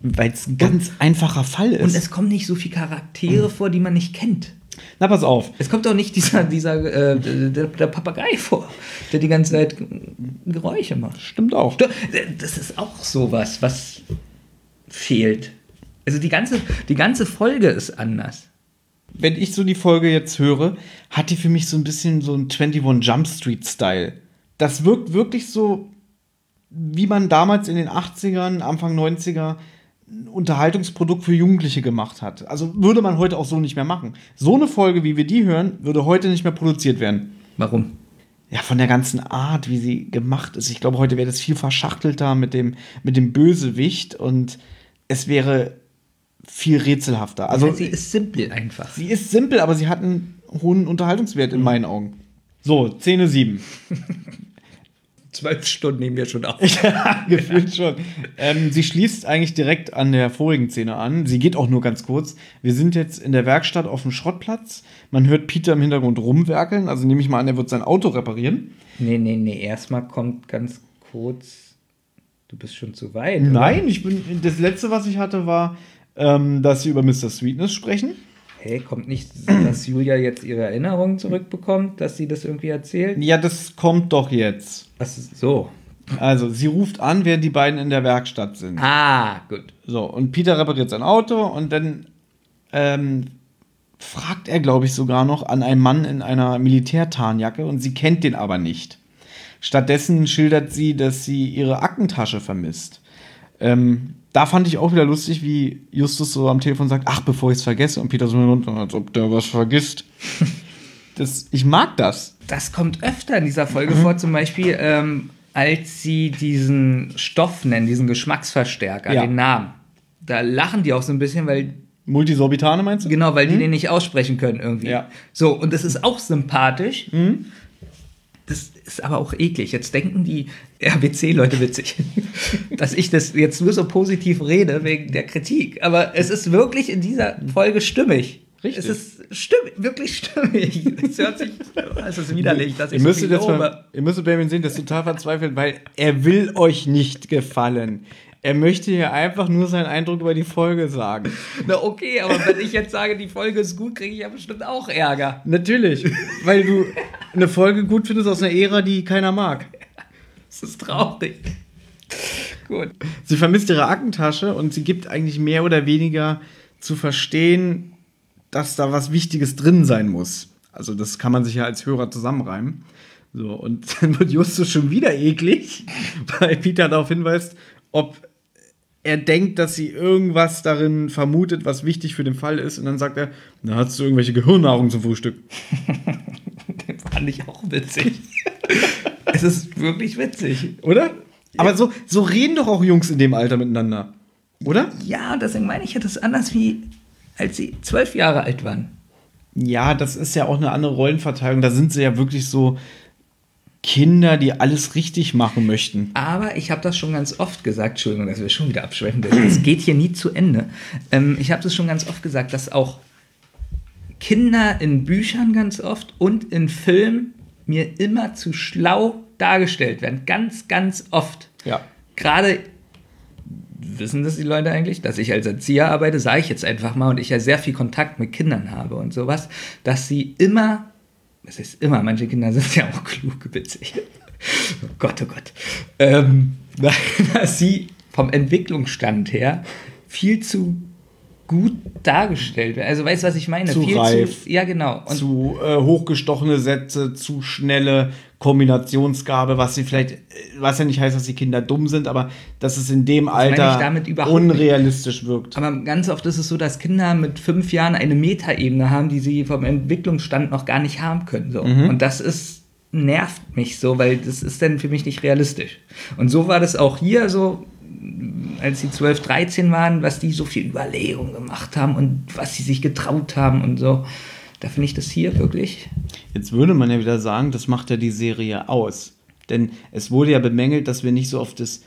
Weil es ein ganz einfacher Fall ist. Und es kommen nicht so viele Charaktere vor, die man nicht kennt. Na, pass auf. Es kommt auch nicht dieser, dieser äh, der, der Papagei vor, der die ganze Zeit Geräusche macht. Stimmt auch. Das ist auch sowas, was fehlt. Also die ganze, die ganze Folge ist anders. Wenn ich so die Folge jetzt höre, hat die für mich so ein bisschen so einen 21 Jump Street Style. Das wirkt wirklich so, wie man damals in den 80ern, Anfang 90er ein Unterhaltungsprodukt für Jugendliche gemacht hat. Also würde man heute auch so nicht mehr machen. So eine Folge, wie wir die hören, würde heute nicht mehr produziert werden. Warum? Ja, von der ganzen Art, wie sie gemacht ist. Ich glaube, heute wäre das viel verschachtelter mit dem, mit dem Bösewicht und es wäre viel rätselhafter. Also, ja, sie ist simpel einfach. Sie ist simpel, aber sie hat einen hohen Unterhaltungswert in meinen Augen. So, Szene 7. Zwölf Stunden nehmen wir schon auf. ja, gefühlt schon. Ähm, sie schließt eigentlich direkt an der vorigen Szene an. Sie geht auch nur ganz kurz. Wir sind jetzt in der Werkstatt auf dem Schrottplatz. Man hört Peter im Hintergrund rumwerkeln. Also nehme ich mal an, er wird sein Auto reparieren. Nee, nee, nee. Erstmal kommt ganz kurz. Du bist schon zu weit. Nein, ich bin. Das letzte, was ich hatte, war, ähm, dass sie über Mr. Sweetness sprechen. Hey, kommt nicht, dass Julia jetzt ihre Erinnerungen zurückbekommt, dass sie das irgendwie erzählt? Ja, das kommt doch jetzt. Ist so? Also, sie ruft an, während die beiden in der Werkstatt sind. Ah, gut. So, und Peter repariert sein Auto und dann ähm, fragt er, glaube ich, sogar noch an einen Mann in einer Militärtarnjacke und sie kennt den aber nicht. Stattdessen schildert sie, dass sie ihre Aktentasche vermisst. Ähm, da fand ich auch wieder lustig, wie Justus so am Telefon sagt, ach, bevor ich es vergesse. Und Peter so runter, als ob der was vergisst. das, ich mag das. Das kommt öfter in dieser Folge vor, zum Beispiel, ähm, als sie diesen Stoff nennen, diesen Geschmacksverstärker, Ja. den Namen. Da lachen die auch so ein bisschen, weil Multisorbitane meinst du? Genau, weil die den nicht aussprechen können irgendwie. Ja. So, und das ist auch sympathisch. Das ist aber auch eklig. Jetzt denken die RBC-Leute witzig, dass ich das jetzt nur so positiv rede wegen der Kritik. Aber es ist wirklich in dieser Folge stimmig. Richtig. Es ist stimmig, wirklich stimmig. Es hört sich, es ist widerlich, dass ich Ihr so viel lobe. mal, ihr müsstet Benjamin sehen, das ist total verzweifelt, weil er will euch nicht gefallen. Er möchte hier einfach nur seinen Eindruck über die Folge sagen. Na okay, aber wenn ich jetzt sage, die Folge ist gut, kriege ich ja bestimmt auch Ärger. Natürlich, weil du eine Folge gut findest aus einer Ära, die keiner mag. Das ist traurig. Gut. Sie vermisst ihre Aktentasche und sie gibt eigentlich mehr oder weniger zu verstehen, dass da was Wichtiges drin sein muss. Also das kann man sich ja als Hörer zusammenreimen. So, und dann wird Justus schon wieder eklig, weil Peter darauf hinweist, ob er denkt, dass sie irgendwas darin vermutet, was wichtig für den Fall ist. Und dann sagt er, na, hast du irgendwelche Gehirnnahrung zum Frühstück? Den fand ich auch witzig. es ist wirklich witzig. Oder? Aber so, so reden doch auch Jungs in dem Alter miteinander. Oder? Ja, deswegen meine ich ja das anders wie als sie zwölf Jahre alt waren. Ja, das ist ja auch eine andere Rollenverteilung. Da sind sie ja wirklich so Kinder, die alles richtig machen möchten. Aber ich habe das schon ganz oft gesagt, Entschuldigung, dass wir schon wieder abschweifen. Es geht hier nie zu Ende. Ähm, ich habe das schon ganz oft gesagt, dass auch Kinder in Büchern ganz oft und in Filmen mir immer zu schlau dargestellt werden. Ganz, ganz oft. Ja. Gerade wissen das die Leute eigentlich, dass ich als Erzieher arbeite, sage ich jetzt einfach mal, und ich ja sehr viel Kontakt mit Kindern habe und sowas, dass sie immer, das ist immer, manche Kinder sind ja auch klug, witzig. Oh Gott, oh Gott. Ähm, dass sie vom Entwicklungsstand her viel zu gut dargestellt werden. Also weißt du, was ich meine? Zu viel reif. Zu, ja, genau. Und zu äh, hochgestochene Sätze, zu schnelle Kombinationsgabe, was sie vielleicht, äh, was ja nicht heißt, dass die Kinder dumm sind, aber dass es in dem ich Alter damit überhaupt nicht. unrealistisch wirkt. Aber ganz oft ist es so, dass Kinder mit fünf Jahren eine Metaebene haben, die sie vom Entwicklungsstand noch gar nicht haben können. So. Mhm. Und das ist nervt mich so, weil das ist dann für mich nicht realistisch. Und so war das auch hier so. Als sie 12, 13 waren, was die so viel Überlegung gemacht haben und was sie sich getraut haben und so. Da finde ich das hier wirklich. Jetzt würde man ja wieder sagen, das macht ja die Serie aus. Denn es wurde ja bemängelt, dass wir nicht so auf das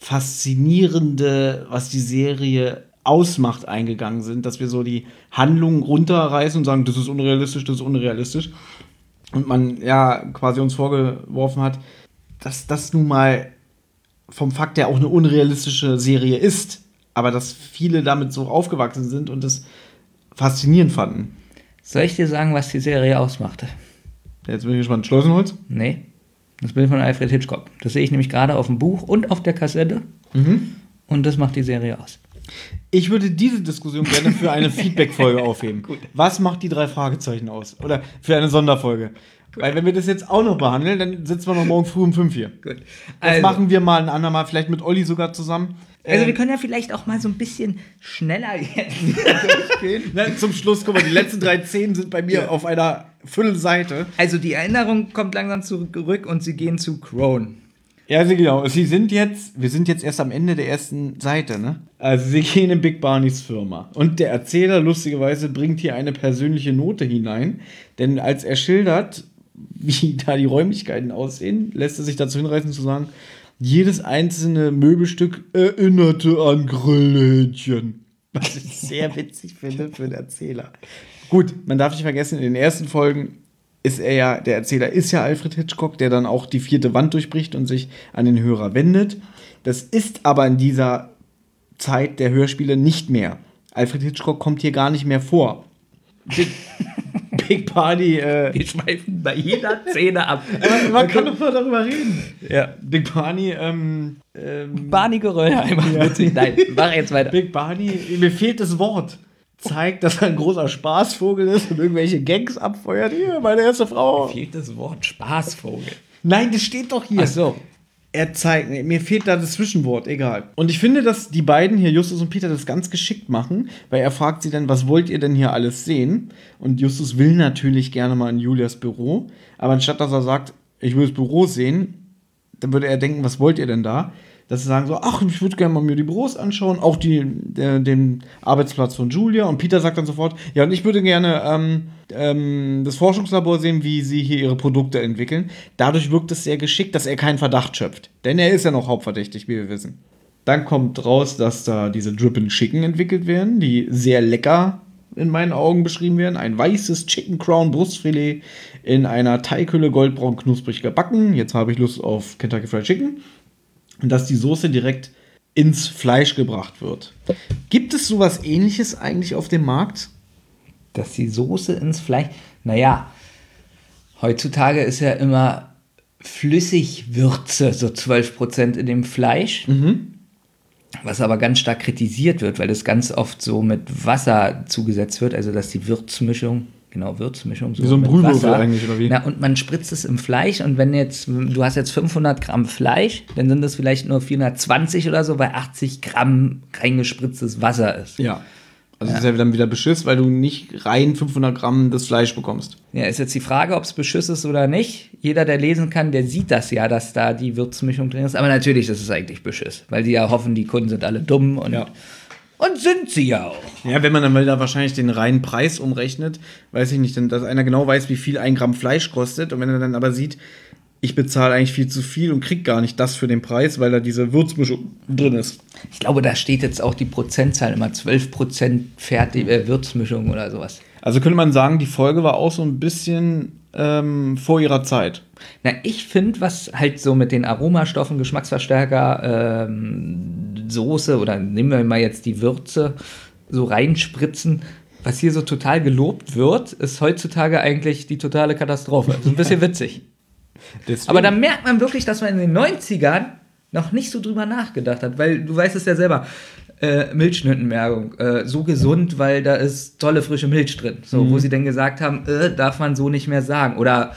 Faszinierende, was die Serie ausmacht, eingegangen sind, dass wir so die Handlung runterreißen und sagen, das ist unrealistisch, das ist unrealistisch. Und man ja quasi uns vorgeworfen hat, dass das nun mal vom Fakt her auch eine unrealistische Serie ist, aber dass viele damit so aufgewachsen sind und das faszinierend fanden. Soll ich dir sagen, was die Serie ausmachte? Jetzt bin ich gespannt. Schleusenholz? Nee. Das Bild von Alfred Hitchcock. Das sehe ich nämlich gerade auf dem Buch und auf der Kassette. Und das macht die Serie aus. Ich würde diese Diskussion gerne für eine Feedback-Folge aufheben. Was macht die drei Fragezeichen aus? Oder für eine Sonderfolge? Weil wenn wir das jetzt auch noch behandeln, dann sitzen wir noch morgen früh um fünf hier. Gut. Das Also, machen wir mal ein andermal, vielleicht mit Olli sogar zusammen. also wir Ähm, können ja vielleicht auch mal so ein bisschen schneller jetzt durchgehen. zum Schluss, guck mal, die letzten drei Szenen sind bei mir auf einer Viertelseite. Also die Erinnerung kommt langsam zurück und sie gehen zu Crone. Ja, also genau. Sie sind jetzt, wir sind jetzt erst am Ende der ersten Seite, ne? Also sie gehen in Big Barneys Firma. Und der Erzähler, lustigerweise, bringt hier eine persönliche Note hinein. Denn als er schildert, wie da die Räumlichkeiten aussehen, lässt er sich dazu hinreißen zu sagen, jedes einzelne Möbelstück erinnerte an Grillhähnchen. Was ich sehr witzig finde für den Erzähler. Gut, man darf nicht vergessen, in den ersten Folgen ist er ja, der Erzähler ist ja Alfred Hitchcock, der dann auch die vierte Wand durchbricht und sich an den Hörer wendet. Das ist aber in dieser Zeit der Hörspiele nicht mehr. Alfred Hitchcock kommt hier gar nicht mehr vor. Big, Party, äh, Wir schweifen bei jeder Szene ab. man kann doch mal darüber reden. Ja. Big Barney, ähm, ähm, Barney Geröllheimer. Witzig. Nein, mach jetzt weiter. Big Barney, mir fehlt das Wort. Zeigt, dass er ein großer Spaßvogel ist und irgendwelche Gangs abfeuert. Hier, meine erste Frau. Fehlt das Wort Spaßvogel. Nein, das steht doch hier. Ach so. Er zeigt, mir fehlt da das Zwischenwort, egal. Und ich finde, dass die beiden hier, Justus und Peter, das ganz geschickt machen, weil er fragt sie dann, was wollt ihr denn hier alles sehen? Und Justus will natürlich gerne mal in Julias Büro, aber anstatt dass er sagt, ich will das Büro sehen, dann würde er denken, was wollt ihr denn da? Dass sie sagen so, ach, ich würde gerne mal mir die Büros anschauen, auch die, der, den Arbeitsplatz von Julia. Und Peter sagt dann sofort, ja, und ich würde gerne ähm, ähm, das Forschungslabor sehen, wie sie hier ihre Produkte entwickeln. Dadurch wirkt es sehr geschickt, dass er keinen Verdacht schöpft. Denn er ist ja noch hauptverdächtig, wie wir wissen. Dann kommt raus, dass da diese Drippin' Chicken entwickelt werden, die sehr lecker in meinen Augen beschrieben werden. Ein weißes Chicken Crown Brustfilet in einer Teighülle goldbraun knusprig gebacken. Jetzt habe ich Lust auf Kentucky Fried Chicken. Und dass die Soße direkt ins Fleisch gebracht wird. Gibt es sowas ähnliches eigentlich auf dem Markt? Dass die Soße ins Fleisch. Naja, heutzutage ist ja immer Flüssigwürze, so 12% in dem Fleisch. Was aber ganz stark kritisiert wird, weil es ganz oft so mit Wasser zugesetzt wird, also dass die Würzmischung, genau, Würzmischung, Wie so ein Brühwürfel eigentlich, oder wie? Na, und man spritzt es im Fleisch und wenn jetzt, du hast jetzt 500 Gramm Fleisch, dann sind das vielleicht nur 420 oder so, weil 80 Gramm reingespritztes Wasser ist. Ja. Also das ist ja dann wieder Beschiss, weil du nicht rein 500 Gramm das Fleisch bekommst. Ja, ist jetzt die Frage, ob es Beschiss ist oder nicht. Jeder, der lesen kann, der sieht das ja, dass da die Würzmischung drin ist. Aber natürlich ist es eigentlich Beschiss, weil die ja hoffen, die Kunden sind alle dumm und, Ja. Und sind sie ja auch. Ja, wenn man dann mal da wahrscheinlich den reinen Preis umrechnet, weiß ich nicht, denn dass einer genau weiß, wie viel ein Gramm Fleisch kostet und wenn er dann aber sieht, ich bezahle eigentlich viel zu viel und krieg gar nicht das für den Preis, weil da diese Würzmischung drin ist. Ich glaube, da steht jetzt auch die Prozentzahl immer 12% fertig, äh, Würzmischung oder sowas. Also könnte man sagen, die Folge war auch so ein bisschen ähm, vor ihrer Zeit. Na, ich finde, was halt so mit den Aromastoffen, Geschmacksverstärker, ähm, Soße oder nehmen wir mal jetzt die Würze so reinspritzen, was hier so total gelobt wird, ist heutzutage eigentlich die totale Katastrophe. So ein bisschen witzig. Deswegen- Aber da merkt man wirklich, dass man in den 90ern noch nicht so drüber nachgedacht hat, weil du weißt es ja selber. Äh, Milchschnittenmerkung, äh, so gesund, weil da ist tolle frische Milch drin. So, wo sie dann gesagt haben, äh, darf man so nicht mehr sagen. Oder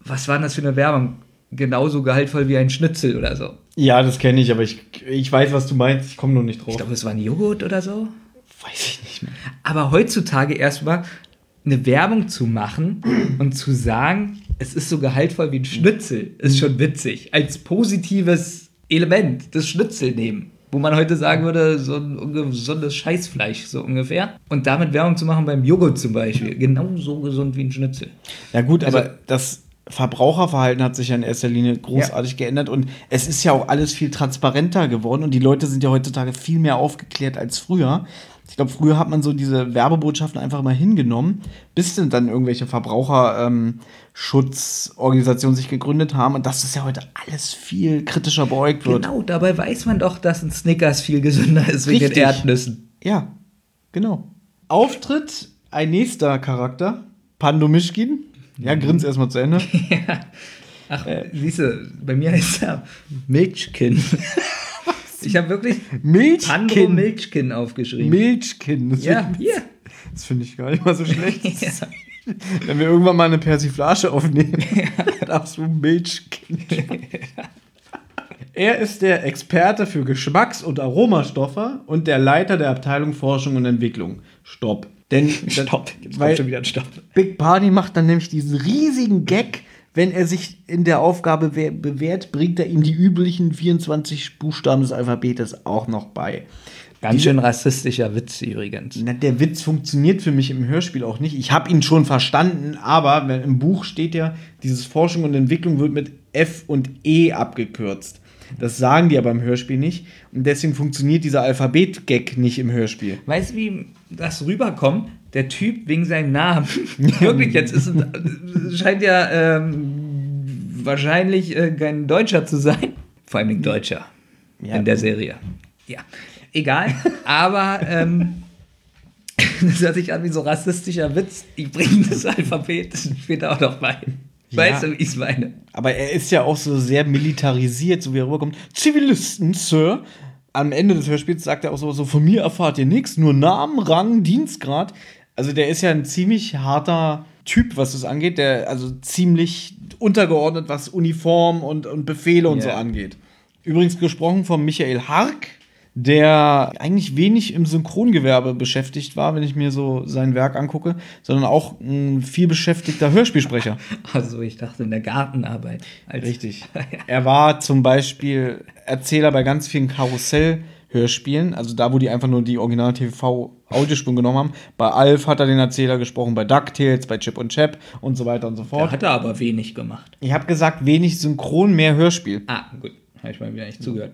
was war denn das für eine Werbung? Genauso gehaltvoll wie ein Schnitzel oder so. ja, das kenne ich, aber ich, ich weiß, was du meinst. Ich komme nur nicht drauf. Ich glaube, es war ein Joghurt oder so. weiß ich nicht mehr. Aber heutzutage erstmal eine Werbung zu machen und zu sagen, es ist so gehaltvoll wie ein Schnitzel, ist schon witzig. Als positives Element das Schnitzel nehmen. Wo man heute sagen würde, so ein ungesundes Scheißfleisch, so ungefähr. Und damit Werbung zu machen beim Joghurt zum Beispiel. Genauso gesund wie ein Schnitzel. Ja gut, Also- aber das Verbraucherverhalten hat sich ja in erster Linie großartig geändert und es ist ja auch alles viel transparenter geworden und die Leute sind ja heutzutage viel mehr aufgeklärt als früher. Ich glaube, früher hat man so diese Werbebotschaften einfach mal hingenommen, bis denn dann irgendwelche Verbraucherschutzorganisationen sich gegründet haben und dass das ja heute alles viel kritischer beäugt wird. Genau, dabei weiß man doch, dass ein Snickers viel gesünder ist wegen den Richtig. Erdnüssen. Ja, genau. Auftritt ein nächster Charakter, Pando Mischkin. Ja, grins erstmal zu Ende. Ach, siehst du, bei mir heißt er Milchkin. ich habe wirklich Milchkin. Milchkin aufgeschrieben. Milchkin. Das ja, hier. Das finde ich gar nicht mal so schlecht. Ja. Wenn wir irgendwann mal eine Persiflage aufnehmen, darfst du Milchkin. Er ist der Experte für Geschmacks- und Aromastoffe und der Leiter der Abteilung Forschung und Entwicklung. Stopp. Denn Stopp, jetzt weil kommt schon wieder ein Stopp. Big Party macht dann nämlich diesen riesigen Gag, wenn er sich in der Aufgabe bewährt, bringt er ihm die üblichen 24 Buchstaben des Alphabetes auch noch bei. Ganz schön rassistischer Witz übrigens. Na, der Witz funktioniert für mich im Hörspiel auch nicht. Ich habe ihn schon verstanden, aber im Buch steht ja, dieses Forschung und Entwicklung wird mit F und E abgekürzt. Das sagen die aber im Hörspiel nicht. Und deswegen funktioniert dieser Alphabet-Gag nicht im Hörspiel. Weißt du, wie das rüberkommt? Der Typ wegen seinem Namen. Wirklich, jetzt ist scheint ja ähm, wahrscheinlich äh, kein Deutscher zu sein. Vor allem Deutscher Ja. in der Serie. Ja, egal. Aber ähm, das hört sich an wie so rassistischer Witz. Ich bringe das Alphabet später auch noch bei. Weißt Ja. du, wie ich es meine? Aber er ist ja auch so sehr militarisiert, so wie er rüberkommt. Zivilisten, Sir. Am Ende des Hörspiels sagt er auch so, so von mir erfahrt ihr nichts, nur Namen, Rang, Dienstgrad. Also der ist ja ein ziemlich harter Typ, was das angeht. Der also ziemlich untergeordnet, was Uniform und, und Befehle und so Ja. angeht. Übrigens gesprochen von Michael Hark, der eigentlich wenig im Synchrongewerbe beschäftigt war, wenn ich mir so sein Werk angucke, sondern auch ein viel beschäftigter Hörspielsprecher. Also, ich dachte in der Gartenarbeit. Richtig. Er war zum Beispiel Erzähler bei ganz vielen Karussell-Hörspielen, also da, wo die einfach nur die Original-TV-Audiospuren genommen haben. Bei Alf hat er den Erzähler gesprochen, bei DuckTales, bei Chip und Chap und so weiter und so Da fort. hat er aber wenig gemacht. Ich habe gesagt, wenig Synchron, mehr Hörspiel. Ah, gut. Habe ich mal wieder nicht zugehört.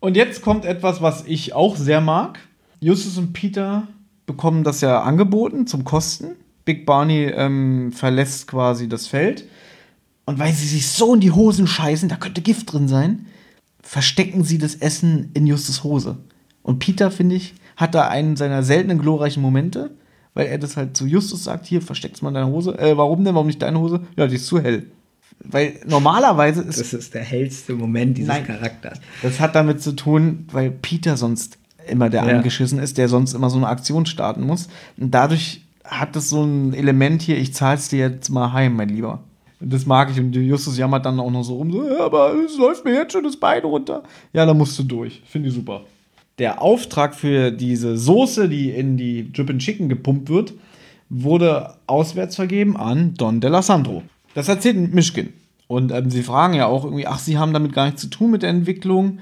Und jetzt kommt etwas, was ich auch sehr mag. Justus und Peter bekommen das ja angeboten zum Kosten. Big Barney ähm, verlässt quasi das Feld. Und weil sie sich so in die Hosen scheißen, da könnte Gift drin sein, verstecken sie das Essen in Justus Hose. Und Peter, finde ich, hat da einen seiner seltenen glorreichen Momente, weil er das halt zu Justus sagt, hier, versteck's mal in deiner Hose. Äh, warum denn? Warum nicht deine Hose? Ja, die ist zu hell. Weil normalerweise ist Das ist der hellste Moment dieses Nein. Charakters. das hat damit zu tun, weil Peter sonst immer der Ja. angeschissen ist, der sonst immer so eine Aktion starten muss. Und dadurch hat es so ein Element hier, ich zahl's dir jetzt mal heim, mein Lieber. Und das mag ich. Und Justus jammert dann auch noch so rum, so, ja, aber es läuft mir jetzt schon das Bein runter. Ja, da musst du durch. Finde ich super. Der Auftrag für diese Soße, die in die Drippin' Chicken gepumpt wird, wurde auswärts vergeben an Don Delasandro. Das erzählt Mischkin. Und ähm, sie fragen ja auch irgendwie, ach, sie haben damit gar nichts zu tun mit der Entwicklung.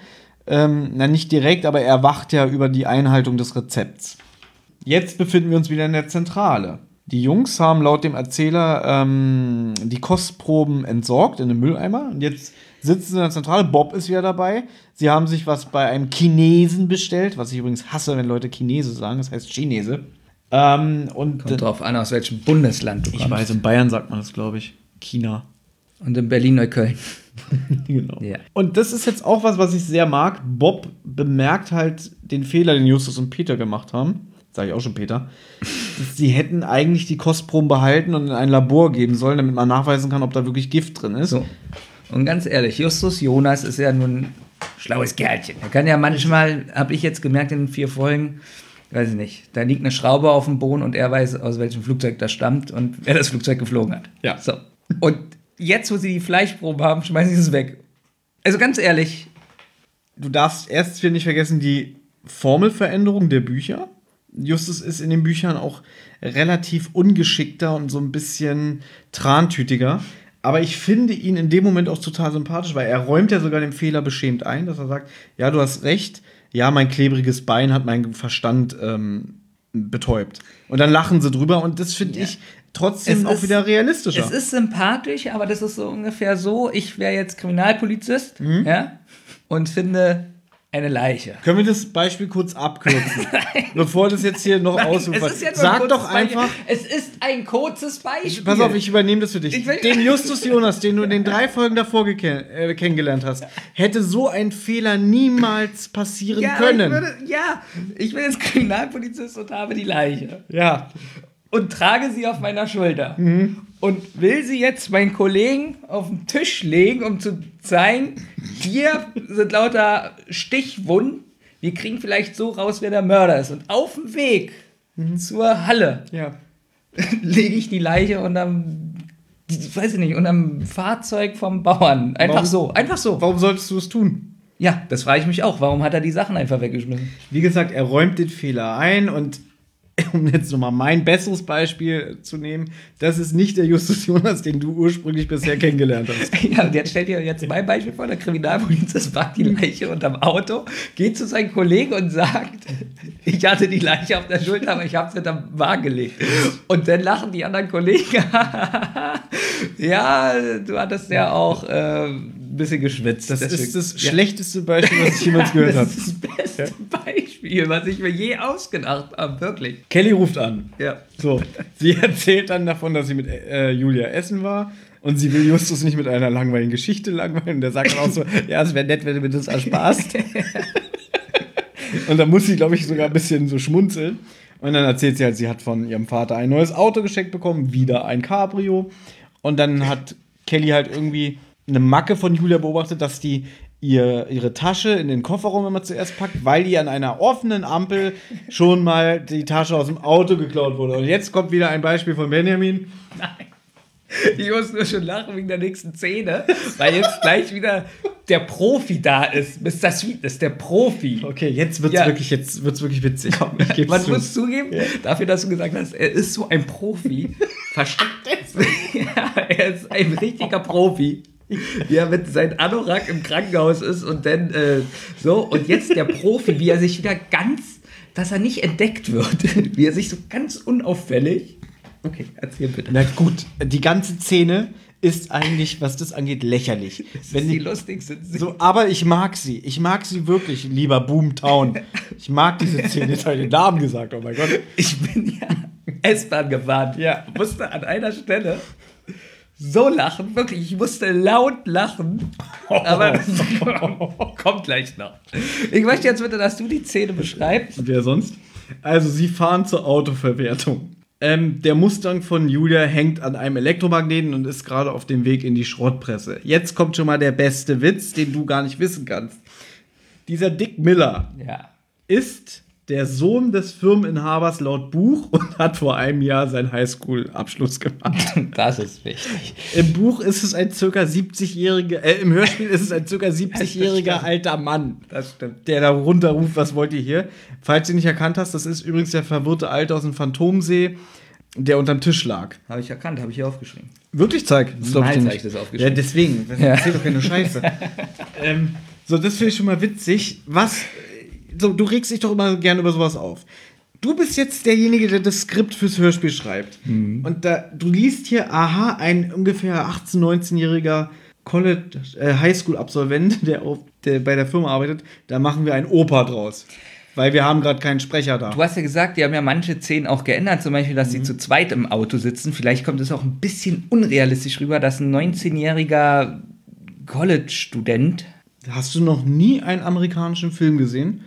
Ähm, na, nicht direkt, aber er wacht ja über die Einhaltung des Rezepts. Jetzt befinden wir uns wieder in der Zentrale. Die Jungs haben laut dem Erzähler ähm, die Kostproben entsorgt in einem Mülleimer. Und jetzt sitzen sie in der Zentrale. Bob ist wieder dabei. Sie haben sich was bei einem Chinesen bestellt, was ich übrigens hasse, wenn Leute Chinese sagen. Das heißt Chinese. Ähm, und Kommt drauf an, aus welchem Bundesland du ich kommst. weiß, in Bayern sagt man das, glaube ich. China. Und in Berlin-Neukölln. genau. Ja. Und das ist jetzt auch was, was ich sehr mag. Bob bemerkt halt den Fehler, den Justus und Peter gemacht haben. Sage ich auch schon Peter. Sie hätten eigentlich die Kostproben behalten und in ein Labor geben sollen, damit man nachweisen kann, ob da wirklich Gift drin ist. So. Und ganz ehrlich, Justus Jonas ist ja nun ein schlaues Kerlchen. Er kann ja manchmal, habe ich jetzt gemerkt in den vier Folgen, weiß ich nicht, da liegt eine Schraube auf dem Boden und er weiß, aus welchem Flugzeug das stammt und wer das Flugzeug geflogen hat. Ja. So. Und jetzt, wo sie die Fleischprobe haben, schmeißen sie es weg. Also ganz ehrlich, Du darfst erst hier nicht vergessen, die Formelveränderung der Bücher. Justus ist in den Büchern auch relativ ungeschickter und so ein bisschen trantütiger. Aber ich finde ihn in dem Moment auch total sympathisch, weil er räumt ja sogar den Fehler beschämt ein, dass er sagt, ja, du hast recht, ja, mein klebriges Bein hat meinen Verstand ähm, betäubt. Und dann lachen sie drüber und das finde Ja. ich trotzdem Es auch ist- wieder realistischer. Es ist sympathisch, aber das ist so ungefähr so, ich wäre jetzt Kriminalpolizist, Mhm. ja, und finde eine Leiche. Können wir das Beispiel kurz abkürzen? Bevor das jetzt hier noch ausufert. Ja Sag doch einfach. Beispiel. Es ist ein kurzes Beispiel. Pass auf, ich übernehme das für dich. Den Justus Jonas, den du in den drei Folgen davor äh, kennengelernt hast, hätte so ein Fehler niemals passieren ja, können. Ich würde, ja, ich bin jetzt Kriminalpolizist und habe die Leiche. ja. und trage sie auf meiner Schulter. Mhm. Und will sie jetzt meinen Kollegen auf den Tisch legen, um zu zeigen, hier sind lauter Stichwunden. Wir kriegen vielleicht so raus, wer der Mörder ist. Und auf dem Weg zur Halle Ja. lege ich die Leiche unterm, weiß ich nicht, unterm Fahrzeug vom Bauern. Einfach Warum- so, einfach so. Warum solltest du es tun? Ja, das frage ich mich auch. Warum hat er die Sachen einfach weggeschmissen? Wie gesagt, er räumt den Fehler ein und um jetzt nochmal mein besseres Beispiel zu nehmen, das ist nicht der Justus Jonas, den du ursprünglich bisher kennengelernt hast. Ja, und jetzt stellt ihr jetzt mein Beispiel vor, der Kriminalpolizist packt die Leiche unterm Auto, geht zu seinem Kollegen und sagt, ich hatte die Leiche auf der Schulter, aber ich habe sie unterm Wagen gelegt. Und dann lachen die anderen Kollegen, ja, du hattest ja auch äh, ein bisschen geschwitzt. Das Deswegen- ist das ja. schlechteste Beispiel, was ich jemals gehört habe. Das ist das beste Beispiel, was ich mir je ausgedacht habe, wirklich. Kelly ruft an. Ja. So, sie erzählt dann davon, dass sie mit äh, Julia essen war und sie will Justus nicht mit einer langweiligen Geschichte langweilen. Und der sagt dann auch so, ja, es wäre nett, wenn du mir das ersparst. und dann muss sie, glaube ich, sogar ein bisschen so schmunzeln. Und dann erzählt sie halt, sie hat von ihrem Vater ein neues Auto geschenkt bekommen, wieder ein Cabrio. Und dann hat Kelly halt irgendwie eine Macke von Julia beobachtet, dass die ihr, ihre Tasche in den Kofferraum immer zuerst packt, weil ihr an einer offenen Ampel schon mal die Tasche aus dem Auto geklaut wurde. Und jetzt kommt wieder ein Beispiel von Benjamin. Ich muss nur schon lachen wegen der nächsten Szene, weil jetzt gleich wieder der Profi da ist. Mr. Sweetness, der Profi. Okay, jetzt wird's Ja. wirklich, jetzt wird's wirklich witzig. Ich geb's Man zu. muss zugeben, dafür, dass du gesagt hast, er ist so ein Profi, versteckt es. ja, er ist ein richtiger Profi. Wie er mit seinem Anorak im Krankenhaus ist und dann äh, so. Und jetzt der Profi, wie er sich wieder ganz, dass er nicht entdeckt wird, wie er sich so ganz unauffällig. Okay, erzähl bitte. Na gut, die ganze Szene ist eigentlich, was das angeht, lächerlich. Das Wenn ist die die, lustigste Szene. so, aber ich mag sie. Ich mag sie wirklich, lieber Boomtown. Ich mag diese Szene. Jetzt habe ich den Namen gesagt, oh mein Gott. Ich bin ja S-Bahn gefahren. Ja. Musste an einer Stelle so lachen, wirklich, ich musste laut lachen. Aber das kommt gleich noch. Ich möchte jetzt bitte, dass du die Szene beschreibst. Und wer sonst? Also, sie fahren zur Autoverwertung. Ähm, der Mustang von Julia hängt an einem Elektromagneten und ist gerade auf dem Weg in die Schrottpresse. Jetzt kommt schon mal der beste Witz, den du gar nicht wissen kannst. Dieser Dick Miller Ja. ist der Sohn des Firmeninhabers laut Buch und hat vor einem Jahr seinen Highschool-Abschluss gemacht. Das ist wichtig. Im Buch ist es ein circa 70-jähriger, äh, im Hörspiel ist es ein circa 70-jähriger alter Mann, Das stimmt. der da runterruft, was wollt ihr hier? Falls du nicht erkannt hast, das ist übrigens der verwirrte Alte aus dem Phantomsee, der unterm Tisch lag. Habe ich erkannt, habe ich hier aufgeschrieben. Wirklich zeig? Das hab nicht. ich das Ja, aufgeschrieben. deswegen. Das Ja. doch keine Scheiße. ähm, so, das finde ich schon mal witzig. Was, so, du regst dich doch immer gerne über sowas auf. Du bist jetzt derjenige, der das Skript fürs Hörspiel schreibt. Und da, du liest hier, aha, ein ungefähr 18-, 19-jähriger College, äh, Highschool-Absolvent, der, auf, der bei der Firma arbeitet, da machen wir ein Opa draus. Weil wir haben gerade keinen Sprecher da. Du hast ja gesagt, die haben ja manche Szenen auch geändert, zum Beispiel, dass sie zu zweit im Auto sitzen. Vielleicht kommt es auch ein bisschen unrealistisch rüber, dass ein 19-jähriger College-Student Hast du noch nie einen amerikanischen Film gesehen?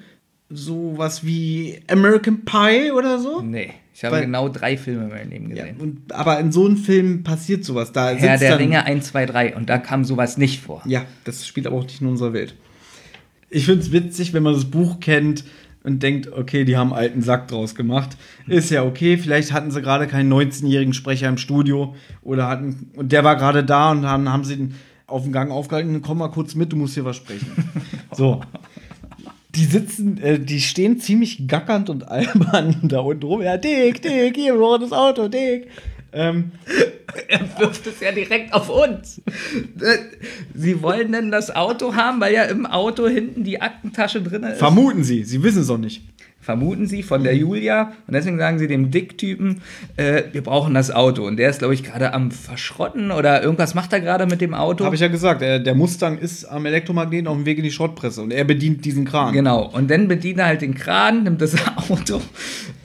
Sowas wie American Pie oder so? Nee, ich habe Weil- genau drei Filme in meinem Leben Ja, gesehen. und, aber in so einem Film passiert sowas. Da Herr der Ringe 1, 2, 3 und da kam sowas nicht vor. Ja, das spielt aber auch nicht in unserer Welt. Ich finde es witzig, wenn man das Buch kennt und denkt, okay, die haben alten Sack draus gemacht. Ist ja okay, vielleicht hatten sie gerade keinen 19-jährigen Sprecher im Studio oder hatten, und der war gerade da und dann haben sie ihn auf dem Gang aufgehalten, komm mal kurz mit, du musst hier was sprechen. so. Die sitzen, äh, die stehen ziemlich gackernd und albern da unten rum. Ja, Dick, Dick, hier, wir brauchen das Auto, Dick. Ähm, Er wirft es ja direkt auf uns. Äh, Sie wollen denn das Auto haben, weil ja im Auto hinten die Aktentasche drin ist? vermuten Sie, Sie wissen es doch nicht. Vermuten sie, von der Julia. Und deswegen sagen sie dem Dick-Typen, äh, wir brauchen das Auto. Und der ist, glaube ich, gerade am Verschrotten oder irgendwas macht er gerade mit dem Auto. Habe ich ja gesagt, der, der Mustang ist am Elektromagneten auf dem Weg in die Schrottpresse und er bedient diesen Kran. Genau. Und dann bedient er halt den Kran, nimmt das Auto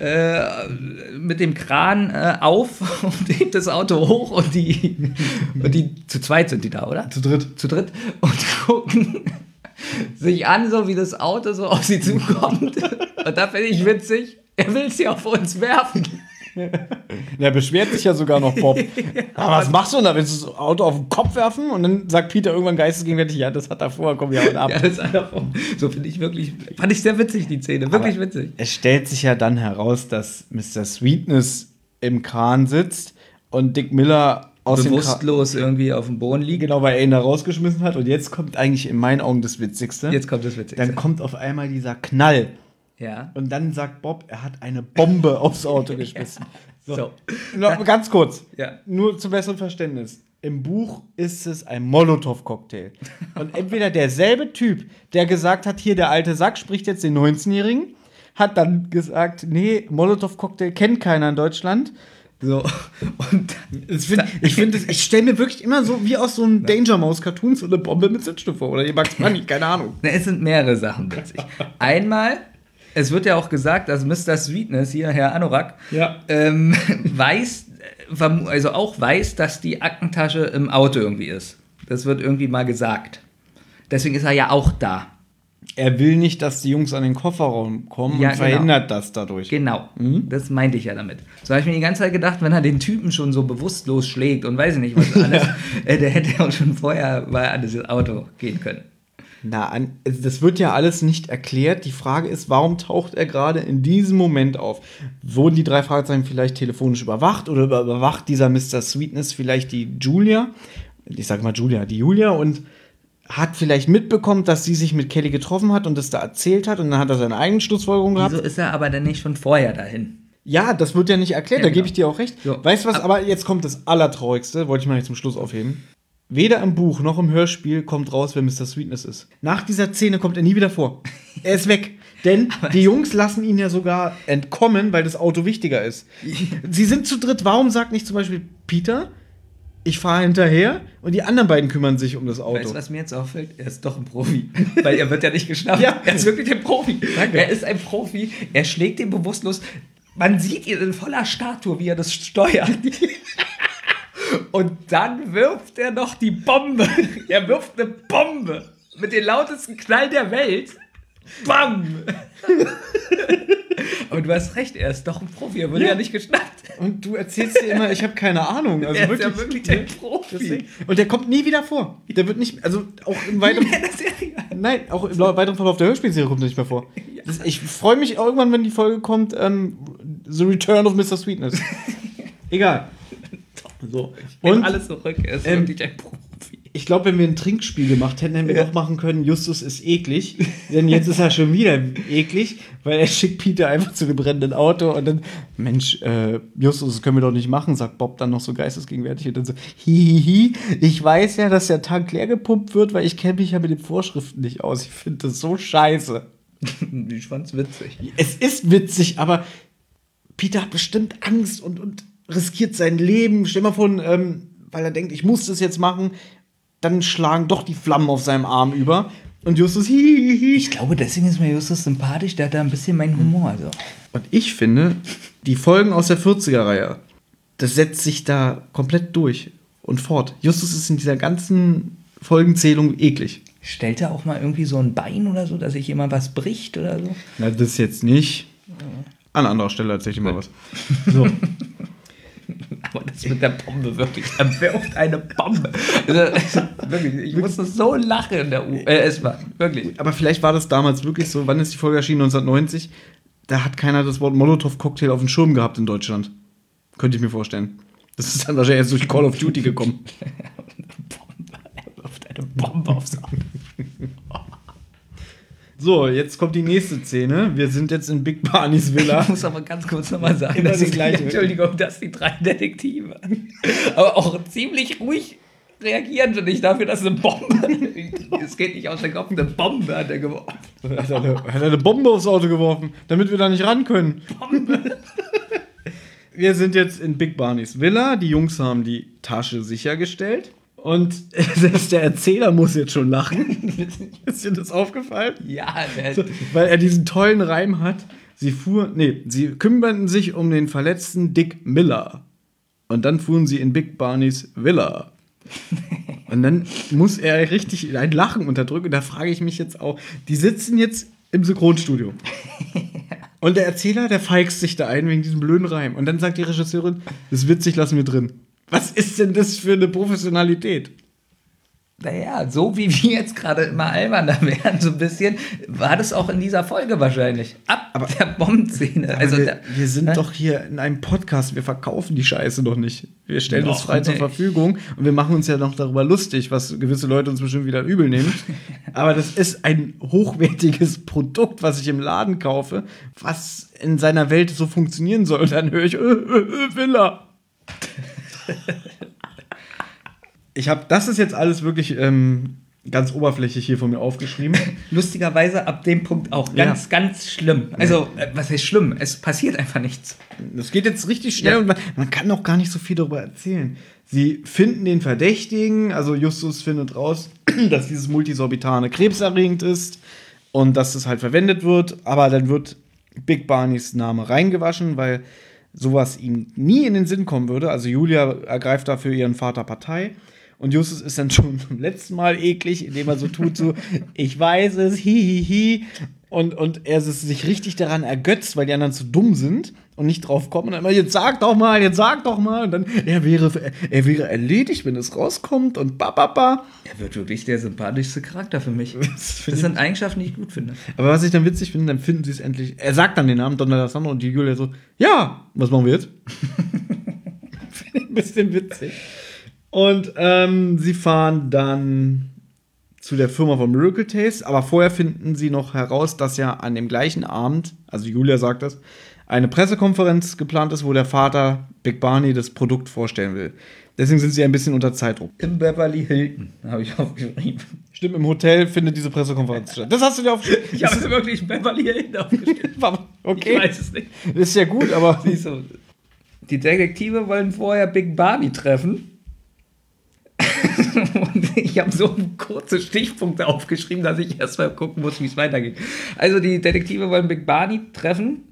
äh, mit dem Kran äh, auf und hebt das Auto hoch und die, und die zu zweit sind die da, oder? Zu dritt. Zu dritt und gucken sich an, so wie das Auto so auf sie zukommt. Und da finde ich witzig, er will sie auf uns werfen. Der beschwert sich ja sogar noch, Bob. Aber was machst du denn da? Willst du das Auto auf den Kopf werfen? Und dann sagt Peter irgendwann geistesgegenwärtig, ja, das hat er vorher, komm, ja, und ab. Ja, das ist einer vom, so finde ich wirklich, fand ich sehr witzig, die Szene, wirklich Aber witzig. Es stellt sich ja dann heraus, dass Mr. Sweetness im Kran sitzt und Dick Miller. Bewusstlos irgendwie auf dem Boden liegt. Genau, weil er ihn da rausgeschmissen hat. Und jetzt kommt eigentlich in meinen Augen das Witzigste. Jetzt kommt das Witzigste. Dann kommt auf einmal dieser Knall. ja. Und dann sagt Bob, er hat eine Bombe aufs Auto geschmissen. So. Noch ganz kurz. Ja. Nur zum besseren Verständnis. Im Buch ist es ein Molotow-Cocktail. Und entweder derselbe Typ, der gesagt hat, hier der alte Sack spricht jetzt den 19-Jährigen, hat dann gesagt, nee, Molotow-Cocktail kennt keiner in Deutschland. So. Und Das find, ich finde, ich stelle mir wirklich immer so wie aus so einem Danger Mouse Cartoon so eine Bombe mit Zündstoff vor oder ihr Bugs Bunny, keine Ahnung. Es sind mehrere Sachen witzig. Einmal, es wird ja auch gesagt, dass Mr. Sweetness hier, Herr Anorak, Ja. ähm, weiß, also auch weiß, dass die Aktentasche im Auto irgendwie ist. Das wird irgendwie mal gesagt. Deswegen ist er ja auch da. Er will nicht, dass die Jungs an den Kofferraum kommen Ja, und genau. verhindert das dadurch. Genau, das meinte ich ja damit. So habe ich mir die ganze Zeit gedacht, wenn er den Typen schon so bewusstlos schlägt und weiß ich nicht was alles, äh, der hätte ja auch schon vorher mal an dieses Auto gehen können. Na, an, das wird ja alles nicht erklärt. Die Frage ist, warum taucht er gerade in diesem Moment auf? Wurden die drei Fragezeichen vielleicht telefonisch überwacht oder über- überwacht dieser Mr. Sweetness vielleicht die Julia? Ich sag mal Julia, die Julia und hat vielleicht mitbekommen, dass sie sich mit Kelly getroffen hat und das da erzählt hat und dann hat er seine eigenen Schlussfolgerungen gehabt. Wieso ist er aber dann nicht schon vorher dahin? Ja, das wird ja nicht erklärt, Ja, da gebe genau. ich dir auch recht. So. Weißt du was, Ab- aber jetzt kommt das Allertraurigste, wollte ich mal jetzt zum Schluss aufheben. Weder im Buch noch im Hörspiel kommt raus, wer Mr. Sweetness ist. Nach dieser Szene kommt er nie wieder vor. Er ist weg. Denn die Jungs lassen ihn ja sogar entkommen, weil das Auto wichtiger ist. Sie sind zu dritt. Warum sagt nicht zum Beispiel Peter, ich fahre hinterher und die anderen beiden kümmern sich um das Auto? Weißt du, was mir jetzt auffällt? Er ist doch ein Profi. Weil er wird ja nicht geschnappt. Ja. Er ist wirklich ein Profi. Danke. Er ist ein Profi. Er schlägt ihn bewusstlos. Man sieht ihn in voller Statue, wie er das steuert. Und dann wirft er noch die Bombe. Er wirft eine Bombe. Mit dem lautesten Knall der Welt. Bam! Aber du hast recht, er ist doch ein Profi. Er wurde ja, Ja. nicht geschnappt. Und du erzählst dir immer, ich habe keine Ahnung. Also er ist wirklich, ja wirklich ein Profi. Deswegen. Und der kommt nie wieder vor. Der wird nicht, also auch im weiteren, der nein, auch im weiteren Verlauf der Hörspielserie kommt er nicht mehr vor. Das, ich freue mich irgendwann, wenn die Folge kommt, ähm, The Return of Mr. Sweetness. Egal. So. Und Und alles zurück. Er ist ähm, wirklich ein Profi. Ich glaube, wenn wir ein Trinkspiel gemacht hätten, hätten wir doch machen können, Justus ist eklig. Denn jetzt ist er schon wieder eklig, weil er schickt Peter einfach zu dem brennenden Auto und dann, Mensch, äh, Justus, das können wir doch nicht machen, sagt Bob dann noch so geistesgegenwärtig und dann so, hihihi, ich weiß ja, dass der Tank leer gepumpt wird, weil ich kenne mich ja mit den Vorschriften nicht aus. Ich finde das so scheiße. Ich fand's witzig. Es ist witzig, aber Peter hat bestimmt Angst und, und riskiert sein Leben. Stell mal vor, ähm, weil er denkt, ich muss das jetzt machen, dann schlagen doch die Flammen auf seinem Arm über. Und Justus, hihihi. Ich glaube, deswegen ist mir Justus sympathisch, der hat da ein bisschen meinen Humor. Also. Und ich finde, die Folgen aus der 40er-Reihe, das setzt sich da komplett durch und fort. Justus ist in dieser ganzen Folgenzählung eklig. Stellt er auch mal irgendwie so ein Bein oder so, dass sich jemand was bricht oder so? Na, das jetzt nicht. An anderer Stelle erzähl ich mal was. So. Aber das mit der Bombe wirklich, er wirft eine Bombe. Wirklich, ich musste so lachen in der U äh, S-Bahn. Wirklich. Aber vielleicht war das damals wirklich so, wann ist die Folge erschienen? 1990? Da hat keiner das Wort Molotow-Cocktail auf dem Schirm gehabt in Deutschland. Könnte ich mir vorstellen. Das ist dann wahrscheinlich erst durch Call of Duty gekommen. Bombe. Er wirft eine Bombe aufs Auto. So, jetzt kommt die nächste Szene. Wir sind jetzt in Big Barneys Villa. Ich muss aber ganz kurz nochmal sagen, Immer dass das die, Gleiche. Entschuldigung, dass die drei Detektive aber auch ziemlich ruhig reagieren finde ich dafür, dass eine Bombe, es geht nicht aus der Kopf, eine Bombe hat er geworfen. Hat er eine, hat er eine Bombe aufs Auto geworfen, damit wir da nicht ran können. Wir sind jetzt in Big Barneys Villa. Die Jungs haben die Tasche sichergestellt. Und selbst der Erzähler muss jetzt schon lachen. Ist dir das aufgefallen? Ja, der, So, weil er diesen tollen Reim hat. Sie fuhren, nee, sie kümmerten sich um den verletzten Dick Miller. Und dann fuhren sie in Big Barneys Villa. Und dann muss er richtig ein Lachen unterdrücken. Und da frage ich mich jetzt auch, die sitzen jetzt im Synchronstudio. Und der Erzähler, der feigst sich da ein wegen diesem blöden Reim. Und dann sagt die Regisseurin, das ist witzig, lassen wir drin. Was ist denn das für eine Professionalität? naja, so wie wir jetzt gerade immer alberner werden, so ein bisschen, war das auch in dieser Folge wahrscheinlich. Ab der Bombenszene. Also, wir, wir sind Hä? doch hier in einem Podcast, wir verkaufen die Scheiße doch nicht. Wir stellen uns Noch frei zur nicht. Verfügung und wir machen uns ja noch darüber lustig, was gewisse Leute uns bestimmt wieder übel nehmen. Aber das ist ein hochwertiges Produkt, was ich im Laden kaufe, was in seiner Welt so funktionieren soll. Und dann höre ich, äh, äh, äh, Villa. Ich habe, das ist jetzt alles wirklich ähm, ganz oberflächlich hier von mir aufgeschrieben. lustigerweise ab dem Punkt auch ganz, ganz schlimm. Also, äh, was heißt schlimm? Es passiert einfach nichts. Das geht jetzt richtig schnell Ja. und man, man kann auch gar nicht so viel darüber erzählen. Sie finden den Verdächtigen, also Justus findet raus, dass dieses Multisorbitane krebserregend ist und dass es halt verwendet wird, aber dann wird Big Barneys Name reingewaschen, weil sowas ihm nie in den Sinn kommen würde. Also Julia ergreift dafür ihren Vater Partei. Und Justus ist dann schon zum letzten Mal eklig, indem er so tut, so, ich weiß es, hi, hi, hi. Und, und er ist sich richtig daran ergötzt, weil die anderen zu dumm sind und nicht drauf kommen. Und dann immer, jetzt sag doch mal, jetzt sag doch mal. Und dann, er wäre, er wäre erledigt, wenn es rauskommt und ba, ba, ba. Er wird wirklich der sympathischste Charakter für mich. Das Das sind Eigenschaften, die ich gut finde. Aber was ich dann witzig finde, dann finden sie es endlich. Er sagt dann den Namen Donald Sandro und die Julia so, ja, was machen wir jetzt? finde ich ein bisschen witzig. Und ähm, sie fahren dann zu der Firma von Miracle Taste, aber vorher finden sie noch heraus, dass ja an dem gleichen Abend, also Julia sagt das, eine Pressekonferenz geplant ist, wo der Vater Big Barney das Produkt vorstellen will. Deswegen sind sie ein bisschen unter Zeitdruck. Im Beverly Hilton habe ich aufgeschrieben. Stimmt, im Hotel findet diese Pressekonferenz statt. Das hast du dir aufgeschrieben. Ich habe wirklich Beverly Hilton aufgeschrieben. okay. Ich weiß es nicht. Das ist ja gut, aber Siehst du, die Detektive wollen vorher Big Barney treffen. Und ich habe so kurze Stichpunkte aufgeschrieben, dass ich erst mal gucken muss, wie es weitergeht. Also die Detektive wollen Big Barney treffen.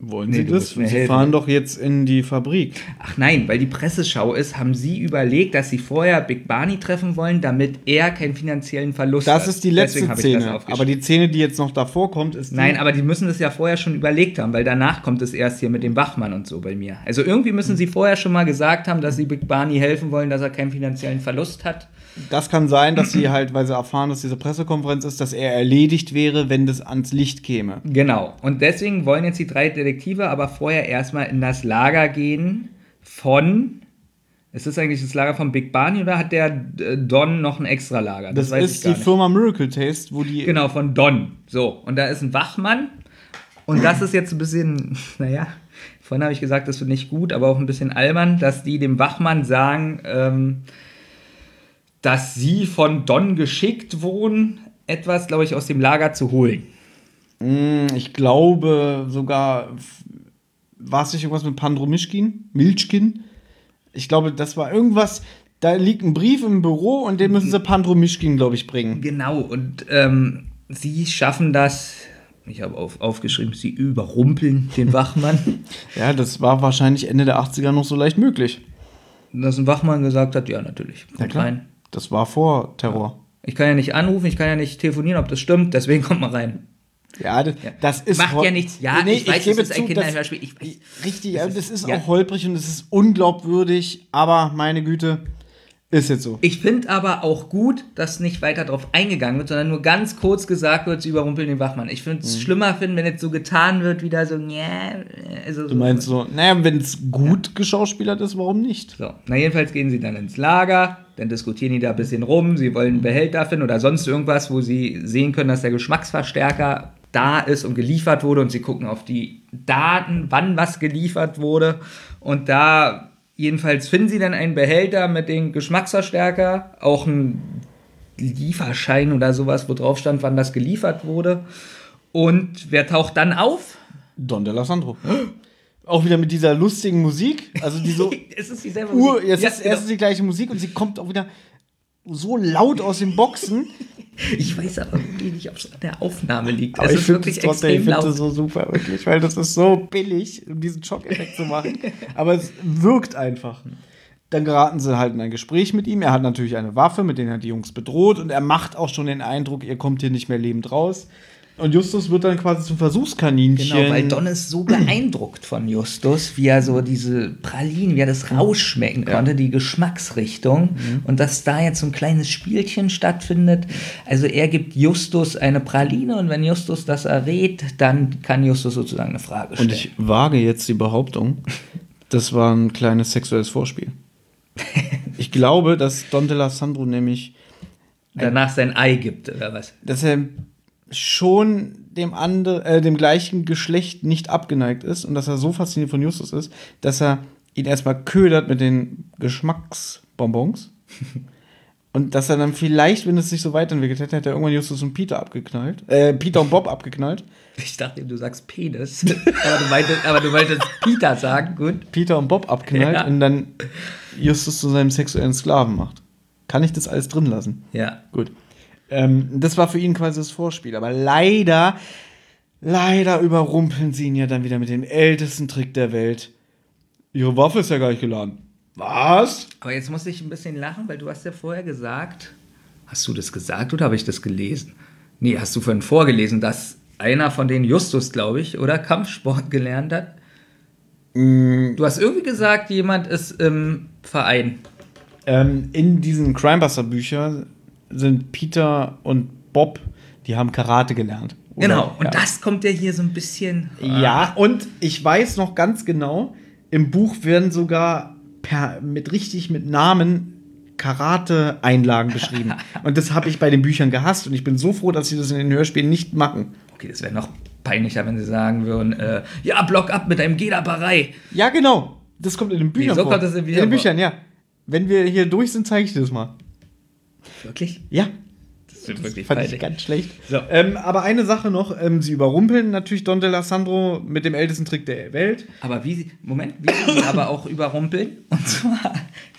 Wollen Nee, sie das? Sie helfen. fahren doch jetzt in die Fabrik. Ach nein, weil die Presseschau ist, haben sie überlegt, dass sie vorher Big Barney treffen wollen, damit er keinen finanziellen Verlust hat. Das ist die letzte das Szene. Aber die Szene, die jetzt noch davor kommt, ist die Nein, aber die müssen das ja vorher schon überlegt haben, weil danach kommt es erst hier mit dem Wachmann und so bei mir. Also irgendwie müssen sie vorher schon mal gesagt haben, dass sie Big Barney helfen wollen, dass er keinen finanziellen Verlust hat. Das kann sein, dass sie halt, weil sie erfahren, dass diese Pressekonferenz ist, dass er erledigt wäre, wenn das ans Licht käme. Genau. Und deswegen wollen jetzt die drei Detektive aber vorher erstmal in das Lager gehen von. Ist das eigentlich das Lager von Big Barney oder hat der äh, Don noch ein extra Lager? Das, weiß ist ich gar die nicht. Firma Miracle Taste, wo die. Genau, von Don. So, und da ist ein Wachmann. Und das ist jetzt ein bisschen, naja, vorhin habe ich gesagt, das finde ich gut, aber auch ein bisschen albern, dass die dem Wachmann sagen, ähm, dass sie von Don geschickt wurden, etwas, glaube ich, aus dem Lager zu holen. Mm, Ich glaube sogar, war es nicht irgendwas mit Pandromischkin? Milchkin? Ich glaube, das war irgendwas. Da liegt ein Brief im Büro und den müssen sie Pandromischkin, glaube ich, bringen. Genau, und ähm, sie schaffen das, ich habe auf, aufgeschrieben, sie überrumpeln den Wachmann. Ja, das war wahrscheinlich Ende der 80er noch so leicht möglich. dass ein Wachmann gesagt hat, ja, natürlich, kommt rein. Das war vor Terror. Ich kann ja nicht anrufen, ich kann ja nicht telefonieren, ob das stimmt, deswegen kommt mal rein. Ja, das, das ist Macht ja nichts. Ja, ich weiß, gebe es ist ein zu, das- Kinderhörspiel. Ich weiß. Richtig, ja, das ist ja. auch holprig und es ist unglaubwürdig, aber meine Güte, Ist jetzt so. Ich finde aber auch gut, dass nicht weiter darauf eingegangen wird, sondern nur ganz kurz gesagt wird, sie überrumpeln den Wachmann. Ich würde es schlimmer finden, wenn jetzt so getan wird, wieder so, yeah, also Du meinst so, naja, wenn es gut geschauspielert ist, warum nicht? So, na jedenfalls gehen sie dann ins Lager, dann diskutieren die da ein bisschen rum, sie wollen einen Behälter finden oder sonst irgendwas, wo sie sehen können, dass der Geschmacksverstärker da ist und geliefert wurde und sie gucken auf die Daten, wann was geliefert wurde und da jedenfalls finden sie dann einen Behälter mit dem Geschmacksverstärker, auch einen Lieferschein oder sowas, wo drauf stand, wann das geliefert wurde und wer taucht dann auf? Don D'Alessandro. Auch wieder mit dieser lustigen Musik. Also die so es ist dieselbe Ur, Musik. jetzt Ja, ist genau. erstens die gleiche Musik und sie kommt auch wieder so laut aus den Boxen. Ich weiß aber wirklich nicht, ob es an der Aufnahme liegt. Aber es ich ist finde wirklich es trotzdem, ich laut. das so super, wirklich, weil das ist so billig, um diesen Schockeffekt zu machen. Aber es wirkt einfach. Dann geraten sie halt in ein Gespräch mit ihm. Er hat natürlich eine Waffe, mit der er die Jungs bedroht. Und er macht auch schon den Eindruck, ihr kommt hier nicht mehr lebend raus. Und Justus wird dann quasi zum Versuchskaninchen. Genau, weil Don ist so beeindruckt von Justus, wie er so diese Pralinen, wie er das rausschmecken konnte, die Geschmacksrichtung. Und dass da jetzt so ein kleines Spielchen stattfindet. Also er gibt Justus eine Praline und wenn Justus das errät, dann kann Justus sozusagen eine Frage stellen. Und ich wage jetzt die Behauptung, das war ein kleines sexuelles Vorspiel. Ich glaube, dass Don D'Alessandro nämlich, danach sein Ei gibt, oder was? dass er schon dem, andre, äh, dem gleichen Geschlecht nicht abgeneigt ist und dass er so fasziniert von Justus ist, dass er ihn erstmal ködert mit den Geschmacksbonbons. Und dass er dann vielleicht, wenn es sich so weiterentwickelt hätte, hätte er irgendwann Justus und Peter abgeknallt. Äh, Peter und Bob abgeknallt. Ich dachte, du sagst Penis. aber, du meintest, aber du wolltest Peter sagen, gut. Peter und Bob abknallt Ja. und dann Justus zu seinem sexuellen Sklaven macht. Kann ich das alles drin lassen? Ja. Gut. Ähm, das war für ihn quasi das Vorspiel. Aber leider, leider überrumpeln sie ihn ja dann wieder mit dem ältesten Trick der Welt. Ihre Waffe ist ja gar nicht geladen. Was? Aber jetzt muss ich ein bisschen lachen, weil du hast ja vorher gesagt, hast du das gesagt oder habe ich das gelesen? Nee, hast du vorhin vorgelesen, dass einer von denen Justus, glaube ich, oder Kampfsport gelernt hat? Mm. Du hast irgendwie gesagt, jemand ist im Verein. Ähm, in diesen Crimebuster-Büchern sind Peter und Bob, die haben Karate gelernt. Oder? Genau. Und ja. das kommt ja hier so ein bisschen. Ja, und ich weiß noch ganz genau, im Buch werden sogar per, mit richtig mit Namen Karate-Einlagen beschrieben. und das habe ich bei den Büchern gehasst und ich bin so froh, dass sie das in den Hörspielen nicht machen. Okay, das wäre noch peinlicher, wenn sie sagen würden, äh, ja, block ab mit einem Gelaberei. Ja, genau. Das kommt in den Büchern so vor. kommt das in in den vor? Büchern, ja. Wenn wir hier durch sind, zeige ich dir das mal. Wirklich? Ja, Das wird wirklich fand ich peinlich. ganz schlecht. So. Ähm, aber eine Sache noch, ähm, sie überrumpeln natürlich Don D'Alessandro mit dem ältesten Trick der Welt. Aber wie sie, Moment, wie sie ihn aber auch überrumpeln. Und zwar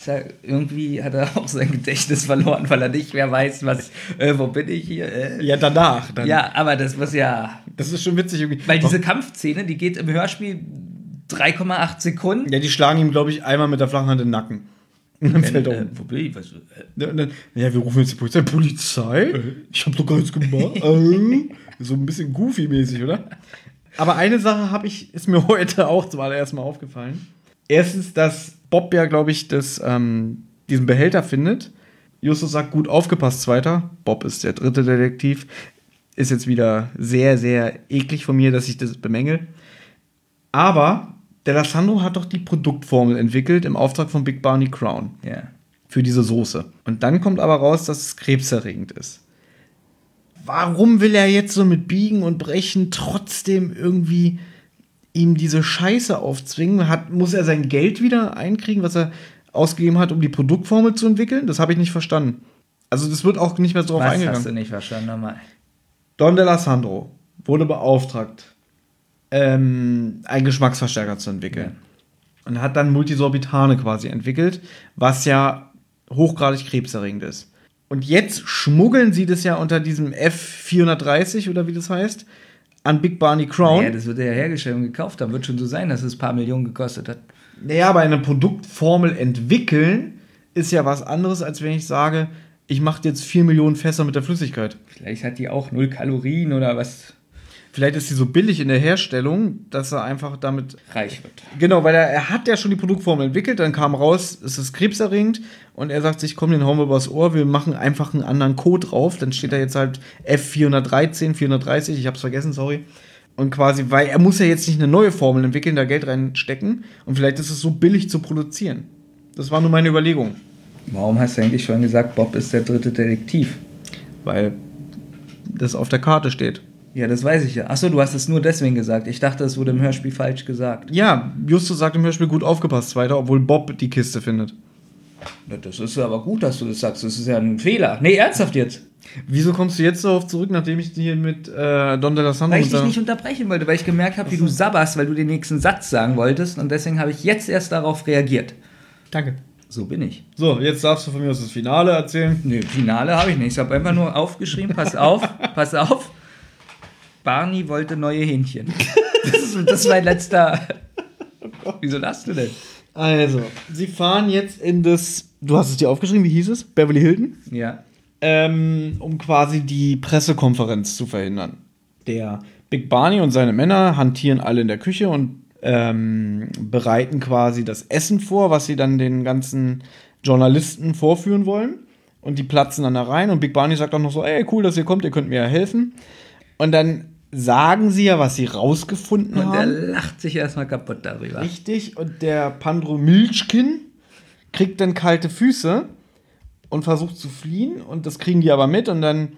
er, irgendwie hat er auch sein Gedächtnis verloren, weil er nicht mehr weiß, was, äh, wo bin ich hier? Äh. Ja, danach. Dann. Ja, aber das muss ja, Das ist schon witzig irgendwie. weil diese Kampfszene, die geht im Hörspiel 3,8 Sekunden. Ja, die schlagen ihm, glaube ich, einmal mit der flachen Hand in den Nacken. Und dann fällt er Äh, um. ich? Was, äh, Ja, und dann, ja, wir rufen jetzt die Polizei. Polizei? Ich habe doch gar nichts gemacht. äh, so ein bisschen goofy-mäßig, oder? Aber eine Sache habe ich, ist mir heute auch zum allerersten Mal aufgefallen. Erstens, dass Bob ja, glaube ich, das, ähm, diesen Behälter findet. Justus sagt, gut aufgepasst, Zweiter. Bob ist der dritte Detektiv. Ist jetzt wieder sehr, sehr eklig von mir, dass ich das bemängel. Aber der Lassandro hat doch die Produktformel entwickelt im Auftrag von Big Barney Crown ja. für diese Soße. Und dann kommt aber raus, dass es krebserregend ist. Warum will er jetzt so mit Biegen und Brechen trotzdem irgendwie ihm diese Scheiße aufzwingen? Hat, muss er sein Geld wieder einkriegen, was er ausgegeben hat, um die Produktformel zu entwickeln? Das habe ich nicht verstanden. Also das wird auch nicht mehr so drauf Was eingegangen. hast du nicht verstanden nochmal? Don D'Alessandro wurde beauftragt, ähm, einen Geschmacksverstärker zu entwickeln. Und hat dann Multisorbitane quasi entwickelt, was ja hochgradig krebserregend ist. Und jetzt schmuggeln sie das ja unter diesem F430 oder wie das heißt, an Big Barney Crown. Ja, das wird ja hergestellt und gekauft. Da wird schon so sein, dass es ein paar Millionen gekostet hat. Naja, aber eine Produktformel entwickeln ist ja was anderes, als wenn ich sage, ich mache jetzt 4 Millionen Fässer mit der Flüssigkeit. Vielleicht hat die auch null Kalorien oder was. Vielleicht ist sie so billig in der Herstellung, dass er einfach damit. Reich wird. Genau, weil er, er hat ja schon die Produktformel entwickelt, dann kam raus, es ist krebserregend und er sagt sich, komm, den hauen wir übers Ohr, wir machen einfach einen anderen Code drauf. Dann steht da jetzt halt F413, 430, ich hab's vergessen, sorry. Und quasi, weil er muss ja jetzt nicht eine neue Formel entwickeln, da Geld reinstecken und vielleicht ist es so billig zu produzieren. Das war nur meine Überlegung. Warum hast du eigentlich schon gesagt, Bob ist der dritte Detektiv? Weil das auf der Karte steht. Ja, das weiß ich ja. Achso, du hast es nur deswegen gesagt. Ich dachte, es wurde im Hörspiel falsch gesagt. Ja, Justus sagt im Hörspiel gut aufgepasst weiter, obwohl Bob die Kiste findet. Ja, Das ist aber gut, dass du das sagst. Das ist ja ein Fehler. Nee, ernsthaft jetzt. Wieso kommst du jetzt darauf zurück, nachdem ich hier mit äh, Don de la Weil ich dich nicht unterbrechen wollte, weil ich gemerkt habe, wie du sabberst, weil du den nächsten Satz sagen wolltest. Und deswegen habe ich jetzt erst darauf reagiert. Danke. So bin ich. So, jetzt darfst du von mir aus das Finale erzählen. Nö, Finale habe ich nicht. Ich habe einfach nur aufgeschrieben, pass auf, pass auf. Barney wollte neue Hähnchen. Das ist, das ist mein letzter. Wieso lachst du denn? Also, sie fahren jetzt in das. Du hast es dir aufgeschrieben, wie hieß es? Beverly Hilton? Ja. ähm, um quasi die Pressekonferenz zu verhindern. Der Big Barney und seine Männer hantieren alle in der Küche und ähm, bereiten quasi das Essen vor, was sie dann den ganzen Journalisten vorführen wollen. Und die platzen dann da rein und Big Barney sagt auch noch so, ey, cool, dass ihr kommt, ihr könnt mir ja helfen. Und dann sagen sie ja, was sie rausgefunden Und der haben. lacht sich erstmal kaputt darüber. Richtig, und der Pandro Milchkin kriegt dann kalte Füße und versucht zu fliehen. Und das kriegen die aber mit. Und dann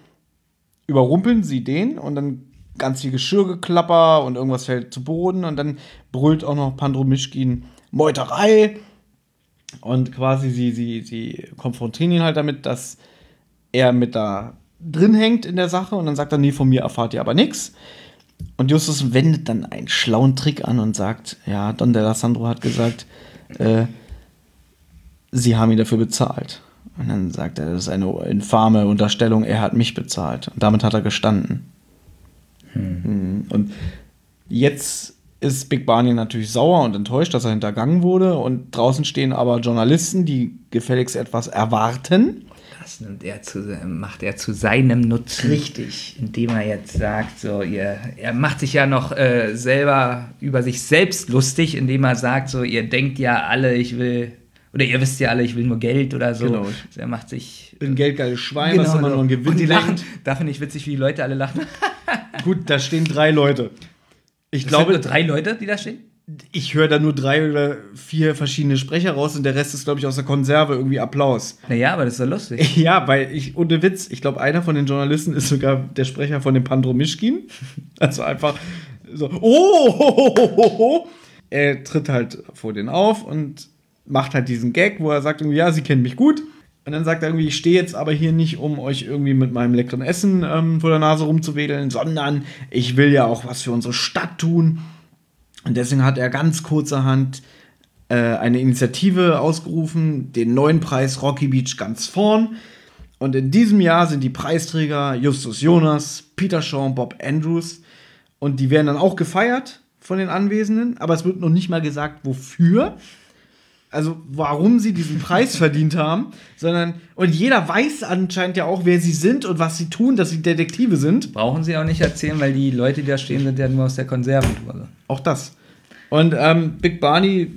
überrumpeln sie den. Und dann ganz viel Geschirrgeklapper und irgendwas fällt zu Boden. Und dann brüllt auch noch Pandro Mischkin Meuterei. Und quasi sie, sie, sie konfrontieren ihn halt damit, dass er mit da drin hängt in der Sache und dann sagt er, nee, von mir erfahrt ihr aber nichts. Und Justus wendet dann einen schlauen Trick an und sagt, ja, Don de la Sandro hat gesagt, äh, sie haben ihn dafür bezahlt. Und dann sagt er, das ist eine infame Unterstellung, er hat mich bezahlt. Und damit hat er gestanden. Hm. Und jetzt ist Big Barney natürlich sauer und enttäuscht, dass er hintergangen wurde. Und draußen stehen aber Journalisten, die gefälligst etwas erwarten. Das nimmt er zu, macht er zu seinem Nutzen. Richtig. Indem er jetzt sagt, so, ihr, er macht sich ja noch äh, selber über sich selbst lustig, indem er sagt, so, ihr denkt ja alle, ich will, oder ihr wisst ja alle, ich will nur Geld oder so. Genau. Also er macht sich. Bin geldgeiles Schwein, was immer so. nur ein Gewinn Und die lachen. Da finde ich witzig, wie die Leute alle lachen. Gut, da stehen drei Leute. Ich Ich glaube, glaube, drei Leute, die da stehen. Ich höre da nur drei oder vier verschiedene Sprecher raus und der Rest ist, glaube ich, aus der Konserve irgendwie Applaus. Naja, aber das ist doch lustig. Ja, weil ich, ohne Witz, ich glaube, einer von den Journalisten ist sogar der Sprecher von dem Pandro Mischkin. Also einfach so, oh, ho, ho, ho, ho. Er tritt halt vor den auf und macht halt diesen Gag, wo er sagt irgendwie, ja, sie kennen mich gut. Und dann sagt er irgendwie, ich stehe jetzt aber hier nicht, um euch irgendwie mit meinem leckeren Essen ähm, vor der Nase rumzuwedeln, sondern ich will ja auch was für unsere Stadt tun. Und deswegen hat er ganz kurzerhand äh, eine Initiative ausgerufen, den neuen Preis Rocky Beach ganz vorn. Und in diesem Jahr sind die Preisträger Justus Jonas, Peter Shaw, Bob Andrews. Und die werden dann auch gefeiert von den Anwesenden, aber es wird noch nicht mal gesagt, wofür. Also warum sie diesen Preis verdient haben, sondern und jeder weiß anscheinend ja auch, wer sie sind und was sie tun, dass sie Detektive sind. Brauchen sie auch nicht erzählen, weil die Leute, die da stehen, sind ja nur aus der Konserventour. Auch das. Und ähm, Big Barney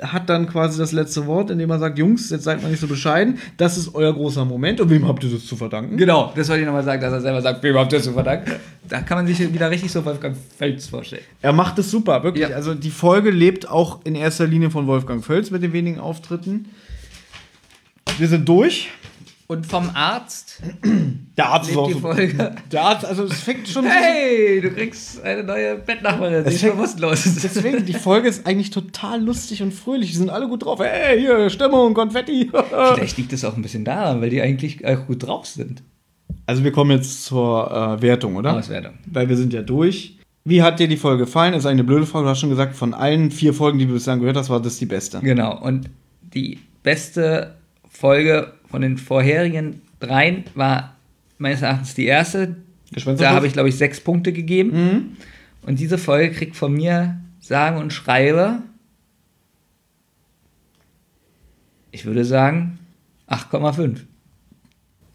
hat dann quasi das letzte Wort, indem er sagt, Jungs, jetzt seid mal nicht so bescheiden, das ist euer großer Moment und wem habt ihr das zu verdanken? Genau, das wollte ich nochmal sagen, dass er selber sagt, wem habt ihr das zu verdanken? Da kann man sich wieder richtig so Wolfgang Fels vorstellen. Er macht es super, wirklich. Ja. Also die Folge lebt auch in erster Linie von Wolfgang Völz mit den wenigen Auftritten. Wir sind durch. Und vom Arzt Der Arzt lebt die Folge. Der Arzt, also es fängt schon Hey, du kriegst eine neue Bettnachbarin, die ist bewusstlos. Deswegen, die Folge ist eigentlich total lustig und fröhlich. Die sind alle gut drauf. Hey, hier, Stimmung, Konfetti. Vielleicht liegt es auch ein bisschen daran, weil die eigentlich auch gut drauf sind. Also wir kommen jetzt zur äh, Wertung, oder? Auswertung. Weil wir sind ja durch. Wie hat dir die Folge gefallen? Ist eine blöde Frage. Du hast schon gesagt, von allen vier Folgen, die du bislang gehört hast, war das die beste. Genau, und die beste Folge von den vorherigen dreien war meines Erachtens die erste. Da habe ich, glaube ich, sechs Punkte gegeben. Und diese Folge kriegt von mir sagen und schreibe, ich würde sagen, 8,5.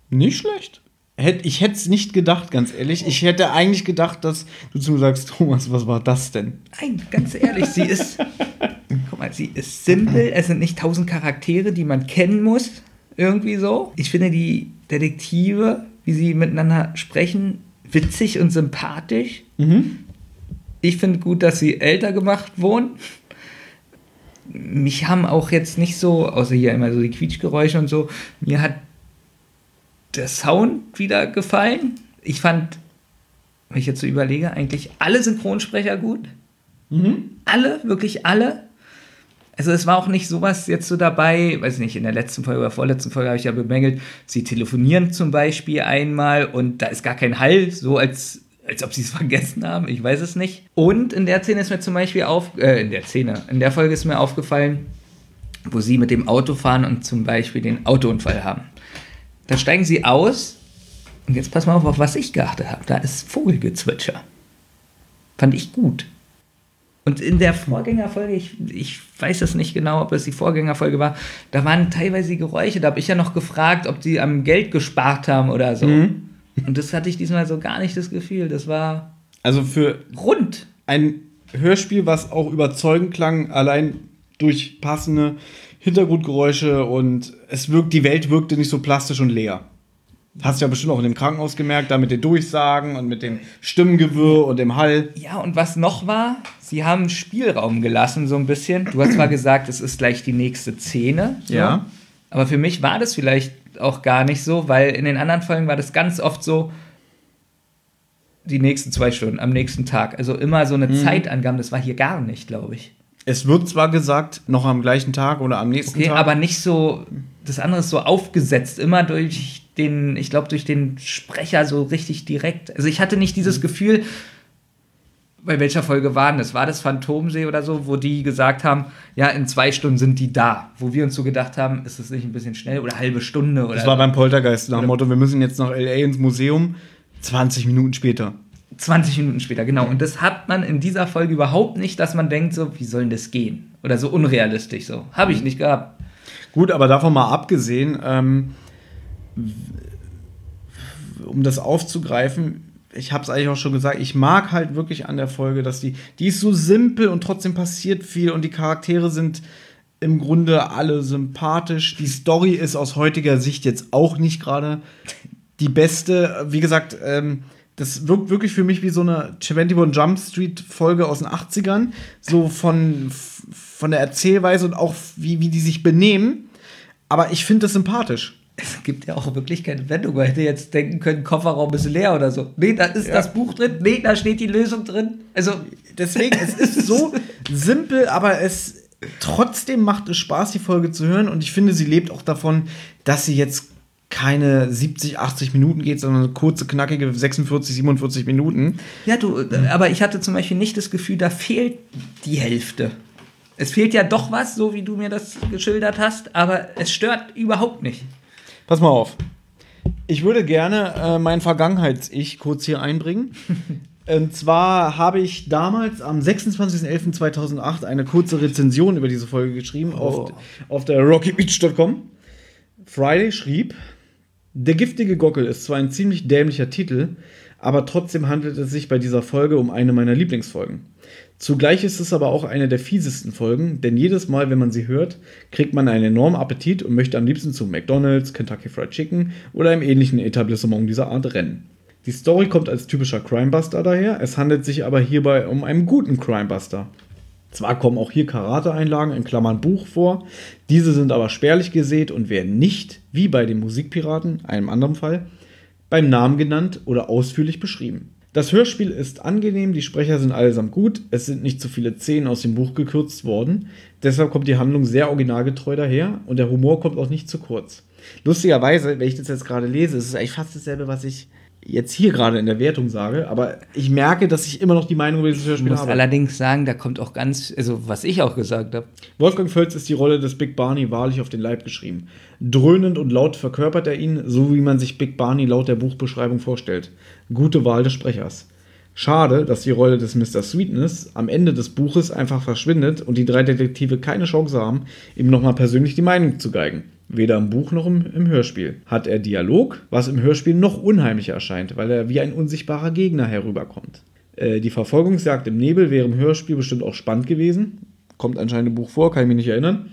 Nicht schlecht. hätt, ich hätte es nicht gedacht, ganz ehrlich. Ich hätte eigentlich gedacht, dass du zu mir sagst, Thomas, was war das denn? Nein, ganz ehrlich, sie ist. guck mal, sie ist simpel. Es sind nicht tausend Charaktere, die man kennen muss. Irgendwie so. Ich finde die Detektive, wie sie miteinander sprechen, witzig und sympathisch. Ich finde gut, dass sie älter gemacht wurden. Mich haben auch jetzt nicht so, außer hier immer so die Quietschgeräusche und so, mir hat der Sound wieder gefallen. Ich fand, wenn ich jetzt so überlege, eigentlich alle Synchronsprecher gut. Alle, wirklich alle. Also es war auch nicht sowas jetzt so dabei, weiß nicht, in der letzten Folge oder vorletzten Folge habe ich ja bemängelt, sie telefonieren zum Beispiel einmal und da ist gar kein Hall, so als, als ob sie es vergessen haben, ich weiß es nicht. Und in der Szene ist mir zum Beispiel auf, äh, in der Szene, in der Folge ist mir aufgefallen, wo sie mit dem Auto fahren und zum Beispiel den Autounfall haben. Da steigen sie aus und jetzt pass mal auf, auf was ich geachtet habe. Da ist Vogelgezwitscher. Fand ich gut. Und in der Vorgängerfolge, ich, ich weiß es nicht genau, ob es die Vorgängerfolge war, da waren teilweise Geräusche. Da habe ich ja noch gefragt, ob die am Geld gespart haben oder so. Mhm. Und das hatte ich diesmal so gar nicht das Gefühl. Das war Also für rund. ein Hörspiel, was auch überzeugend klang, allein durch passende Hintergrundgeräusche und es wirkt, die Welt wirkte nicht so plastisch und leer. Hast du ja bestimmt auch in dem Krankenhaus gemerkt, da mit den Durchsagen und mit dem Stimmengewirr und dem Hall. Ja, und was noch war, sie haben Spielraum gelassen, so ein bisschen. Du hast zwar gesagt, es ist gleich die nächste Szene. So. Ja. Aber für mich war das vielleicht auch gar nicht so, weil in den anderen Folgen war das ganz oft so, die nächsten zwei Stunden, am nächsten Tag. Also immer so eine Mhm. Zeitangabe, das war hier gar nicht, glaube ich. Es wird zwar gesagt, noch am gleichen Tag oder am nächsten Okay, Tag. aber nicht so, das andere ist so aufgesetzt, immer durch den, ich glaube, durch den Sprecher so richtig direkt. Also ich hatte nicht dieses Mhm. Gefühl, bei welcher Folge waren das? War das Phantomsee oder so, wo die gesagt haben, ja, in zwei Stunden sind die da. Wo wir uns so gedacht haben, ist das nicht ein bisschen schnell oder halbe Stunde oder das war beim Poltergeist nach dem Motto, wir müssen jetzt nach L.A. ins Museum. 20 Minuten später. 20 Minuten später, genau. Und das hat man in dieser Folge überhaupt nicht, dass man denkt, so, wie soll denn das gehen? Oder so unrealistisch so. Habe ich nicht gehabt. Gut, aber davon mal abgesehen, ähm, um das aufzugreifen, ich habe es eigentlich auch schon gesagt, ich mag halt wirklich an der Folge, dass die, die ist so simpel und trotzdem passiert viel und die Charaktere sind im Grunde alle sympathisch. Die Story ist aus heutiger Sicht jetzt auch nicht gerade die beste. Wie gesagt, ähm, das wirkt wirklich für mich wie so eine 21 Jump Street Folge aus den 80ern. So von, von der Erzählweise und auch wie, wie die sich benehmen. Aber ich finde das sympathisch. Es gibt ja auch wirklich keine Wendung. Man hätte jetzt denken können, Kofferraum ist leer oder so. Nee, da ist Ja. das Buch drin. Nee, da steht die Lösung drin. Also, Deswegen, es ist so simpel, aber es trotzdem macht es Spaß, die Folge zu hören. Und ich finde, sie lebt auch davon, dass sie jetzt keine 70, 80 Minuten geht, sondern eine kurze, knackige 46, 47 Minuten. ja, du, aber ich hatte zum Beispiel nicht das Gefühl, da fehlt die Hälfte. Es fehlt ja doch was, so wie du mir das geschildert hast, aber es stört überhaupt nicht. Pass mal auf. Ich würde gerne äh, mein Vergangenheits-Ich kurz hier einbringen. Und zwar habe ich damals am 26.11.2008 eine kurze Rezension über diese Folge geschrieben auf, auf der rockybeach.com. Friday schrieb, der giftige Gockel ist zwar ein ziemlich dämlicher Titel, aber trotzdem handelt es sich bei dieser Folge um eine meiner Lieblingsfolgen. Zugleich ist es aber auch eine der fiesesten Folgen, denn jedes Mal, wenn man sie hört, kriegt man einen enormen Appetit und möchte am liebsten zu McDonald's, Kentucky Fried Chicken oder einem ähnlichen Etablissement dieser Art rennen. Die Story kommt als typischer Crimebuster daher, es handelt sich aber hierbei um einen guten Crimebuster. Zwar kommen auch hier Karate-Einlagen in Klammern Buch vor, diese sind aber spärlich gesät und werden nicht, wie bei den Musikpiraten, einem anderen Fall, beim Namen genannt oder ausführlich beschrieben. Das Hörspiel ist angenehm, die Sprecher sind allesamt gut, es sind nicht zu viele Szenen aus dem Buch gekürzt worden, deshalb kommt die Handlung sehr originalgetreu daher und der Humor kommt auch nicht zu kurz. Lustigerweise, wenn ich das jetzt gerade lese, ist es eigentlich fast dasselbe, was ich jetzt hier gerade in der Wertung sage, aber ich merke, dass ich immer noch die Meinung über dieses Ich Hörspiel muss habe. allerdings sagen, da kommt auch ganz, also was ich auch gesagt habe, Wolfgang Völz ist die Rolle des Big Barney wahrlich auf den Leib geschrieben. Dröhnend und laut verkörpert er ihn, so wie man sich Big Barney laut der Buchbeschreibung vorstellt. Gute Wahl des Sprechers. Schade, dass die Rolle des Mr. Sweetness am Ende des Buches einfach verschwindet und die drei Detektive keine Chance haben, ihm nochmal persönlich die Meinung zu geigen. Weder im Buch noch im, im Hörspiel. Hat er Dialog, was im Hörspiel noch unheimlicher erscheint, weil er wie ein unsichtbarer Gegner herüberkommt. Äh, die Verfolgungsjagd im Nebel wäre im Hörspiel bestimmt auch spannend gewesen. Kommt anscheinend im Buch vor, kann ich mich nicht erinnern.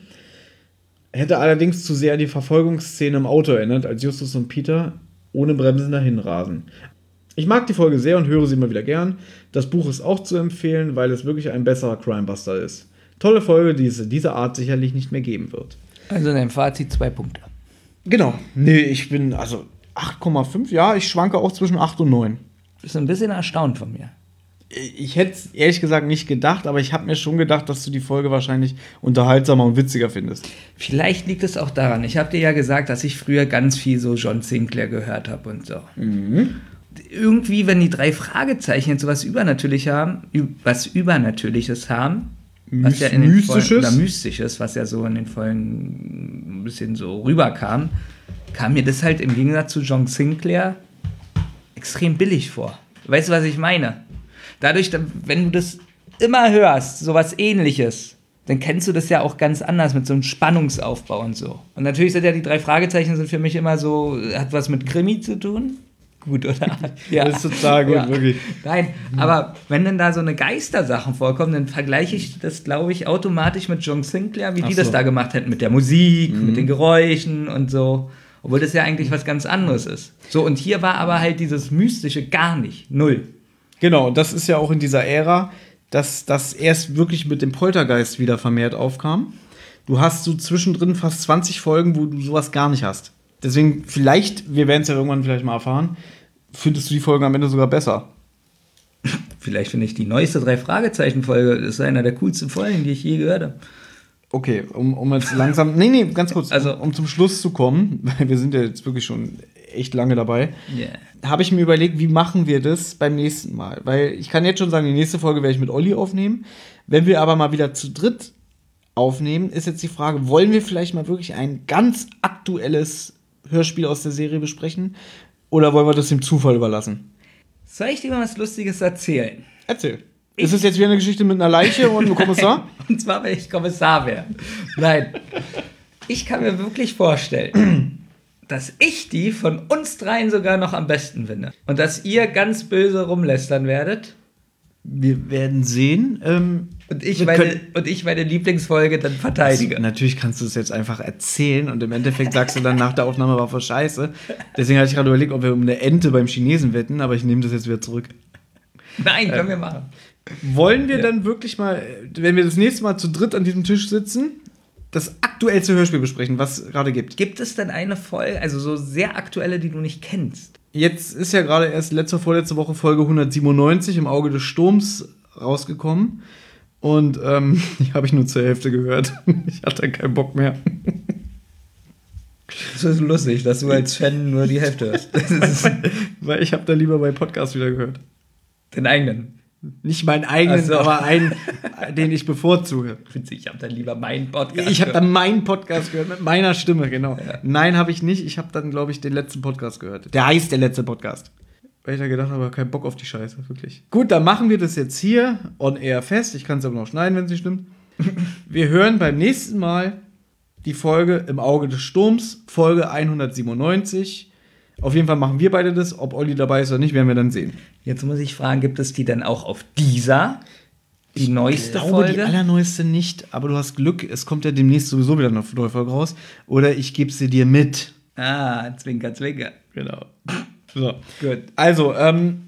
Hätte allerdings zu sehr an die Verfolgungsszene im Auto erinnert, als Justus und Peter ohne Bremsen dahin rasen. Ich mag die Folge sehr und höre sie immer wieder gern. Das Buch ist auch zu empfehlen, weil es wirklich ein besserer Crimebuster ist. Tolle Folge, die es in dieser Art sicherlich nicht mehr geben wird. Also dein Fazit zwei Punkte. Genau. Nee, ich bin, also 8,5, ja, ich schwanke auch zwischen 8 und 9. Bist ein bisschen erstaunt von mir. Ich hätte es ehrlich gesagt nicht gedacht, aber ich habe mir schon gedacht, dass du die Folge wahrscheinlich unterhaltsamer und witziger findest. Vielleicht liegt es auch daran. Ich habe dir ja gesagt, dass ich früher ganz viel so John Sinclair gehört habe und so. Irgendwie, wenn die drei Fragezeichen jetzt sowas Übernatürliches haben, was Übernatürliches haben, was ja in den Mystisches? Folgen, oder Mystisches, was ja so in den Folgen ein bisschen so rüberkam, kam mir das halt im Gegensatz zu John Sinclair extrem billig vor. Weißt du, was ich meine? Dadurch, da- wenn du das immer hörst, sowas ähnliches, dann kennst du das ja auch ganz anders mit so einem Spannungsaufbau und so. Und natürlich sind ja die drei Fragezeichen sind für mich immer so, hat was mit Krimi zu tun. Gut, oder? Das ist total gut, wirklich. Nein, aber wenn dann da so eine Geistersachen vorkommen, dann vergleiche ich das, glaube ich, automatisch mit John Sinclair, wie Ach die das so. da gemacht hätten, mit der Musik, mit den Geräuschen und so. Obwohl das ja eigentlich was ganz anderes ist. So, und hier war aber halt dieses Mystische gar nicht. Null. Genau, das ist ja auch in dieser Ära, dass das erst wirklich mit dem Poltergeist wieder vermehrt aufkam. Du hast so zwischendrin fast 20 Folgen, wo du sowas gar nicht hast. Deswegen, vielleicht, wir werden es ja irgendwann vielleicht mal erfahren, findest du die Folgen am Ende sogar besser. Vielleicht finde ich die neueste Drei-Fragezeichen-Folge, das ist einer der coolsten Folgen, die ich je gehört habe. Okay, um, um jetzt langsam. Nee, nee, ganz kurz. Also- um, um zum Schluss zu kommen, weil wir sind ja jetzt wirklich schon echt lange dabei. Yeah. habe ich mir überlegt, wie machen wir das beim nächsten Mal? Weil ich kann jetzt schon sagen, die nächste Folge werde ich mit Olli aufnehmen. Wenn wir aber mal wieder zu dritt aufnehmen, ist jetzt die Frage, wollen wir vielleicht mal wirklich ein ganz aktuelles Hörspiel aus der Serie besprechen? Oder wollen wir das dem Zufall überlassen? Soll ich dir mal was Lustiges erzählen? Erzähl. ist es jetzt wieder eine Geschichte mit einer Leiche und einem Kommissar? Und zwar, wenn ich Kommissar wäre. Nein. Ich kann mir wirklich vorstellen, dass ich die von uns dreien sogar noch am besten finde. Und dass ihr ganz böse rumlästern werdet. Wir werden sehen. Ähm, Und ich, meine, und ich meine Lieblingsfolge dann verteidige. Also, natürlich kannst du es jetzt einfach erzählen und im Endeffekt sagst du dann nach der Aufnahme war voll scheiße. Deswegen hatte ich gerade überlegt, ob wir um eine Ente beim Chinesen wetten, aber ich nehme das jetzt wieder zurück. Nein, können wir machen. Wollen wir Ja. dann wirklich mal, wenn wir das nächste Mal zu dritt an diesem Tisch sitzen, das aktuellste Hörspiel besprechen, was es gerade gibt? Gibt es denn eine Folge, also so sehr aktuelle, die du nicht kennst? Jetzt ist ja gerade erst letzte, vorletzte Woche Folge 197 im Auge des Sturms rausgekommen. Und ähm, die habe ich nur zur Hälfte gehört. Ich hatte keinen Bock mehr. Das ist lustig, dass du als Fan nur die Hälfte hörst. Ist Weil ich habe da lieber bei Podcast wieder gehört. den eigenen. Nicht meinen eigenen, so. aber einen, den ich bevorzuge. Witzig, ich habe dann lieber meinen Podcast. Ich habe gehört. dann meinen Podcast gehört mit meiner Stimme, genau. Nein, habe ich nicht. Ich habe dann, glaube ich, den letzten Podcast gehört. Der heißt der letzte Podcast. Weil ich da gedacht habe, kein Bock auf die Scheiße, wirklich. Gut, dann machen wir das jetzt hier on air fest. Ich kann es aber noch schneiden, wenn es nicht stimmt. Wir hören beim nächsten Mal die Folge Im Auge des Sturms, Folge 197. Auf jeden Fall machen wir beide das. Ob Olli dabei ist oder nicht, werden wir dann sehen. Jetzt muss ich fragen, gibt es die denn auch auf dieser? Die neueste Ich glaube, die Folge? allerneueste nicht, aber du hast Glück, es kommt ja demnächst sowieso wieder eine neue Folge raus. Oder ich gebe sie dir mit. ah, Zwinker, Zwinker. Genau. So. Gut. Also, ähm,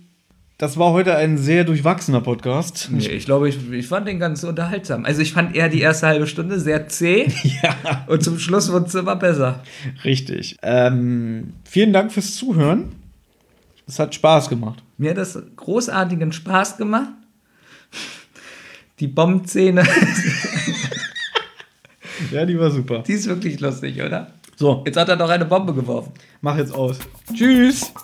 das war heute ein sehr durchwachsener Podcast. Nee, ich glaube, ich, ich fand den ganz unterhaltsam. Also ich fand eher die erste halbe Stunde sehr zäh Ja, und zum Schluss wurde es immer besser. richtig. Ähm, vielen Dank fürs Zuhören. Es hat Spaß gemacht. Mir hat das großartigen Spaß gemacht. Die Bombszene, Ja, die war super. die ist wirklich lustig, oder? So, Jetzt hat er noch eine Bombe geworfen. mach jetzt aus. Tschüss.